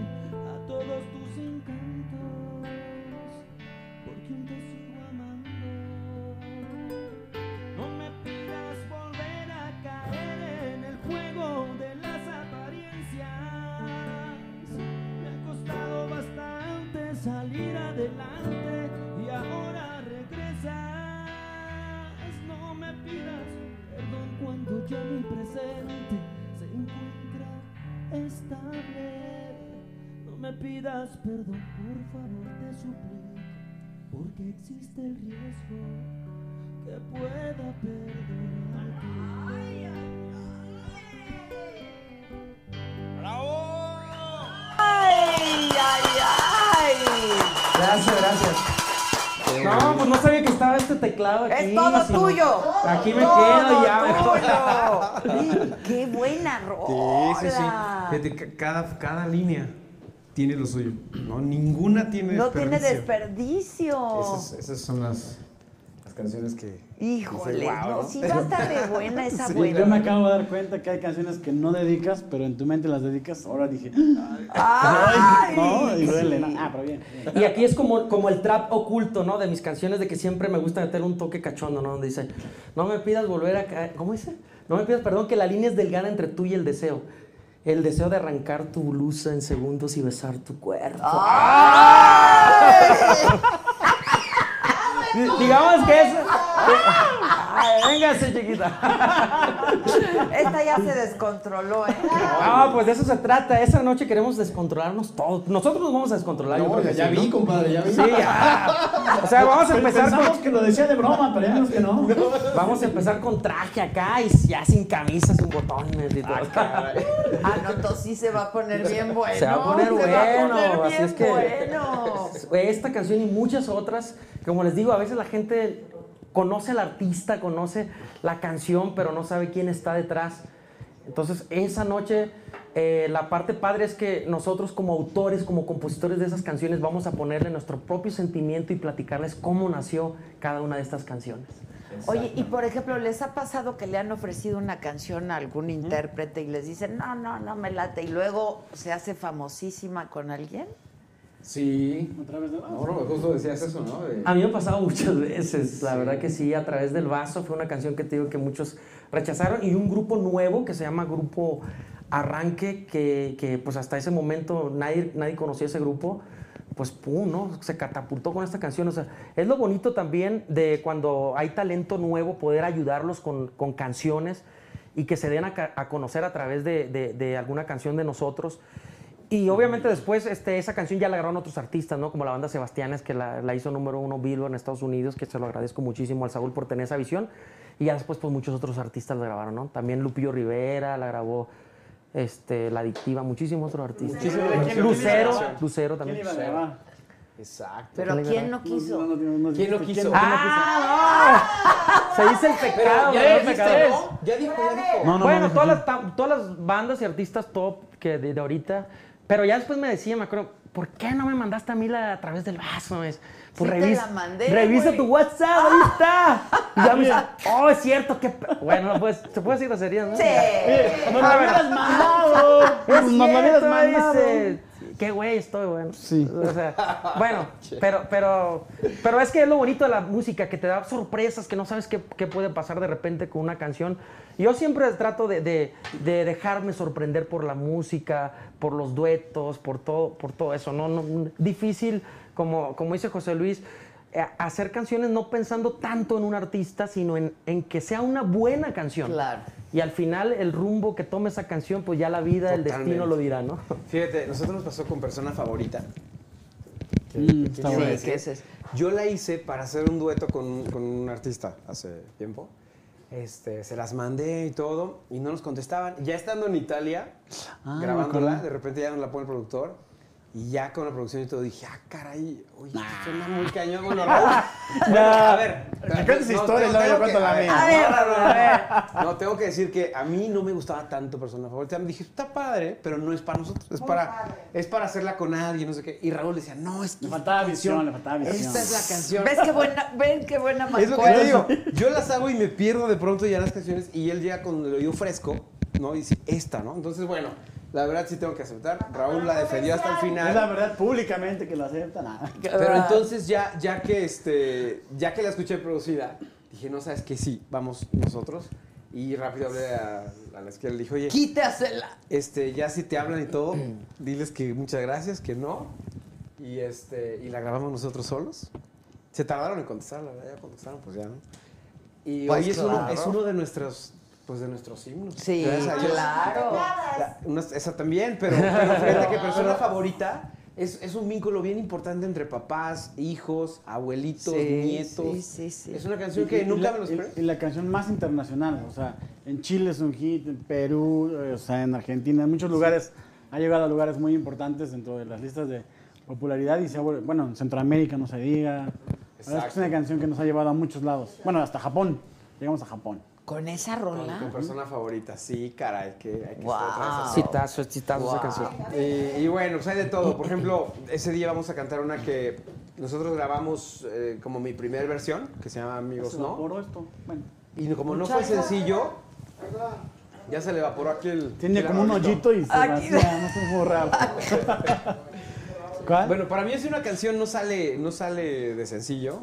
salir adelante y ahora regresas. No me pidas perdón cuando ya mi presente se encuentra estable. No me pidas perdón, por favor, te suplico, porque existe el riesgo que pueda ¡Ay, Gracias, gracias. No, pues no sabía que estaba este teclado aquí. Es todo sino- tuyo. Aquí me Todo quedo ya. tuyo. ¡Qué buena rola! Sí, sí, sí. Fíjate, cada, cada línea tiene lo suyo. No, ninguna tiene No tiene desperdicio. desperdicio. Esas, esas son las canciones que. Híjole, dices, "Wow", no, ¿no? sí va a estar de buena esa Sí, buena. yo me acabo de dar cuenta que hay canciones que no dedicas, pero en tu mente las dedicas. Ahora dije, ¡Ay! no, y duele, sí. Ah, pero bien. Y aquí es como, como el trap oculto, ¿no? De mis canciones, de que siempre me gusta meter un toque cachondo, ¿no? Donde dice, no me pidas volver a caer. ¿Cómo dice? No me pidas perdón, que la línea es delgada entre tú y el deseo. El deseo de arrancar tu blusa en segundos y besar tu cuerpo. Di- Digamos que es. Chiquita. Esta ya se descontroló, ¿eh? Ah, pues de eso se trata. Esa noche queremos descontrolarnos todos. Nosotros nos vamos a descontrolar. yo No, creo ya, que ya sí, vi, ¿no? compadre, ya vi. Sí, ya. O sea, vamos a empezar Pensamos con, que lo decía de broma, pero ya vimos que no. vamos a empezar con traje acá y ya sin camisa, sin botones y todo. Ah, no, entonces sí se va a poner bien bueno. Se va a poner se bueno, va a poner así es que bueno. esta canción y muchas otras, como les digo, a veces la gente conoce al artista, conoce la canción, pero no sabe quién está detrás. Entonces, esa noche, eh, la parte padre es que nosotros como autores, como compositores de esas canciones, vamos a ponerle nuestro propio sentimiento y platicarles cómo nació cada una de estas canciones. Oye, y por ejemplo, ¿les ha pasado que le han ofrecido una canción a algún intérprete y les dicen, no, no, no me late, y luego se hace famosísima con alguien? Sí. Otra vez de No, no, justo decías eso, ¿no? De- A mí me ha pasado muchas veces, la verdad que sí, a través del vaso fue una canción que te digo que muchos rechazaron y un grupo nuevo que se llama Grupo Arranque, que, que, pues hasta ese momento nadie, nadie conocía ese grupo, pues pum, ¿no? Se catapultó con esta canción. O sea, es lo bonito también de cuando hay talento nuevo, poder ayudarlos con, con canciones y que se den a, a conocer a través de, de- de alguna canción de nosotros. Y obviamente después este, esa canción ya la grabaron otros artistas, ¿no? Como la banda Sebastianes, que la, la hizo número uno Billboard en Estados Unidos, que se lo agradezco muchísimo al Saúl por tener esa visión. Y ya después pues muchos otros artistas la grabaron, ¿no? También Lupillo Rivera la grabó, este, La Adictiva, muchísimos otros artistas. ¿Quién- quién- quién- Lucero, Lucero ¿Quién también. iba a grabar? Exacto. Pero ¿Quién no quiso? No, no, no, no, ¿Quién lo quiso? ¡Ah! Se dice el pecado, ya ¿no? dijiste. Ya dijo, ya dijo. No, no, bueno, no, todas, no. las, todas las bandas y artistas top que de, de ahorita. Pero ya después me decía, me acuerdo, ¿por qué no me mandaste a mí la, a través del vaso? Es, pues Sí te revisa, la mandé, revisa tu WhatsApp, ahí está. Y ya me dice, oh, es cierto, que. Bueno, no puedes, se puede decir groserías, ¿no? Sí. Nos lo hubieras mandado. Hubieras cierto, mandado. dice. Qué güey estoy, bueno. Sí. O sea, bueno, pero, pero, pero es que es lo bonito de la música, que te da sorpresas, que no sabes qué, qué puede pasar de repente con una canción. Yo siempre trato de, de- de dejarme sorprender por la música, por los duetos, por todo, por todo eso. No, no, difícil, como, como dice José Luis, eh, hacer canciones no pensando tanto en un artista, sino en, en que sea una buena canción. Claro. Y al final el rumbo que tome esa canción, pues ya la vida, el destino lo dirá, ¿no? Fíjate, nosotros nos pasó con persona favorita. Mm, ¿Qué Sí? ¿qué es eso? Yo la hice para hacer un dueto con, un- con un artista hace tiempo. Este, se las mandé y todo, y no nos contestaban. Ya estando en Italia, Ah, grabándola, de repente ya nos la pone el productor. Y ya con la producción y todo dije, ah, caray, oye, esto suena muy cañón. Bueno, Raúl. bueno, a ver. historia luego yo cuento la mía. no, A ver, no, no, a ver. No, tengo que decir que a mí no me gustaba tanto persona favorita. Me dije, está padre, pero no es para nosotros. Es para, es para hacerla con nadie, no sé qué. Y Raúl decía, no, es que. Le faltaba visión, le faltaba visión. Esta es la canción. ¿Ves qué buena, ven qué buena Es lo que te digo. Yo las hago y me pierdo de pronto ya las canciones y él llega con el oído fresco, ¿no? Y dice, esta, ¿no? Entonces, bueno, la verdad sí tengo que aceptar. Raúl la defendió hasta el Es la final. verdad, públicamente que lo acepta, nada. Pero entonces ya, ya que este, ya que la escuché producida, dije, no, sabes que sí, vamos nosotros. Y rápido hablé a, a la izquierda, le dije, oye, Quítasela. este, ya si te hablan y todo, diles que muchas gracias, que no. Y este, y la grabamos nosotros solos. Se tardaron en contestar, la verdad, ya contestaron, pues ya, ¿no? Y Pues hoy es, uno, claro. es uno de nuestros, pues de nuestros himnos. Sí, claro. La- una- esa también, pero, pero fíjate que persona favorita es, es un vínculo bien importante entre papás, hijos, abuelitos, Sí, nietos. sí, sí, sí. Es una canción Y- que y nunca la- me lo y- esperé. Y la canción más internacional, o sea, en Chile es un hit, en Perú, eh, o sea, en Argentina, en muchos lugares, ha llegado a lugares muy importantes dentro de las listas de popularidad y se ha vuelto- bueno, en Centroamérica no se diga. Es una canción que nos ha llevado a muchos lados. Bueno, hasta Japón. Llegamos a Japón. Con esa rola. con persona favorita, sí, caray, que hay que Wow. estar esa Citazo, citazo esa Wow. canción. Y, y bueno, pues hay de todo. Por ejemplo, ese día vamos a cantar una que nosotros grabamos eh, como mi primer versión, que se llama Amigos ¿Se No. evaporó esto? Bueno, Y como no fue sencillo, ya se le evaporó aquel. tiene aquel como un hoyito y se Aquí. vacía, no muy raro. ¿Cuál? Bueno, para mí si una canción no sale, no sale de sencillo,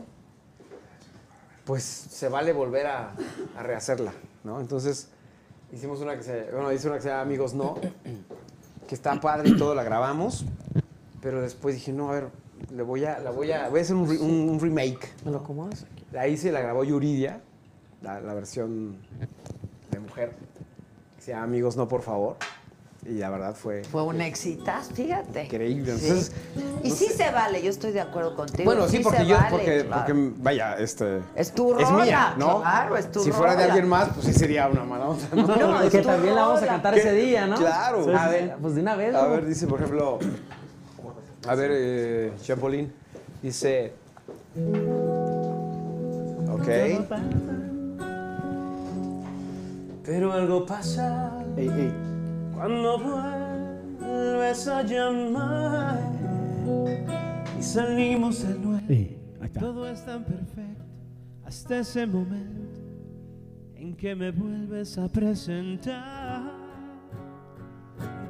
pues se vale volver a, a rehacerla, ¿no? Entonces hicimos una que se, bueno, hice una que se llama Amigos No, que está padre y todo, la grabamos, pero después dije, no, a ver, le voy a, la voy a, voy a hacer un, re- un- un remake. ¿Me lo acomodas? La hice, la grabó Yuridia la, la versión de mujer, que se llama Amigos No Por Favor. Y la verdad fue Fue un éxitas, fíjate. increíble. Sí. Entonces, y sí se vale, yo estoy de acuerdo contigo. bueno, sí, porque se yo, vale, porque, claro. porque, vaya, este... Es tu Es rola, mía, ¿no? claro, es tu Si fuera de rola. alguien más, pues sí sería una mala onda, ¿no? No, es que tu también la vamos a rola. cantar ¿Qué? ese día, ¿no? Claro. A ver, pues de una vez. A ¿no? ver, dice, por ejemplo, a ver, eh, Chapolin, dice, ok, Pero algo pasa ey, ey, cuando vuelves a llamar y salimos de nuevo. Todo es tan perfecto hasta ese momento en que me vuelves a presentar.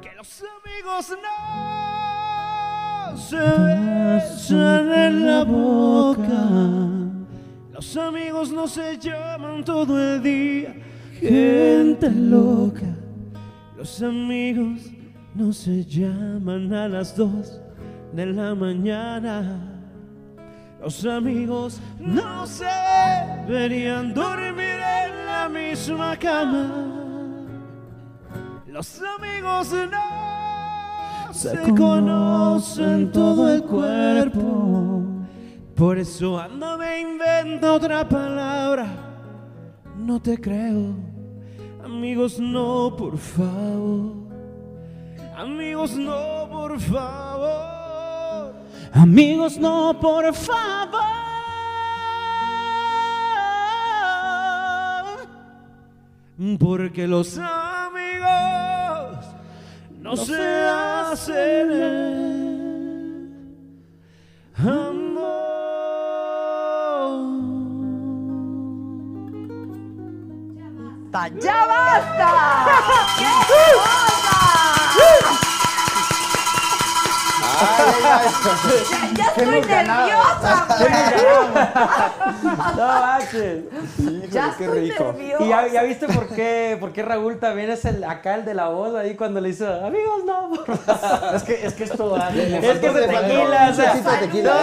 Que los amigos no se besan en la boca. Los amigos no se llaman todo el día. Gente loca. Los amigos no se llaman a las dos de la mañana. Los amigos no se deberían dormir en la misma cama. Los amigos no se conocen todo el cuerpo. Por eso ando me invento otra palabra. No te creo. Amigos, no, por favor. Amigos, no, por favor. Amigos, no, por favor. Porque los amigos no, se hacen ¡Basta! ¡Ya basta! ¡Qué cosa! Ya, ya estoy nerviosa, güey. No manches. Ya qué estoy rico. nerviosa. ¿Y ya, ya viste por qué, por qué Raúl también es el, acá el de la voz ahí cuando le hizo amigos no? favor"? Es que, es que esto da. es que se tequila, o sea, tequila,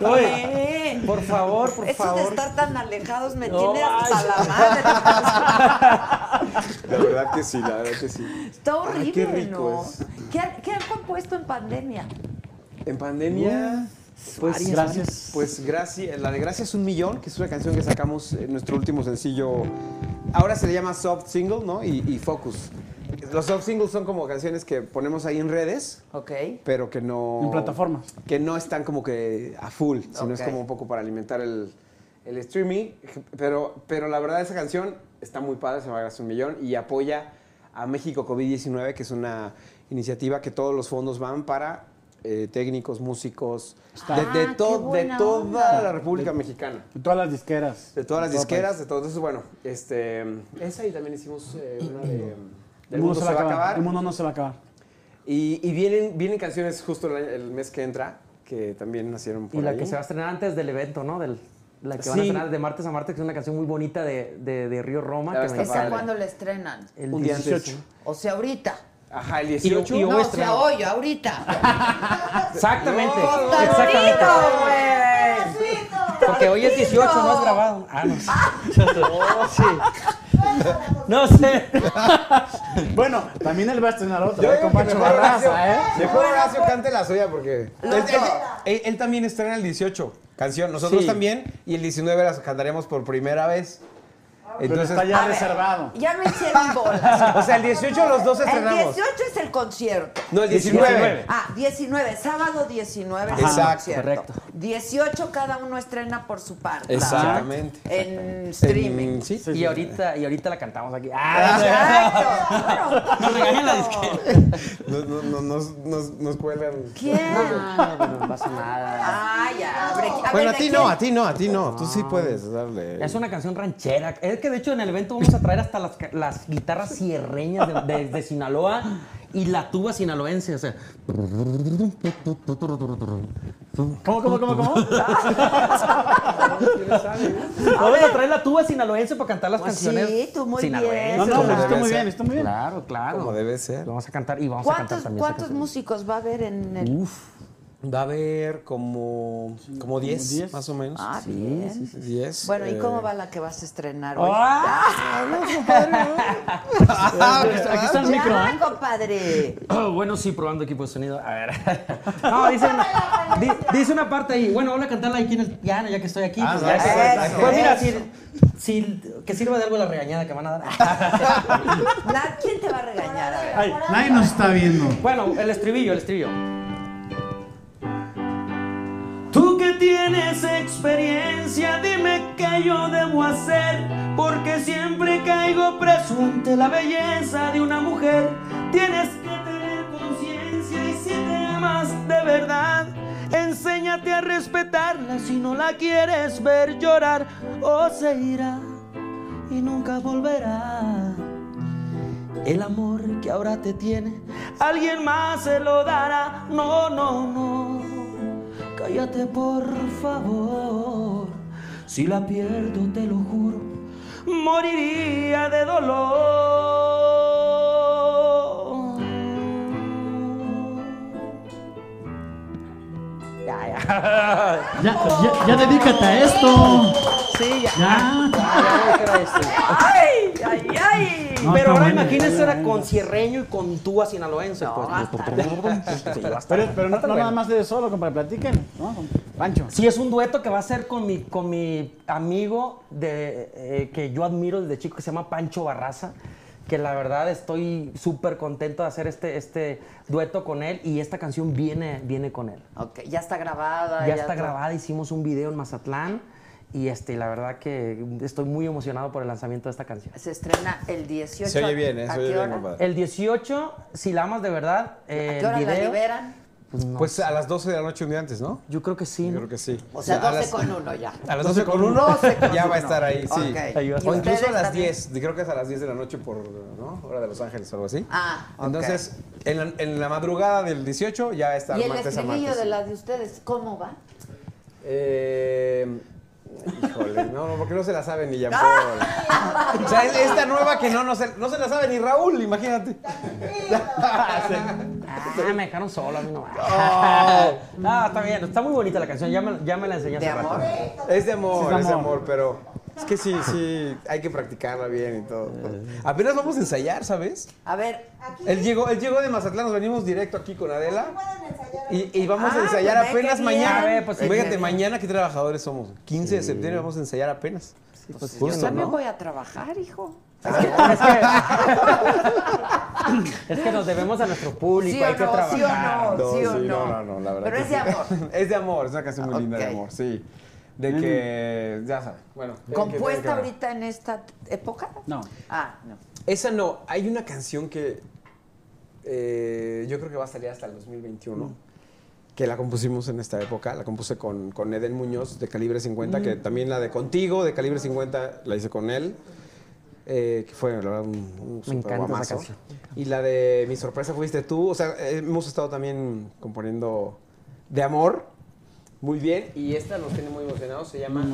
no por favor, por Eso de favor. estar tan alejados me No tiene hasta la madre. la verdad que sí, la verdad que sí. Está horrible, Ay, qué rico ¿no? es. ¿Qué, han- qué han compuesto en pandemia? En pandemia, pues Gracias. Pues gracias, la de Gracias un millón, que es una canción que sacamos en nuestro último sencillo. Ahora se le llama soft single, ¿no? Y, y focus. Los soft singles son como canciones que ponemos ahí en redes, Ok. pero que no. En plataformas. Que no están como que a full, sino es como un poco para alimentar el, el streaming. Pero, pero la verdad, esa canción está muy padre, se llama Gracias un millón y apoya a México COVID-19, que es una iniciativa que todos los fondos van para eh, técnicos, músicos, de, de Ah, to- de toda onda. la República Mexicana. De todas las disqueras. De todas las disqueras, de todo eso. Bueno, este, esa y también hicimos eh, una de... El El mundo, se va a acabar. El mundo no se va a acabar. Y, y vienen, vienen canciones justo el, mes que entra, que también nacieron por Y la ahí. que se va a estrenar antes del evento, ¿no? Del, la que van a Sí. estrenar de martes a martes, que es una canción muy bonita de, de, de Río Roma. Que ¿Esa cuándo la estrenan? el Un día antes. 18. O sea, ahorita. Ajá, el Y- 18. y- no, voy a o sea, hoy, ahorita. Exactamente. Exactamente. güey. Porque hoy es 18, no has grabado. Ah, no. Oh, sí. No sé. Bueno, también él va a estrenar otra. Yo ¿eh? Con Pancho Barraza, ¿eh? mejor Horacio cante la suya porque él, él- él- él también estrena el 18 canción, nosotros Sí. también y el 19 las cantaremos por primera vez. Pero Entonces, está ya A ver, reservado. Ya me hicieron bolas. o sea, el 18 los dos El estrenamos. 18 es el concierto. No, el 19. Ah, 19, sábado 19 es el Exacto, concierto. correcto. 18 cada uno estrena por su parte. Exactamente. En streaming. En- sí. Y ahorita, y ahorita la cantamos aquí. Ah, Exacto. nos regañan la disquera. Nos, nos, cuelgan. ¿Quién? Ah, no, no pasa nada. Ah, ya. abre- a Bueno, ver, a ¿de ti no, a ti no, a ti no. Tú sí puedes darle. Es una canción ranchera. Es que de hecho en el evento vamos a traer hasta las, las guitarras sierreñas de, de- de Sinaloa y la tuba sinaloense. O sea, ¿Cómo, cómo, cómo, cómo? vamos a traer la tuba sinaloense para cantar las Pues canciones sí, tú muy bien. No, no, está muy bien, está muy bien. Claro, claro. Como debe ser. Lo vamos a cantar y vamos a cantar ¿Cuántos, también. músicos va a haber en el.? Uf. Va a haber como, como 10, 10. más o menos. Ah, Sí, bien. sí, sí, 10. Bueno, ¿y eh, cómo va la que vas a estrenar hoy? ¡Ah! Aquí está el micro, Ya, ¿eh? compadre. Oh, bueno, sí, probando equipo de sonido. A ver. No, dice una, di- dice una parte ahí. Bueno, voy a cantarla aquí en el piano, ya que estoy aquí. pues, eso, que- eso, pues mira, si, si- que sirva de algo la regañada que van a dar. ¿Quién te va a regañar? A ver. Ay, nadie nos está viendo. Bueno, el estribillo, el estribillo. Tú que tienes experiencia, dime qué yo debo hacer, porque siempre caigo preso ante la belleza de una mujer. Tienes que tener conciencia y si te amas de verdad, enséñate a respetarla si no la quieres ver llorar o se irá y nunca volverá. El amor que ahora te tiene, alguien más se lo dará. No, no, no. Cállate por favor. Si la pierdo, te lo juro, moriría de dolor. Ya, ya, ya dedícate a esto. Sí, ya. Ya. ¡Ay, ay, ay! No, Pero ahora bueno. imagínense era con cierreño y con túa sinaloense. pues. Sí, a estar- Pero, pero no, no bueno. nada más de solo, compadre, platiquen, ¿no? Pancho. Sí, es un dueto que va a ser con mi, con mi amigo de, eh, que yo admiro desde chico, que se llama Pancho Barraza, que la verdad estoy súper contento de hacer este, este dueto con él y esta canción viene, viene con él. Ok, ya está grabada. Ya está grabada, hicimos un video en Mazatlán y este, la verdad que estoy muy emocionado por el lanzamiento de esta canción. Se estrena el 18. Se oye bien, ¿eh? ¿A Se oye qué bien, hora? El 18, si la amas de verdad, eh, ¿A qué hora el la video, liberan? pues, no Pues a las 12 de la noche un día antes, ¿no? yo creo que sí. Yo creo que sí. O sea, a 12 las- con uno ya. A las 12 con 1 12 con ya va a estar ahí, sí. Ok. Ahí va a O incluso a ¿Ustedes las también? 10, creo que es a las 10 de la noche por, ¿no? Hora de Los Ángeles o algo así. Ah, ok. Entonces, en la, en la madrugada del 18 ya está ¿Y el martes a estribillo martes. de la de ustedes, cómo va? Eh, híjole, no, no, porque no se la sabe ni Jean. Paul. O sea, es esta nueva que no, no, se, no se la sabe ni Raúl, imagínate. Ah, me dejaron solo a mí no. Oh. Ah, está bien, está muy bonita la canción, ya me, ya me la enseñaste. ¿De amor? Es de amor, Sí, es es de amor. pero es que sí, sí, hay que practicarla bien y todo. Apenas vamos a ensayar, ¿sabes? A ver, Él llegó, él llegó de Mazatlán, nos venimos directo aquí con Adela. Y, y vamos Ah, a ensayar pues apenas mañana. bien. A ver, pues sí, Fíjate, bien. mañana qué trabajadores somos. 15 de septiembre vamos a ensayar apenas. pues yo también ¿no? voy a trabajar, hijo. Es que nos debemos a nuestro público, ¿Sí hay que no? trabajar. ¿Sí o no? ¿Sí o sí, no? no, no, la verdad. Pero es de sí. amor. es de amor, es una canción muy linda de amor, sí. De que, ya sabes, bueno. ¿Compuesta que- ahorita en esta época? No. Ah, no. Esa no, hay una canción que eh, yo creo que va a salir hasta el 2021, que la compusimos en esta época, la compuse con, con Eden Muñoz de Calibre 50, que también la de Contigo de Calibre 50 la hice con él, eh, que fue la verdad un, un super encanta esa guamazo. Y la de Mi sorpresa fuiste tú, o sea, eh, hemos estado también componiendo de amor, muy bien, y esta nos tiene muy emocionados, se llama...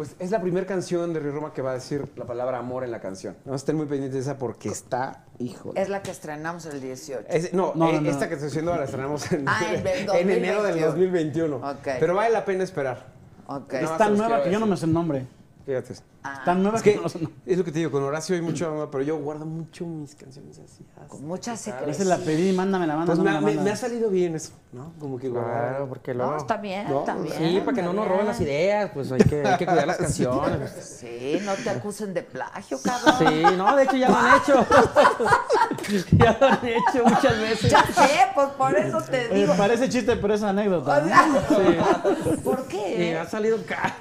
Pues es la primera canción de Río Roma que va a decir la palabra amor en la canción. No estén muy pendientes de esa porque está, hijo. Es la que estrenamos el 18. no, No, eh, no, no. esta que estoy haciendo la estrenamos en, Ah, en el en enero del 2021. 2021. Ok. Pero vale la pena esperar. Ok. Nada Es más tan se los nueva que yo no me sé el nombre. Fíjate. Ah, Tan nueva Es que, que no es lo que te digo, con Horacio hay mucho, pero yo guardo mucho mis canciones así. con mucha Esa secreción. la pedí, mándamela, Pues me, mándamela. ha- me- mándamela. me ha salido bien eso, ¿no? Como que. Claro, porque luego... No, está bien, No, está bien. Sí, para que no nos roben las ideas, pues hay que, hay que cuidar las canciones. Sí, no te acusen de plagio, cabrón. Sí, no, de hecho ya lo han hecho. ya lo han hecho muchas veces. Ya sé, pues por eso te Oye, digo. parece chiste, pero es anécdota. Sea, ¿Por Y qué? ha salido caro.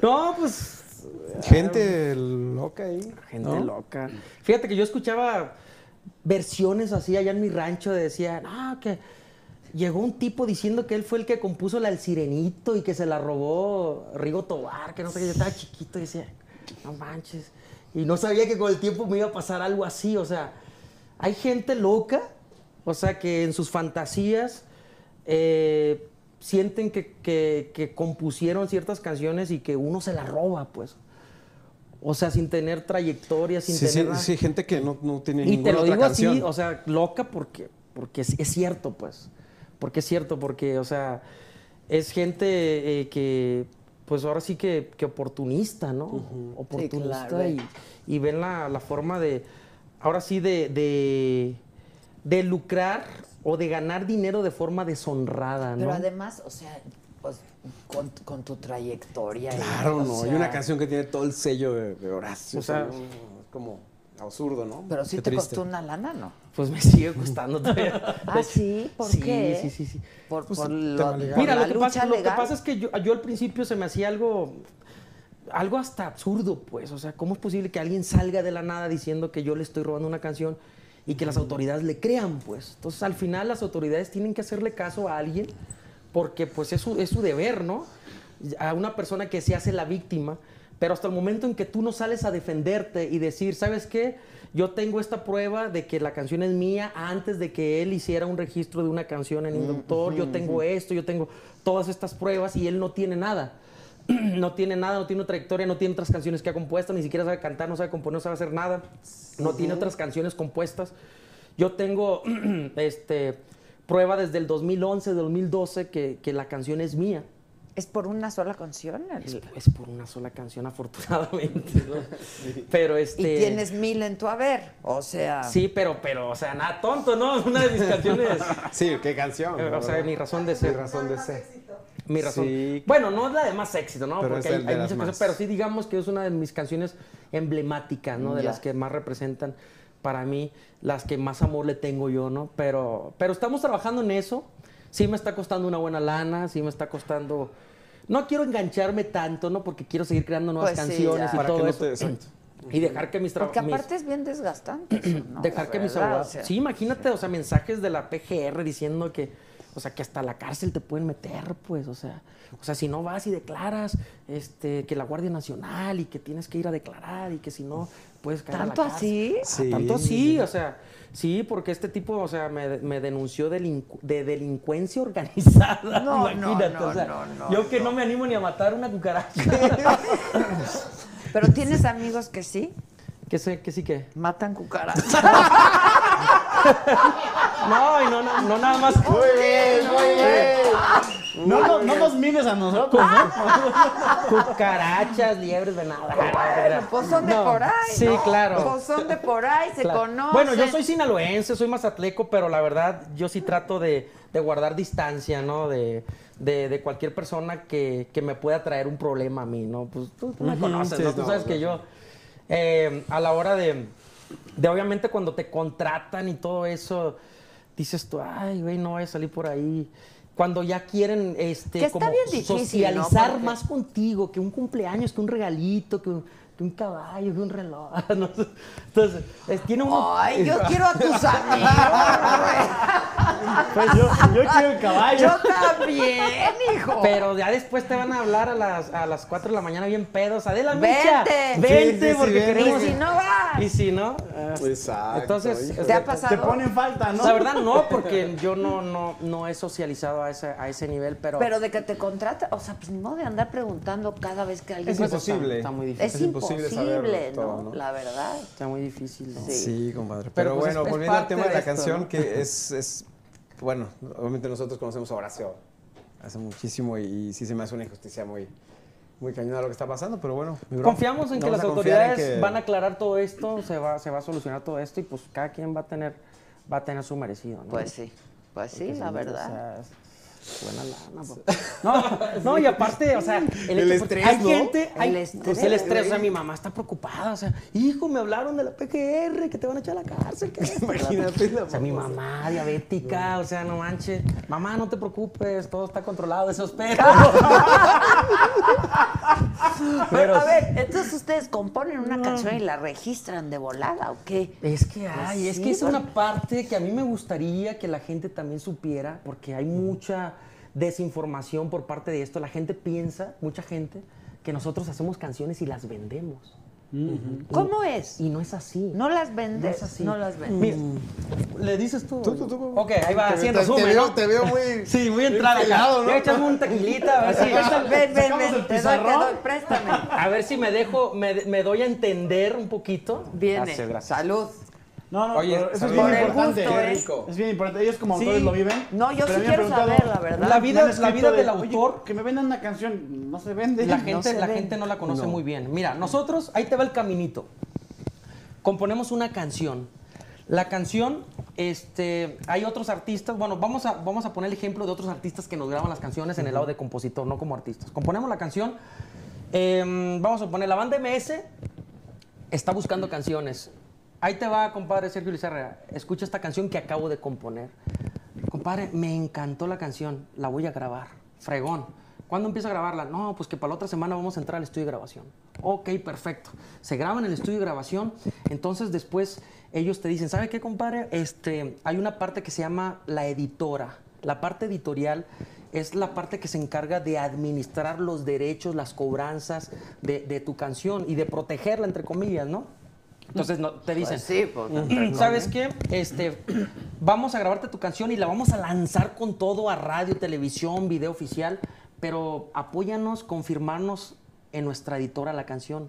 No, pues Gente loca ahí. Gente ¿no? loca. Fíjate que yo escuchaba versiones así allá en mi rancho de decía, no, que llegó un tipo diciendo que él fue el que compuso la El Sirenito y que se la robó Rigo Tobar, que no sé qué, yo estaba chiquito y decía, no manches. Y no sabía que con el tiempo me iba a pasar algo así, o sea, hay gente loca, o sea, que en sus fantasías eh, sienten que, que- que compusieron ciertas canciones y que uno se las roba, pues. O sea, sin tener trayectoria, sin Sí, sí, tener nada. sí, gente que no, no tiene Y te ninguna lo otra digo canción. así, o sea, loca porque porque es, es cierto, pues. Porque es cierto, porque, o sea, es gente eh, que, pues ahora sí que, que oportunista, ¿no? Oportunista claro. y, y ven la, la forma de, ahora sí, de, de, de lucrar o de ganar dinero de forma deshonrada, ¿no? Pero además, o sea, pues, con, con tu trayectoria. Claro, no. Hay sea, una canción que tiene todo el sello de, de Horacio. O sea, o sea, es como absurdo, ¿no? Pero sí Qué te triste. costó una lana, ¿no? Pues me sigue costando todavía. Ah, sí, ¿por sí, qué? Sí, sí, sí. Por, Pues, por lo- legal. Mira, la lo que, lucha pasa, lo que pasa es que yo, yo al principio se me hacía algo, algo hasta absurdo, pues. O sea, ¿cómo es posible que alguien salga de la nada diciendo que yo le estoy robando una canción y que las autoridades le crean, pues? Entonces, al final, las autoridades tienen que hacerle caso a alguien porque, pues, es su, es su deber, ¿no? A una persona que se hace la víctima. Pero hasta el momento en que tú no sales a defenderte y decir, ¿sabes qué? Yo tengo esta prueba de que la canción es mía antes de que él hiciera un registro de una canción en Inductor. Yo tengo esto, yo tengo todas estas pruebas y él no tiene nada. No tiene nada, no tiene una trayectoria, no tiene otras canciones que ha compuesto, ni siquiera sabe cantar, no sabe componer, no sabe hacer nada. No tiene otras canciones compuestas. Yo tengo este, prueba desde el 2011, 2012 que, que la canción es mía. ¿Es por una sola canción? el- Es, es por una sola canción, afortunadamente. ¿no? Pero este. Y tienes mil en tu haber. O sea. Sí, pero, pero, o sea, nada tonto, ¿no? Una de mis canciones. Sí, qué canción. eh, o sea, mi razón de ser. Mi razón de ser. Mi razón. Sí. Bueno, no es la de más éxito, ¿no? Pero Porque hay, hay muchas canciones, pero sí digamos que es una de mis canciones emblemáticas, ¿no? De las que más representan para mí, las que más amor le tengo yo, ¿no? Pero, pero estamos trabajando en eso. Sí me está costando una buena lana, sí me está costando... No quiero engancharme tanto, ¿no? Porque quiero seguir creando nuevas Pues canciones y Para todo que no eso. te- exacto. Y dejar que mis Porque trabajos... aparte es bien desgastante. eso, ¿no? Dejar La que mis verdad, abogados. o sea. Sí, imagínate, o sea, mensajes de la PGR diciendo que, o sea, que hasta la cárcel te pueden meter, pues, o sea, o sea, si no vas y declaras, este, que la Guardia Nacional y que tienes que ir a declarar y que si no puedes caer a la ¿Tanto cárcel. así? Ah, Sí. Tanto sí, o sea, sí, porque este tipo, o sea, me, me denunció delincu- de delincuencia organizada. No, no, imagínate, no, o sea, no, no, yo que no. me animo ni a matar una cucaracha. Pero tienes amigos que sí que sé, que sí que. matan cucarachas. No, y no, no, no nada más. Muy bien, muy bien. No, no, no nos mires a nosotros, ¿no? Cucarachas, liebres, venado. Pues son de No, por ahí. Sí, ¿no? claro. Pues son de por ahí, se Claro. conocen. Bueno, yo soy sinaloense, soy mazatleco, pero la verdad yo sí trato de, de guardar distancia, ¿no? De, de, de cualquier persona que, que me pueda traer un problema a mí, ¿no? Pues tú, tú me conoces, sí, ¿no? Tú no, sabes que yo, eh, a la hora de, de, obviamente, cuando te contratan y todo eso, dices tú, ay, güey, no voy a salir por ahí. Cuando ya quieren este, como difícil, socializar más contigo, que un cumpleaños, que un regalito, que un, que un caballo, que un reloj. ¿no? Entonces, es- tiene uno... Ay, yo quiero a tus amigos, Pues yo, yo quiero el caballo. Yo también, hijo. Pero ya después te van a hablar a las, a las 4 de la mañana bien pedos. Adela Vente. Micha, vente Sí, sí, sí, porque vente. queremos... y si no vas. Y si no... ah, Exacto. Entonces, hijo. ¿Te ha Te pasado? ponen falta, ¿no? La verdad no, porque yo no, no, no he socializado a ese, a ese nivel, pero... Pero de que te contrata, o sea, pues ni modo de andar preguntando cada vez que alguien Es se- imposible. Está muy difícil. Es, Es imposible imposible, saberlo ¿no? todo, ¿no? La verdad. Está muy difícil. ¿no? Sí. Sí, compadre. Pero, Pero, pues, es- bueno, es volviendo al tema de de la esto, canción, ¿no? que es, es, bueno, obviamente nosotros conocemos a Horacio hace muchísimo y, y sí se me hace una injusticia muy, muy cañona lo que está pasando, pero bueno. Confiamos en que las autoridades que- van a aclarar todo esto, se va, se va a solucionar todo esto y pues cada quien va a tener, va a tener su merecido, ¿no? Pues sí, pues sí, Porque la verdad. Buena lana, papá. No, no, y aparte, o sea, el, El hecho- porque estrés, hay ¿no? gente, hay, El pues, estrés, el estrés, o sea, mi mamá está preocupada, o sea, hijo, me hablaron de la PGR, que te van a echar a la cárcel, que Imagínate la O sea, mi mamá diabética, o sea, no manches, mamá, no te preocupes, todo está controlado, esos perros. Pero, a ver, entonces ustedes componen una canción y la registran de volada, ¿o qué? Es que hay, es sí, que es bueno. una parte que a mí me gustaría que la gente también supiera, porque hay mucha desinformación por parte de esto. La gente piensa, mucha gente, que nosotros hacemos canciones y las vendemos. ¿Cómo es? Y no es así. ¿No las No vendes? es así. No las vendes. Mira, ¿le dices tú? Tú, tú, tú. Ok, ahí va, Te- así en te- resumen, te veo- ¿no? te veo muy- Sí, muy pegado, ¿no? Échame un tequilita, a ver si... Ven, ven, ven, el te doy, te pizarrón. doy, préstame. A ver si me dejo, me, me doy a entender un poquito. Viene. Gracias, gracias. Salud. No, no, Oye, eso es bien importante. Qué ¿eh? rico. Es bien importante. Ellos como Sí. autores lo viven. No, yo sí quiero saber, la verdad. La vida, la vida de, del "Oye, autor que me vendan una canción, no se vende. La gente, se la gente no la conoce No. muy bien. Mira, nosotros, ahí te va el caminito. Componemos una canción. La canción, este, hay otros artistas, bueno, vamos a, vamos a poner el ejemplo de otros artistas que nos graban las canciones en el lado de compositor, no como artistas. Componemos la canción, em, vamos a poner la banda MS, está buscando canciones. Ahí te va, compadre Sergio Lizarra, escucha esta canción que acabo de componer. Compadre, me encantó la canción, la voy a grabar, fregón. ¿Cuándo empiezo a grabarla? No, pues que para la otra semana vamos a entrar al estudio de grabación. Ok, perfecto. Se graba en el estudio de grabación, entonces después ellos te dicen, ¿sabe qué, compadre? Este, hay una parte que se llama la editora. La parte editorial es la parte que se encarga de administrar los derechos, las cobranzas de, de tu canción y de protegerla, entre comillas, ¿no? Entonces no, te dicen, Pues sí, pues, entre ¿sabes qué? Este, vamos a grabarte tu canción y la vamos a lanzar con todo a radio, televisión, video oficial, pero apóyanos, confirmarnos en nuestra editora la canción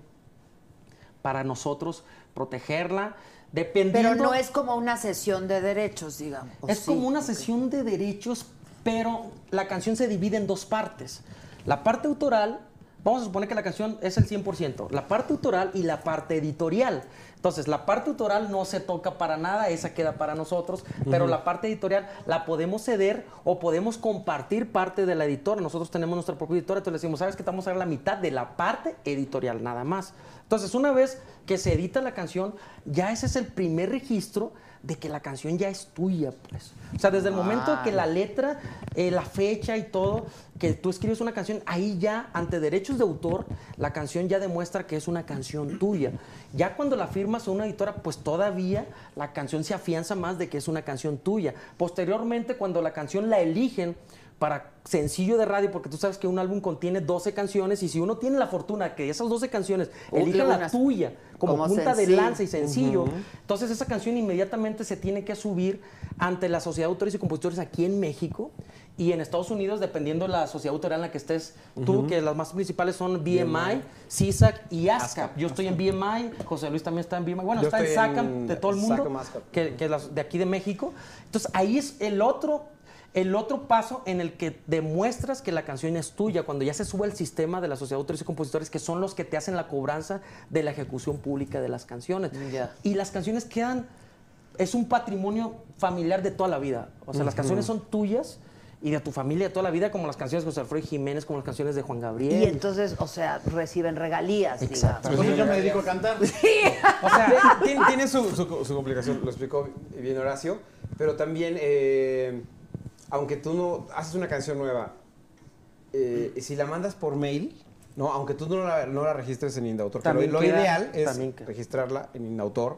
para nosotros protegerla, dependiendo... Pero no es como una sesión de derechos, digamos. Es Sí. como una sesión de derechos, pero la canción se divide en dos partes. La parte autoral, vamos a suponer que la canción es el 100%, la parte autoral y la parte editorial. Entonces, la parte autoral no se toca para nada, esa queda para nosotros, pero la parte editorial la podemos ceder o podemos compartir parte de la editora. Nosotros tenemos nuestra propia editora, entonces le decimos, ¿sabes que te vamos a dar la mitad de la parte editorial nada más? Entonces, una vez que se edita la canción, ya ese es el primer registro de que la canción ya es tuya, pues. O sea, desde el momento que la letra, eh, la fecha y todo, que tú escribes una canción, ahí ya, ante derechos de autor, la canción ya demuestra que es una canción tuya. Ya cuando la firmas a una editora, pues todavía la canción se afianza más de que es una canción tuya. Posteriormente, cuando la canción la eligen para sencillo de radio, porque tú sabes que un álbum contiene 12 canciones y si uno tiene la fortuna que esas 12 canciones O- elijan la tuya como, como punta de lanza y sencillo, entonces esa canción inmediatamente se tiene que subir ante la Sociedad de Autores y Compositores aquí en México y en Estados Unidos, dependiendo de la sociedad autoral en la que estés tú, que las más principales son BMI, CISAC y ASCAP. Yo estoy en BMI, José Luis también está en BMI, bueno, Yo está en SACAM de todo el mundo, SACAM, que, que las de aquí de México. Entonces ahí es el otro el otro paso en el que demuestras que la canción es tuya, cuando ya se sube al sistema de la Sociedad de Autores y Compositores, que son los que te hacen la cobranza de la ejecución pública de las canciones. Y las canciones quedan, es un patrimonio familiar de toda la vida. O sea, las canciones son tuyas y de tu familia de toda la vida, como las canciones de José Alfredo Jiménez, como las canciones de Juan Gabriel. Y entonces, o sea, reciben regalías, Exacto. digamos. Pues yo me dedico a cantar. O sea, tiene, tiene su, su- su complicación, lo explicó bien Horacio, pero también, eh, aunque tú no haces una canción nueva, eh, si la mandas por mail, ¿no? aunque tú no la, no la registres en Indautor, También lo queda- ideal es registrarla en Indautor,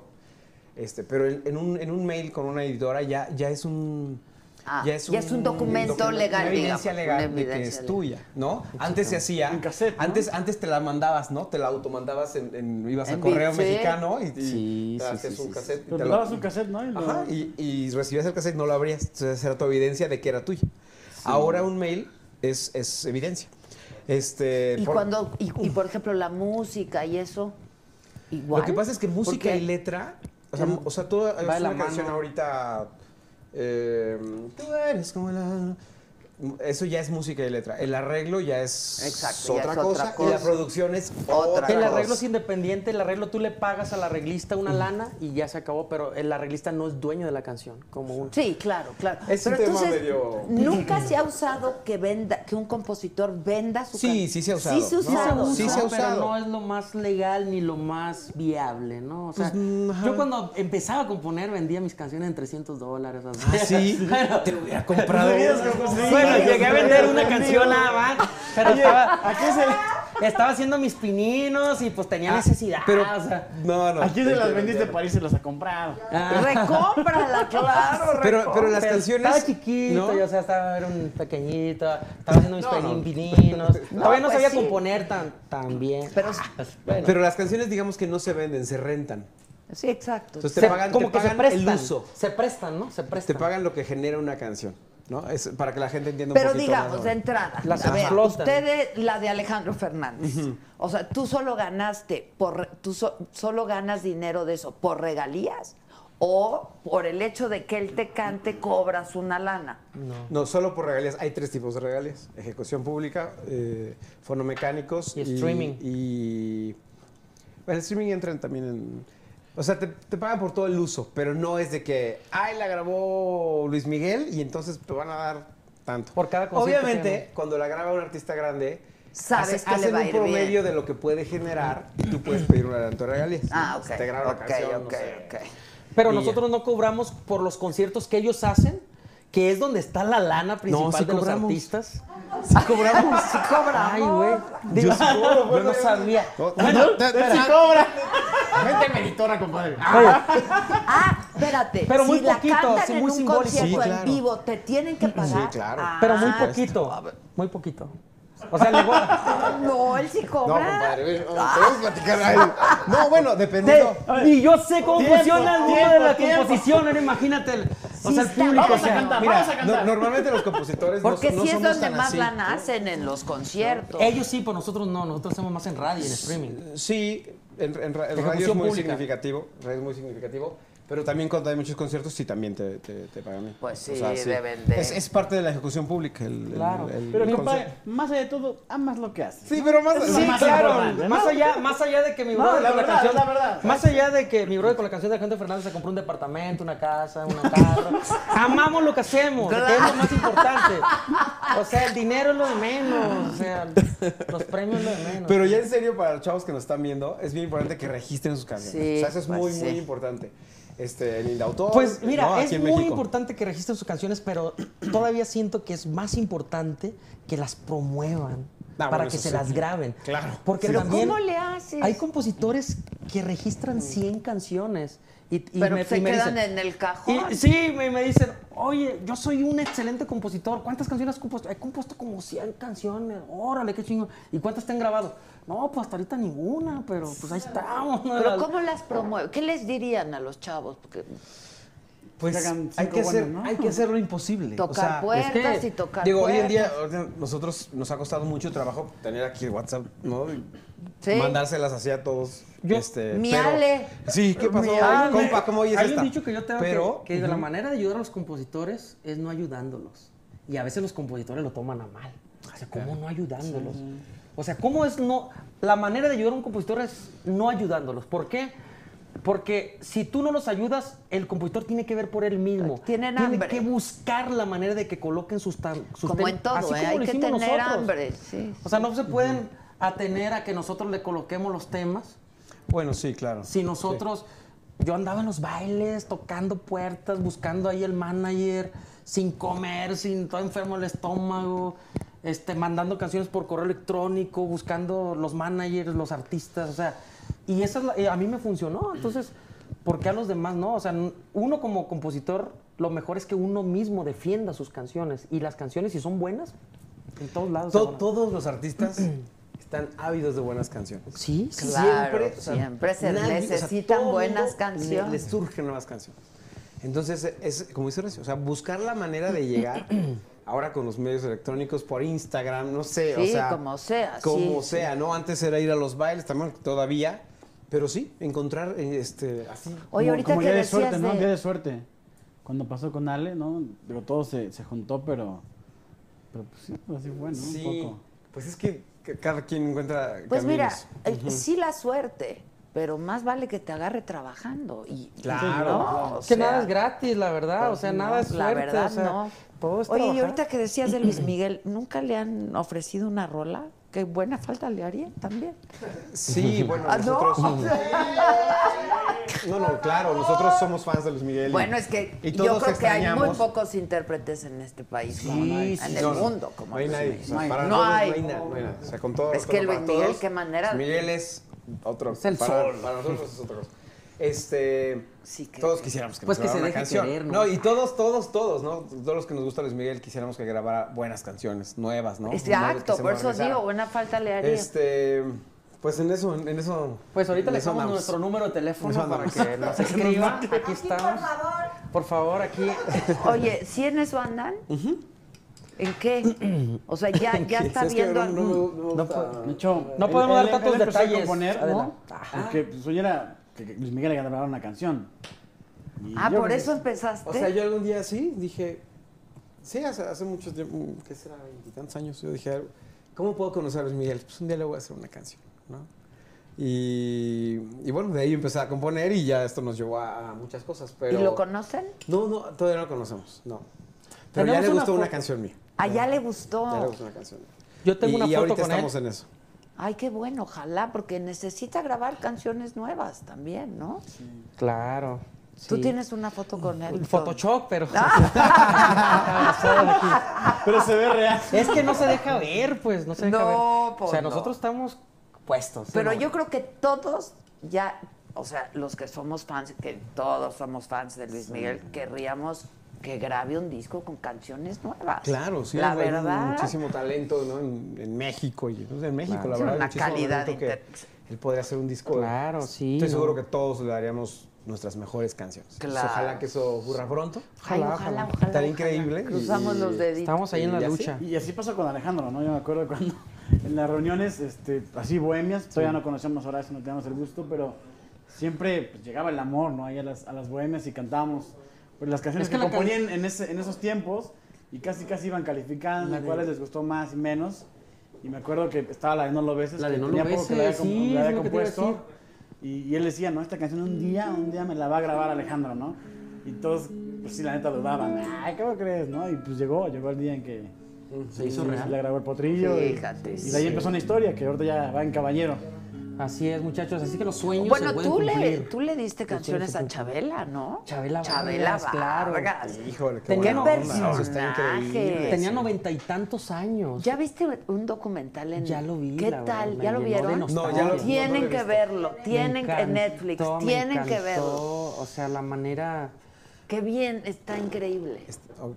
este, pero en, en un, en un mail con una editora ya, ya es un... Ah, ya es un documento documento, legal, Una evidencia digamos, legal una de que es legal. tuya, ¿no? Antes se hacía... En cassette, ¿no? Antes, antes te la mandabas, ¿no? Te la automandabas en, en- ibas a En correo bit, sí. mexicano y, y Sí, te hacías sí, un sí, cassette. Pero te lo- dabas un cassette, ¿no? Y lo- Ajá, y, y recibías el cassette, no lo abrías. Entonces era tu evidencia de que era tuyo. Ahora un mail es, es evidencia. Este, Y por- cuando, y, y, por ejemplo, la música y eso, igual. Lo que pasa es que música y letra, o sea, o sea tú es una la canción ahorita, eh, tú eres como la... Eso ya es música y letra. El arreglo ya es Exacto, ya otra, es cosa, otra y la cosa. producción es Otra otra, El cosa. arreglo es independiente, el arreglo tú le pagas al arreglista una lana y ya se acabó, pero el arreglista no es dueño de la canción, como un... Sí, claro, claro. Es un Pero tema entonces, medio- nunca se ha usado que venda, que un compositor venda su Sí, can- sí se ha usado, Sí se ha ¿no? Sí se usado. Sí se ha pero usado. no es lo más legal ni lo más viable, ¿no? O sea, Pues, mm, yo cuando empezaba a componer vendía mis canciones en 300 dólares. así. ¿Ah, sí? Pero- Te hubiera comprado. bueno, llegué a vender una canción nada más, pero estaba, Aquí se, estaba haciendo mis pininos y pues tenía necesidad. Pero, o sea, no, no. aquí se te las vendiste para irse las a comprar. ah, Recómprala, claro. Pero, pero las canciones. Estaba chiquito, ¿no? yo, o sea, estaba era un pequeñito, estaba haciendo mis No, no. pininos. Todavía no pues sabía sí. componer tan, tan bien. Pero, Bueno. Pero las canciones, digamos que no se venden, se rentan. sí, exacto. Entonces te Se- pagan, como te que se pagan el prestan. uso. Se prestan, ¿no? Se Te prestan. pagan lo que genera una canción, ¿no? Es para que la gente entienda un Pero poquito digamos, más. de entrada, Las a ver, explotan. ustedes, la de Alejandro Fernández, o sea, tú solo ganaste, por, tú so- solo ganas dinero de eso por regalías o por el hecho de que él te cante cobras una lana. No, solo por regalías. Hay tres tipos de regalías. Ejecución pública, eh, fonomecánicos Y streaming. Y, bueno, el streaming entran también en... O sea, te, te pagan por todo el uso, pero no es de que, ay, la grabó Luis Miguel y entonces te van a dar tanto. Por cada concierto Obviamente, que cuando la graba un artista grande, Sabes hace- que le hacen va a un ir promedio bien. de lo que puede generar y tú puedes pedir un adelanto de regalías. Ah, Si ok. Te graba ok, la canción, no ok, sé. ok. Pero Y ya. nosotros no cobramos por los conciertos que ellos hacen, que es donde está la lana principal sí de los artistas. Sí cobramos. Sí cobramos. Ay, güey. Digo, Yo sí cobro, yo no sabía. Sí cobra. Vente meditora, compadre. Ah, espérate. Pero si muy la poquito, cantan sí, en muy un simbólico. concierto Sí, en claro. vivo, ¿te tienen que pagar? Sí, claro. Ah. Pero muy poquito. Muy poquito. O sea, le voy a- No, él sí No, cobra. compadre, podemos platicar ahí. No, bueno, dependiendo. Y yo sé cómo Tiempo, funciona el mundo de la tiempo. composición, ahora imagínate. el- o Sí sea, el público. Vamos a cantar, Mira, vamos a cantar. no- normalmente los compositores no Porque so- no sí es donde más así. lana hacen en los conciertos. Ellos sí, pero nosotros no. Nosotros hacemos más en radio y en streaming. Sí, en, en el radio es muy pública. significativo, radio es muy significativo, pero también cuando hay muchos conciertos sí también te, te, te pagan bien. Pues sí, deben de- Es, es parte de la ejecución pública el, el- Claro. el- Pero el compadre, concierto. más allá de todo, amas lo que haces. Sí, pero más, sí, lo más claro. Más allá, más allá de que mi No, brother la con la canción, es la verdad. más allá de que mi brother con la canción de Alejandro Fernández se compró un departamento, una casa, una carro, amamos lo que hacemos, que es lo más importante. O sea, el dinero es lo de menos, o sea, los premios es lo de menos. Pero ya en serio, para los chavos que nos están viendo, es bien importante que registren sus canciones. Sí, o sea, eso es pues muy, sí. muy importante. Este, en Indautor. Pues mira, ¿no? es muy México. importante que registren sus canciones, pero todavía siento que es más importante que las promuevan. Ah, para bueno, que se sí. las graben. Claro. Porque Pero también ¿cómo le haces? hay compositores que registran 100 canciones. Y, y Pero me, se y me quedan dicen- en el cajón. y- sí, me, me dicen, oye, yo soy un excelente compositor. ¿Cuántas canciones has compuesto? He compuesto como 100 canciones. Órale, qué chingo. ¿Y cuántas te han grabado? No, pues hasta ahorita ninguna, pero pues ahí estamos. ¿no? Pero ¿cómo las promueve? ¿Qué les dirían a los chavos? Porque Pues hay que, hacer, buenas, ¿no? hay que hacer lo imposible. tocar o sea, puertas es que, y tocar Digo, hoy en día nosotros nos ha costado mucho trabajo tener aquí el WhatsApp, ¿no? Y Sí. Mandárselas así a todos. Yo- este, Mi pero- Ale. Sí, ¿qué pasó? Compa, ¿cómo oyes Hay esta? un dicho que yo tengo pero, que, que la manera de ayudar a los compositores es no ayudándolos. Y a veces los compositores lo toman a mal. O sea, ¿cómo no ayudándolos? O sea, ¿cómo es no...? La manera de ayudar a un compositor es no ayudándolos. ¿Por qué? Porque si tú no los ayudas, el compositor tiene que ver por él mismo. Tienen tiene hambre. que buscar la manera de que coloquen sus, sus Como en todo, así ¿eh? como hay lo que hicimos tener nosotros. hambre. Sí. O sea, no se pueden atener a que nosotros le coloquemos los temas Bueno, sí, claro. si nosotros, yo andaba en los bailes, tocando puertas, buscando ahí el manager, sin comer, sin todo enfermo el estómago, este, mandando canciones por correo electrónico, buscando los managers, los artistas, o sea, y eso es la- eh, a mí me funcionó, entonces, ¿por qué a los demás no? O sea, uno como compositor, lo mejor es que uno mismo defienda sus canciones, y las canciones, si son buenas, en todos lados. To- todos los artistas están ávidos de buenas canciones. Sí. Claro, siempre se necesitan buenas canciones. le- Les surgen nuevas canciones. Entonces, es como dice Horacio, o sea, buscar la manera de llegar ahora con los medios electrónicos por Instagram, no sé, o Sí, sea. como sea, Como sí, sea, ¿no? Antes era ir a los bailes, también todavía, pero sí, encontrar eh, este, así. Oye, como, ahorita como que día de suerte, ¿no? Día de suerte. Cuando pasó con Ale, ¿no? Digo, todo se, se juntó, pero. Pero pues sí, así fue, ¿no? Sí, Un poco. pues es que cada quien encuentra Pues mira, eh, sí la suerte, pero más vale que te agarre trabajando. Y, y- Claro, ¿no? claro. O Que nada es gratis, la verdad, o sea, no, nada es la suerte, verdad o sea, no. Oye, y ahorita que decías de Luis Miguel, ¿nunca le han ofrecido una rola? Qué buena falta le haría también. Sí, bueno, Ah, ¿no? nosotros. No, no, claro, nosotros somos fans de Luis Miguel. y- Bueno, es que y yo todos creo que hay muy pocos intérpretes en este país, Sí, como no sí, en no, el no. mundo. Como no hay Luis nadie. Miguel. o sea, para No hay. no hay nada, no hay nada. O sea, con todo Es que Luis Miguel, todos, qué manera- Luis Miguel es otro. Es el para, sol. Para nosotros es otra cosa. Este. Sí, que- todos quisiéramos que Pues nos que se grabara una deje canción. querer, ¿no? ¿no? y todos, todos, todos, ¿no? Todos los que nos gusta Luis Miguel quisiéramos que grabara buenas canciones, nuevas, ¿no? Que Exacto, por eso digo, buena falta le haría. Este. Pues en eso, en eso. Pues ahorita le damos nuestro número de teléfono para que nos escriba. Aquí estamos. Por favor, aquí. Oye, ¿sí en eso andan? ¿En qué? O sea, ya, ya está Es que viendo no- no- algún... no- no No él- podemos dar tantos detalles, componer. ¿no? Porque pues, era que que Luis Miguel le grabara una canción. Y Ah, por eso que- empezaste. O sea, yo algún día sí dije, sí, hace, hace mucho tiempo, ¿qué será? Veintitantos años, yo dije, ¿cómo puedo conocer a Luis Miguel? Pues un día le voy a hacer una canción, ¿no? Y, y bueno, de ahí empecé a componer y ya esto nos llevó a, a muchas cosas, pero... ¿Y lo conocen? No, no, todavía no lo conocemos, no. Pero ya le gustó una, canción mía. Ah, ya le gustó. Ya le gustó una canción mía. Yo tengo y, una y foto ahorita con él. estamos en eso. Ay, qué bueno, ojalá, porque necesita grabar canciones nuevas también, ¿no? Claro. Tú sí. tienes una foto con él. Photoshop, pero. Pero se ve real. Es que no se deja ver, pues, no se deja No, ver. pues o sea, no. nosotros estamos puestos. ¿sí Pero no? yo creo que todos ya, o sea, los que somos fans, que todos somos fans de Luis Miguel, querríamos que grabe un disco con canciones nuevas. Claro, sí, La hay verdad. muchísimo talento ¿no? en, en México y pues, en México, Claro. la verdad. hay una calidad inter- que él podría hacer un disco. Claro, sí, Estoy ¿no? seguro que todos le daríamos nuestras mejores canciones. Entonces, Claro. ojalá que eso ocurra pronto. Ay, ojalá, ojalá. Estaría ojalá. increíble. y- Cruzamos los deditos. Estamos ahí en la y así. lucha. Y así pasó con Alejandro, ¿no? Yo me acuerdo cuando en las reuniones, este, así bohemias, todavía no conocíamos ahora eso, no teníamos el gusto, pero siempre pues, llegaba el amor, ¿no? Ahí a las, a las bohemias y cantábamos pues, las canciones Es que que, la can- componían en, ese- en esos tiempos y casi casi iban calificando de- cuáles les gustó más y menos. Y me acuerdo que estaba la de No lo beses, La de que No lo poco la había, beses, sí, la compuesto. Y, y él decía, no, esta canción un día, un día me la va a grabar Alejandro, ¿no? Y todos, pues sí, la neta dudaban. Ay, ¿cómo crees, no? Y pues llegó, llegó el día en que Se hizo real. La grabó el potrillo. y- Fíjate, Y, de ahí sí. empezó una historia que ahorita ya va en caballero. Así es, muchachos. Así que los sueños Bueno, se pueden tú le, tú le diste Los canciones a Chabela, ¿no? Chabela Chabela Vargas, claro. Vargas. Híjole, qué Tenía buena ¿Qué onda. Eso está increíble. personaje? Tenía noventa y tantos años. ¿Ya viste un documental en Ya lo vi, ¿Qué la tal? ¿Ya lo vieron? No, ya lo- Tienen no lo que visto. verlo, tienen en Netflix, encantó, tienen que verlo. O sea, la manera. Qué bien, está increíble.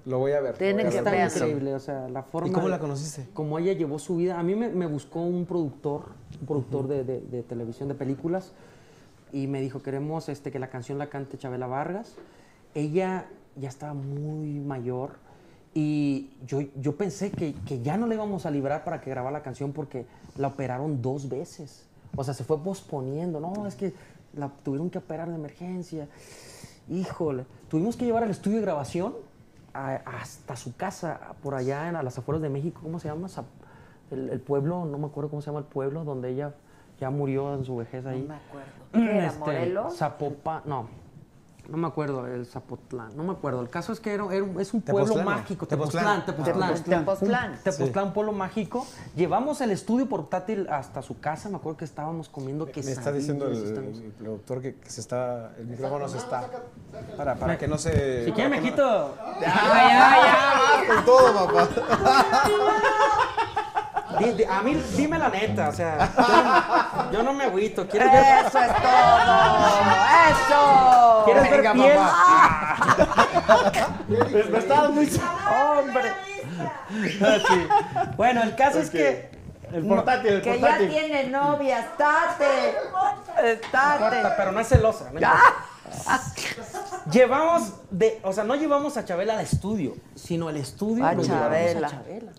Lo voy a ver. Tienen a que ver. Está increíble, o sea, la forma. ¿Y cómo la conociste? Como ella llevó su vida. A mí me, me buscó un productor, un productor de, de- de televisión, de películas, y me dijo, queremos este, que la canción la cante Chabela Vargas. Ella ya estaba muy mayor y yo, yo pensé que, que ya no le íbamos a librar para que grabara la canción porque la operaron dos veces. O sea, se fue posponiendo. No, es que la tuvieron que operar de emergencia. Híjole, tuvimos que llevar al estudio de grabación a- hasta su casa, por allá en a las afueras de México, ¿cómo se llama? El, el pueblo, no me acuerdo cómo se llama el pueblo, donde ella ya murió en su vejez ahí. No me acuerdo. ¿Qué era, Este, Morelos? Zapopan, no, no me acuerdo, el Zapotlán, no me acuerdo. El caso es que era, era un- es un pueblo Tepoztlán, ¿no? mágico, Tepoztlán. Tepoztlán, Tepoztlán. Tepoztlán. Tepoztlán. Un- pueblo mágico. Llevamos el estudio portátil hasta su casa, me acuerdo que estábamos comiendo Me quesadillas. está diciendo el, estamos- el productor que, que se está. El micrófono se está. Para, para que no se. Si quieren me que quito. no- Ya, ya, ya, con todo, papá. Di- a mí, dime la neta, o sea, yo no, yo no me agüito. ¿Quieres ver, ¡Eso es todo! ¡Eso! ¿quieres ver Venga, piel? papá. Me, me estaba muy... ¡Hombre! Sí. Bueno, el caso es que El portátil, el Que ya tiene novia, estate. Estate. pero no es celosa. ¿no? Llevamos de, o sea, no llevamos a Chabela al estudio, sino el estudio A Chabela. a Chabela.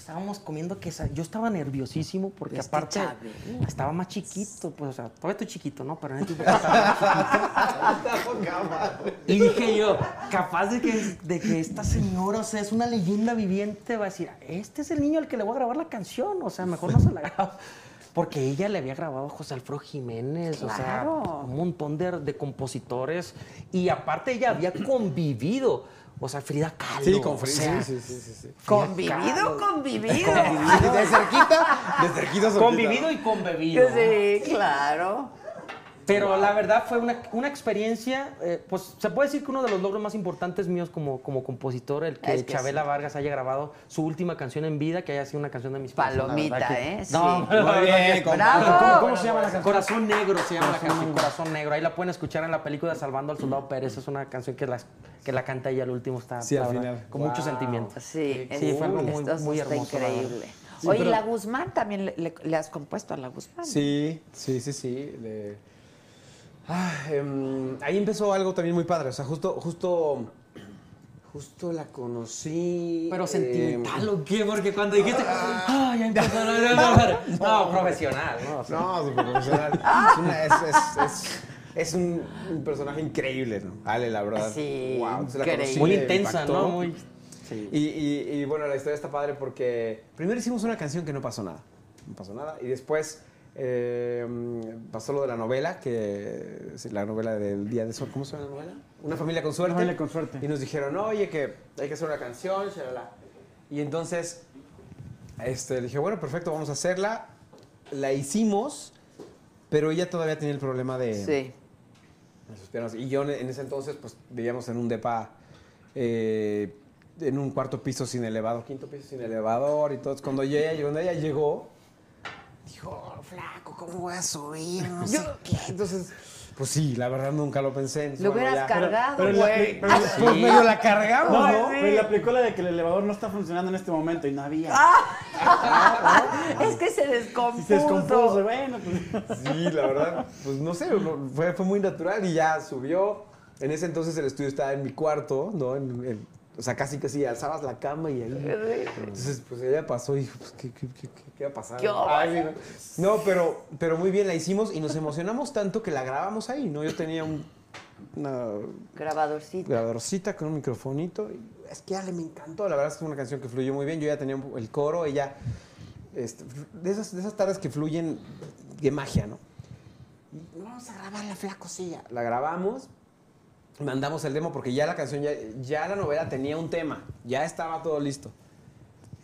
Estábamos comiendo queso. Yo estaba nerviosísimo porque Este aparte estaba más chiquito, pues, o sea, todavía estoy chiquito, ¿no? Pero en ese tiempo estaba Y dije yo, capaz de que, de que esta señora, o sea, es una leyenda viviente, va a decir, este es el niño al que le voy a grabar la canción, o sea, mejor no se la grabo. Porque ella le había grabado a José Alfredo Jiménez, o sea, un montón de, de compositores. Y aparte ella había convivido, o sea, Frida Kahlo. Sí, con o Frida. sea, Sí, sí, sí, sí, sí. Convivido, convivido. De cerquita, de cerquita. Convivido y conbebido. Sí, claro. Pero la verdad fue una, una experiencia, eh, pues se puede decir que uno de los logros más importantes míos como, como compositor, el que, Es que Chabela Vargas haya grabado su última canción en vida, que haya sido una canción de mis Palomita, que- ¿eh? Sí. No, Muy bien. ¿Cómo, cómo se llama la canción? Corazón Negro se llama la canción, Corazón Negro. Ahí la pueden escuchar en la película Salvando al Soldado Pérez. Es una canción que la, que la canta ella al último, está Sí, al final. con Wow. mucho sentimiento. Sí, Sí, fue algo muy, esto muy está hermoso. increíble. Oye, la Guzmán también le, le- le has compuesto a la Guzmán. Sí, sí, sí, sí. le- Ah, em, ahí empezó algo también muy padre. O sea, justo, justo, justo la conocí. Pero em, sentimental o qué, porque cuando dijiste, ah, ya empezó, no, no, no, no, no, profesional, ¿no? O sea, No, súper profesional. Es una- es, es- es- Es un, un personaje increíble, ¿no? Ale, la verdad. Sí, Wow, la conocí, Muy intensa, impactó. ¿no? Muy... Y, y- y, bueno, la historia está padre porque primero hicimos una canción que no pasó nada. No pasó nada. Y después eh, pasó lo de la novela, que la novela del Día de Sol. ¿Cómo se llama la novela? Una familia con suerte. Una familia con suerte. Y nos dijeron, oye, que hay que hacer una canción, shalala. Y entonces este, dije, bueno, perfecto, vamos a hacerla. La hicimos, pero ella todavía tenía el problema de, Sí. sus piernas. Y yo en ese entonces, pues vivíamos en un depa, eh, en un cuarto piso sin elevador, quinto piso sin elevador y todo. Cuando ella, cuando ella llegó, dijo, "Oh, flaco, ¿cómo voy a subir? No sé qué. Entonces, pues sí, la verdad nunca lo pensé. Entonces, Lo hubieras ya- cargado, pero la- güey. pero la- Pues medio la cargamos, No, ¿no? pero le aplicó la de que el elevador no está funcionando en este momento y no había. es que se descompuso. Si se descompuso, bueno, pues. Sí, la verdad, pues no sé, fue, fue muy natural y ya subió. En ese entonces el estudio estaba en mi cuarto, ¿no? En- en- o sea, casi casi alzabas la cama y ahí. Entonces, pues ella pasó y dijo, pues, ¿qué, qué, qué, qué- va a pasar? ¿Qué Ay, mira. no, pero, pero muy bien la hicimos y nos emocionamos tanto que la grabamos ahí, ¿no? Yo tenía un, una Grabadorcito. grabadorcita con un microfonito. y es que Ale me encantó, la verdad es que fue una canción que fluyó muy bien. Yo ya tenía un- el coro, ella. este, de, esas, de esas tardes que fluyen de magia, ¿no? Y vamos a grabar la flacosilla. La grabamos, mandamos el demo porque ya la canción, ya, ya la novela tenía un tema, ya estaba todo listo.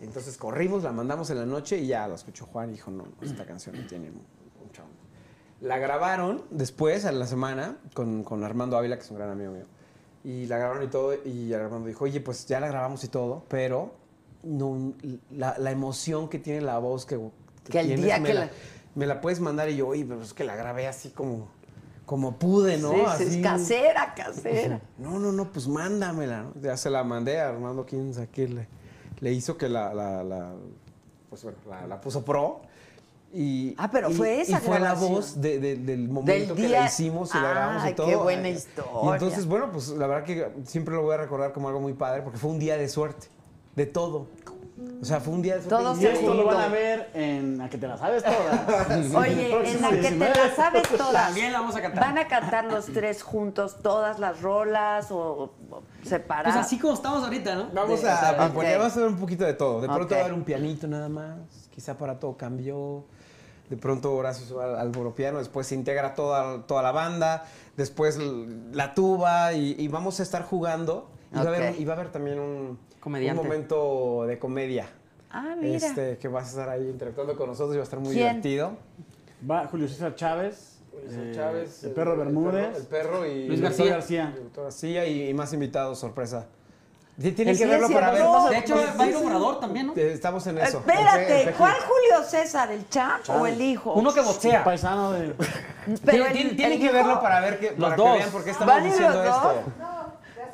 Entonces corrimos, la mandamos en la noche y ya la escuchó Juan y dijo, no, esta canción no tiene mucho onda. La grabaron después, a la semana, con, con Armando Ávila, que es un gran amigo mío. Y la grabaron y todo, y Armando dijo, oye, pues ya la grabamos y todo, pero no, la, la emoción que tiene la voz que, Que el tienes, día me que la, la- me la puedes mandar y yo, oye, pero es que la grabé así como, como pude, ¿no? Sí, sí, Así. casera, casera. No, no, no, pues mándamela. ¿no? Ya se la mandé a Armando quién sabe qué le, le hizo que la, la, la- pues bueno, la, la puso pro. Y, Ah, pero y- fue esa Y fue la voz de- de- del momento que la hicimos y la grabamos y todo. qué buena Y historia. entonces, bueno, pues la verdad que siempre lo voy a recordar como algo muy padre porque fue un día de suerte, de todo. O sea, fue un día de suerte. Todo Y esto lo van a ver en A que te la sabes todas. Oye, en la que te 19. la sabes todas. También la vamos a cantar. ¿Van a cantar los tres juntos todas las rolas o separadas? Pues así como estamos ahorita, ¿no? Vamos De- a, o sea, a- porque ok. vamos a hacer un poquito de todo. De pronto va a haber un pianito nada más, quizá para todo cambió. De pronto Horacio se va al, al piano, después se integra toda, toda la banda, después la tuba y, y vamos a estar jugando. Y, va a haber, Ok. y va a haber también un, momento de comedia. Ah, mira. Este, que vas a estar ahí interactuando con nosotros y va a estar muy ¿Quién? divertido. Va Julio César Chávez. César eh, Chávez, El perro Bermúdez. El perro, y Luis el García. doctor García. el García y, y más invitados, sorpresa. Tienen El que verlo para ver. De hecho, va a ir un orador también, ¿no? Estamos en eso. Espérate. ¿cuál Julio César? ¿El champ o el hijo? Uno que boxea. Paisano de. Pero Tienen- el- tienen el que hijo- verlo para ver que, para que dos. vean por qué estamos ¿Van a ir diciendo los dos? esto.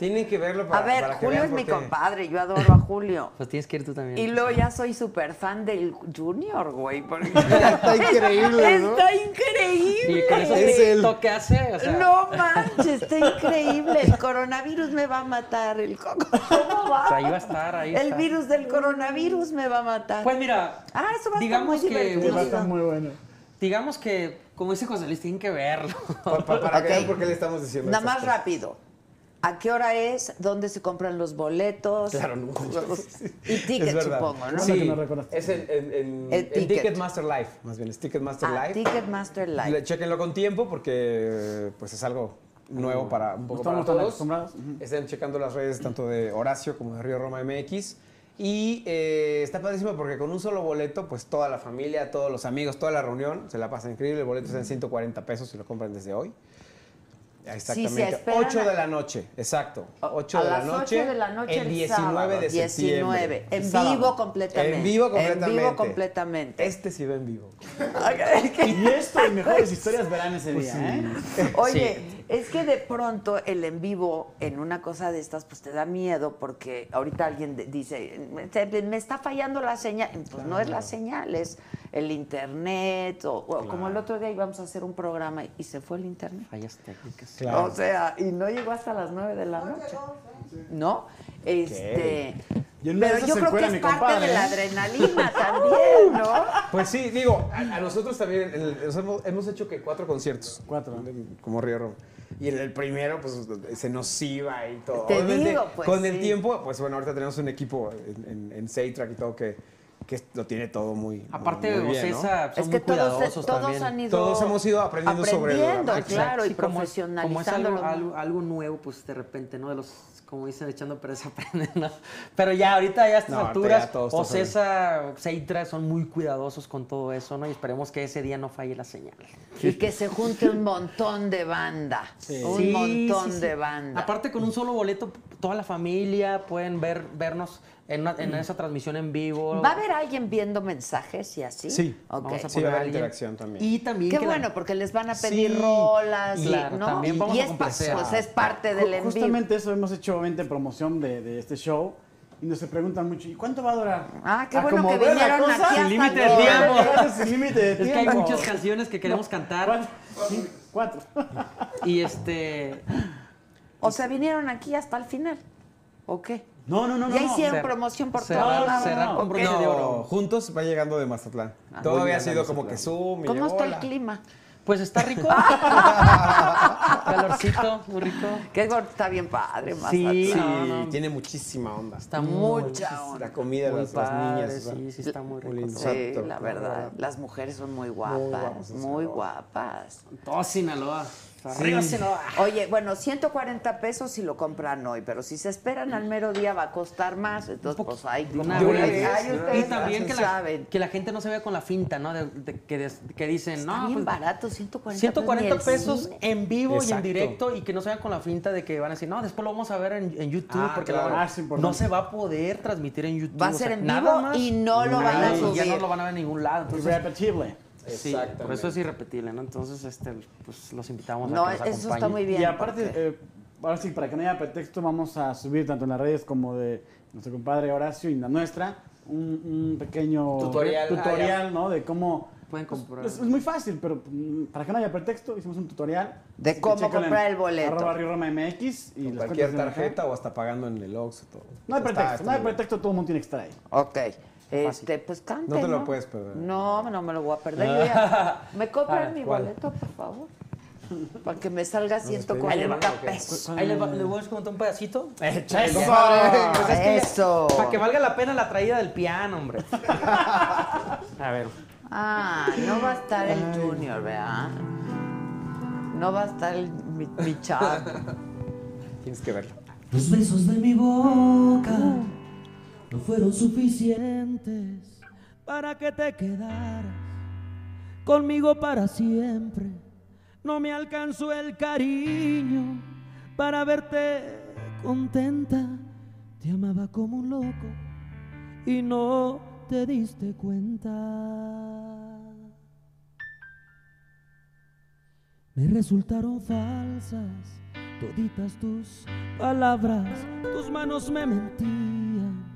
Tienen que verlo para, A ver, para que Julio vean es mi compadre, yo adoro a Julio. Pues tienes que ir tú también. Y luego ya soy súper fan del Junior, güey. porque- Está increíble, ¿no? Está increíble. Y con eso Es que él. toque hace, o sea, No manches, está increíble. El coronavirus me va a matar. El co- ¿Cómo va? ahí va a estar, ahí El está. virus del coronavirus me va a matar. Pues mira, ah, eso va a digamos estar muy que divertido. Va a estar muy bueno. digamos que, como dice José Luis, tienen que verlo. Pa- pa- para Ok. que vean por qué le estamos diciendo Nada estas más cosas. rápido. ¿A qué hora es? ¿Dónde se compran los boletos? Claro, no. Y Es ticket, verdad. supongo, ¿no? Sí, recordaste. es en, en, en- El en ticket. Ticketmaster Live, más bien, es Ticketmaster Ah, Live. Ticketmaster Live. Chéquenlo con tiempo porque pues es algo nuevo para un No poco para estamos tan todos. acostumbrados. Estén checando las redes tanto de Horacio como de Río Roma MX. Y eh, está padrísimo porque con un solo boleto, pues toda la familia, todos los amigos, toda la reunión se la pasa increíble. El boleto está en 140 pesos si lo compran desde hoy. Exactamente. esperan 8 a- de la noche, exacto. 8 a de la las noche. 8 de la noche el el 19 sábado, de 19, septiembre. en Sábado. vivo completamente. En vivo En completamente. vivo completamente. Este sí va en vivo. Y esto y mejores historias verán ese Pues día, ¿eh? Oye, es que de pronto el en vivo en una cosa de estas pues te da miedo porque ahorita alguien dice, "Se- me está fallando la señal. Pues no es la señal, es el internet o, o como el otro día íbamos a hacer un programa y se fue el internet. Fallas técnicas. Claro. O sea, y no llegó hasta las 9 de la noche. ¿No? Este, Y en una de Pero yo creo que es parte compadre, de la ¿eh? adrenalina también, ¿no? Pues sí, digo, a, a nosotros también el- sea, hemos, hemos hecho que cuatro conciertos. Cuatro. Como Río Roma. Y en el primero, pues se nos iba y todo. Te digo, pues, Con el tiempo, pues bueno, ahorita tenemos un equipo en, en, en Seitrack y todo que, que lo tiene todo muy. Aparte, muy bien, ¿no? Ocesa son Es que muy todos, cuidadosos todos también. han ido Todos hemos ido aprendiendo sobre el- claro, y Sí, como es- profesionalizando. Como es algo, algo, algo nuevo, pues de repente, ¿no? De los, como dicen, echando pero se aprende, ¿no? Pero ya, ahorita ya a estas No, alturas, Ocesa, Seitra son muy cuidadosos con todo eso, ¿no? Y esperemos que ese día no falle la señal. Y que se junte un montón de banda. Un Sí, montón sí, sí. de banda. Aparte, con un solo boleto, toda la familia pueden ver, vernos en, una- en esa transmisión en vivo. ¿Va a haber alguien viendo mensajes y así? Sí. Ok. Vamos a Sí, poner va a haber interacción también. Y también Qué que la- bueno, porque les van a pedir Sí, rolas, y, claro, ¿no? también vamos y a es, pues es parte del en vivo. Justamente eso hemos hecho obviamente promoción de, de este show y nos se preguntan mucho, ¿y cuánto va a durar? Ah, qué A bueno que la vinieron cosa, aquí Sin hasta límite de tiempo. Sin límite de Es que hay tiempo. muchas canciones que queremos cantar Cuatro. Sí, Cuatro. y este... O sea, vinieron aquí hasta el final. ¿O qué? No, no, no, no. ya no. hicieron Cer- promoción por cerrar- todos lados. cerrar con broche de oro. Juntos va llegando de Mazatlán. Todavía ha sido como que Zoom y ¿Cómo está el clima? Pues está rico. Calorcito, muy rico. Qué gor- está bien padre, Sí, Mazatlán. no, no. tiene muchísima onda. Está Mucha muy- onda. La comida, Muy las, niñas. sí, sí, está muy rico. lindo. Sí, Exacto, la verdad. Las mujeres son muy guapas. guapas en Muy guapas. Todo Sinaloa. Arriba. Oye, bueno, 140 pesos si lo compran hoy, pero si se esperan al mero día va a costar más. Entonces, pues hay Y también que la, saben. que la gente no se vea con la finta, ¿no? De, de- que, des- que dicen, Está no, bien pues, barato, 140, 140 ni el pesos cine. en vivo y en directo y que no se vean con la finta de que van a decir, no, después lo vamos a ver en, en YouTube Ah, porque claro. la- Ah, no se va a poder transmitir en YouTube. Va a o ser sea, en nada vivo más. y no lo van a Ay, Ya subir. no lo van a ver en ningún lado. Entonces, Irrepetible. Sí, por eso es irrepetible, ¿no? Entonces, este, pues los invitamos No, a que nos eso está muy bien. Y aparte, porque- eh, ahora sí, para que no haya pretexto, vamos a subir tanto en las redes como de nuestro compadre Horacio y la nuestra, un, un pequeño Tutorial. tutorial, ¿no? De cómo... Pueden pues, comprar. Es, es muy fácil, pero mm, para que no haya pretexto, hicimos un tutorial. De cómo comprar el boleto. Arroba Río Roma MX y Con las cualquier tarjeta o hasta pagando en el Oxxo. Todo. No hay Está- pretexto, está no hay pretexto, todo el mundo tiene que estar ahí. Ok. Este, pues cante, No te lo puedes perder. No, no me lo voy a perder. Yo ya- ¿Me compran Ah, mi ¿cuál? boleto, por favor? Para que me salga Ahí les 140 va- pesos. Ahí les, va- les voy a contar un pedacito. Eso. Ah, Pues es que ya- eso. Para que valga la pena la traída del piano, hombre. A ver. Ah, no va a estar el Junior, ¿verdad? No va a estar el, mi, mi chavo. Tienes que verlo. Los besos de mi boca no fueron suficientes para que te quedaras conmigo para siempre. No me alcanzó el cariño para verte contenta. Te amaba como un loco y no te diste cuenta. Me resultaron falsas toditas tus palabras, tus manos me mentían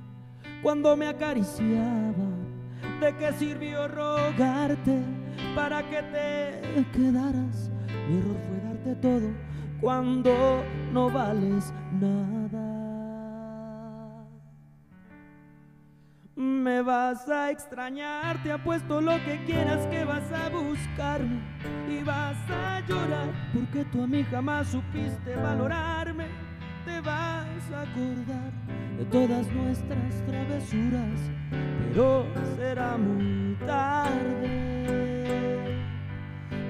cuando me acariciaban. ¿De qué sirvió rogarte para que te quedaras? Mi error fue darte todo cuando no vales nada. Me vas a extrañar, te apuesto lo que quieras que vas a buscarme y vas a llorar porque tú a mí jamás supiste valorarme. Te vas a acordar de todas nuestras travesuras, pero será muy tarde.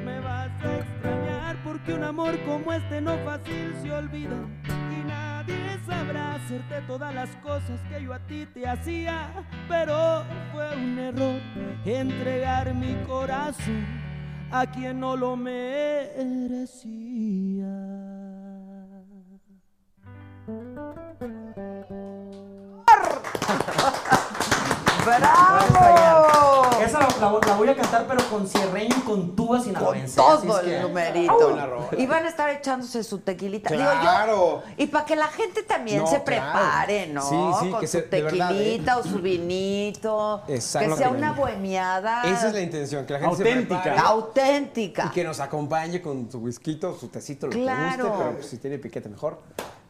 Me vas a extrañar porque un amor como este no fácil se olvida y nadie sabrá hacerte todas las cosas que yo a ti te hacía, pero fue un error entregar mi corazón a quien no lo merecía. ¡Bravo! Esa la, la- la voy a cantar, pero con cierreño y con tubas Con sinaloenses. así todo es que- el numerito. Y van a estar echándose su tequilita. Digo yo, Claro. y para que la gente también No, se claro. prepare, ¿no? Sí, sí, Con que su se- verdad, tequilita ¿eh? o su vinito. Que sea una bohemiada Esa es la intención, que la gente Auténtica. se prepare auténtica. y que nos acompañe con su whisky, su tecito, lo que Claro. guste, pero pues, si tiene piquete mejor.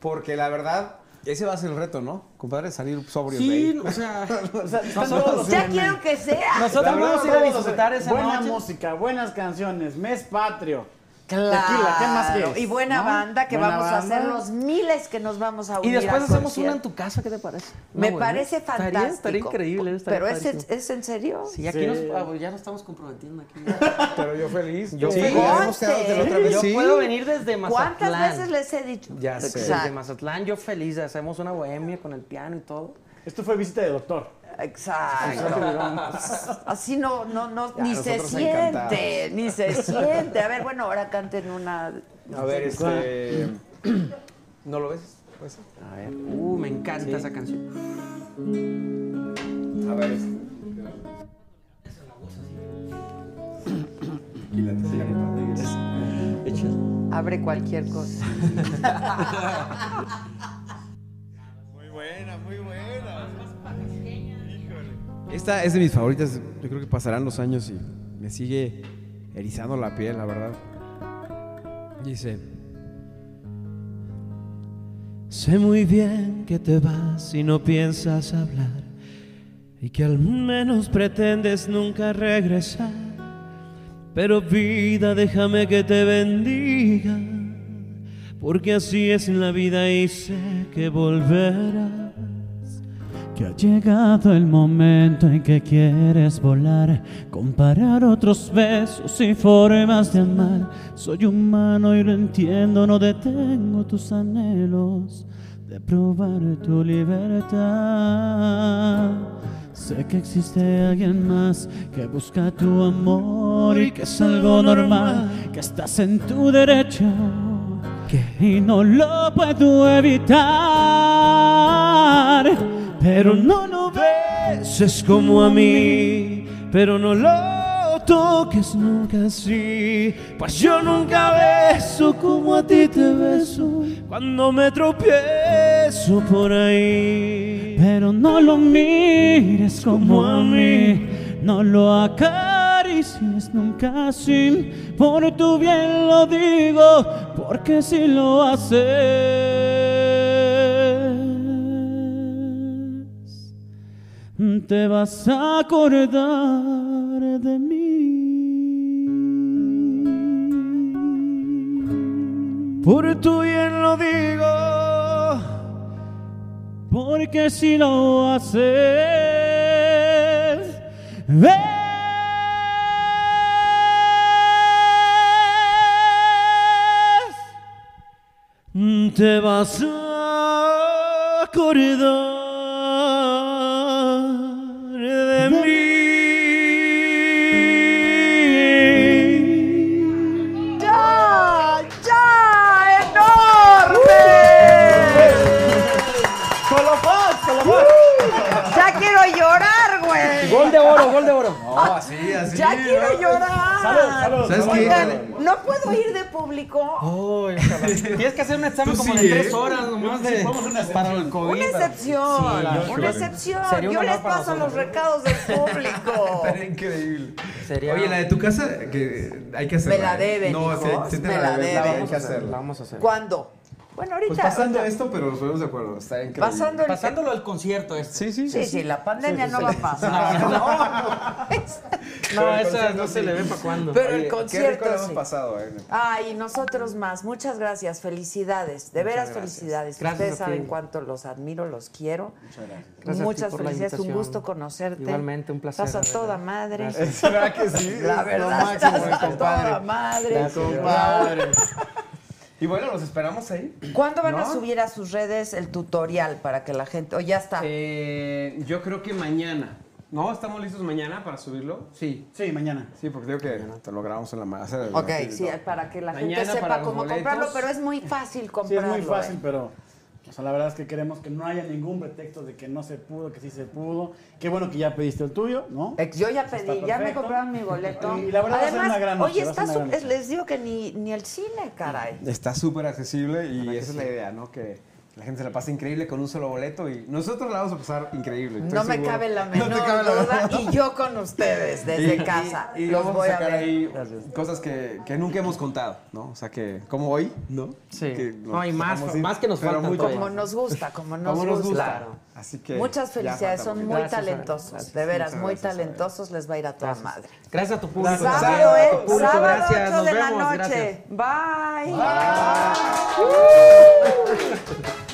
Porque la verdad, Ese va a ser el reto, ¿no? Compadre, salir sobrio. Sí, de ahí. o sea, O sea, Nosotros- Ya quiero que sea. nosotros vamos a ir a disfrutar esa Buena noche. música, buenas canciones, mes patrio. Claro. Tequila, ¿qué más quieres? Y buena ¿No? banda que Buena vamos a hacer los miles que nos vamos a unir Y después hacemos una en tu casa, ¿qué te parece? Me bueno, parece estaría- fantástico. Estaría, increíble. estaría Pero es, es en serio. Sí, aquí Sí. nos, ah, ya nos estamos comprometiendo aquí. Pero yo feliz. Yo sí, feliz. otra vez. Yo Sí. puedo venir desde Mazatlán. ¿Cuántas veces les he dicho? Ya sé. Desde. Mazatlán, yo feliz. Hacemos una bohemia con el piano y todo. Esto fue visita de doctor. Exacto. Así no, no, no, Ya, ni se siente, encantados. ni se siente. A ver, bueno, ahora canten una. A ver, este. ¿No lo ves? Puede ser. A ver, uh, me encanta esa canción. A ver, este. Abre cualquier cosa. Esta es de mis favoritas. Yo creo que pasarán los años y me sigue erizando la piel, la verdad. Dice. Sé muy bien que te vas y no piensas hablar y que al menos pretendes nunca regresar. Pero vida, déjame que te bendiga, porque así es la vida y sé que volverás. Que ha llegado el momento en que quieres volar, comparar otros besos y formas de amar. Soy humano y lo entiendo, no detengo tus anhelos de probar tu libertad. Sé que existe alguien más que busca tu amor y que es algo normal, que estás en tu derecho y no lo puedo evitar. Pero no lo beses como a mí, pero no lo toques nunca así, pues yo nunca beso como a ti te beso cuando me tropiezo por ahí. Pero no lo mires como a mí, no lo acaricies nunca así. Por tu bien lo digo, porque si lo haces, te vas a acordar de mí. Por tu bien lo digo. Porque si lo haces, Mm, te vas a acordar oro, gol de oro. No, así, así. ¡Ya quiero llorar! Salud, salud. ¿Sabes qué? Oigan, ¿no puedo ir de público? Tienes que hacer un examen como sí, de ¿eh? tres horas nomás de, para el COVID. Una excepción, Sí, una excepción. Sería Yo les paso los recados del público. Estaría increíble. Sería- Oye, la de tu casa, que hay que hacerla. Me la ¿eh? deben, No, hijos, sí, sí te me la la deben, deben. Hay que hacerla. La vamos a hacer. ¿Cuándo? Bueno, ahorita. Pues pasando ahorita- esto, pero nos ponemos de acuerdo. Estaría increíble. Pasando el- Pasándolo al concierto este. Sí, sí, Sí, sí, la pandemia no va a pasar. No, no. No, No, esa no se sí. le ve para cuándo. Pero Oye, el Qué rico concierto lo hemos sí. pasado, eh. Ay, nosotros más. Muchas gracias. Felicidades. De veras, gracias. felicidades. Gracias Ustedes saben cuánto los admiro, los quiero. Muchas gracias. Muchas la felicidades. Un gusto conocerte. Igualmente, un placer, Estás a toda madre. ¿Será que sí? La verdad, lo máximo, estás a toda madre. Gracias, compadre. Y bueno, los esperamos ahí. ¿Cuándo van a subir a sus redes el tutorial para que la gente... O ya está. Eh, yo creo que mañana. ¿No? ¿Estamos listos mañana para subirlo? Sí. Sí, mañana. Sí, porque digo que te lo grabamos en la ma- hacer el- Ok, sí, para que la Mañana gente sepa cómo boletos. comprarlo, pero es muy fácil Sí, es comprarlo. muy fácil, ¿eh? pero o sea, la verdad es que queremos que no haya ningún pretexto de que no se pudo, que sí se pudo. Qué bueno que ya pediste el tuyo, ¿no? Yo ya pedí, ya me compraron mi boleto. Y la verdad va a ser Además, una gran noche, oye, está una gran su- noche. les digo que ni, ni el cine, caray. Está súper accesible y esa es la idea, ¿no? Que, La gente se la pasa increíble con un solo boleto y nosotros la vamos a pasar increíble. No me seguro. cabe la No menor cabe la duda. menor Y yo con ustedes, desde Y- casa. Y, y los vamos voy a a sacar ver. ahí cosas que, que nunca hemos contado, ¿no? O sea, que como hoy, ¿no? Sí. Que No, y más- ir, más que nos todavía. Como nos gusta, como nos, Como nos gusta. gusta. Así que Muchas felicidades, falta son muy Gracias, talentosos, gracias. de veras, muy gracias, talentosos, les va a ir a toda madre. Gracias a tu público. Sábado, ¿eh? tu público, Sábado, gracias. 8 Nos de la noche. gracias. Bye.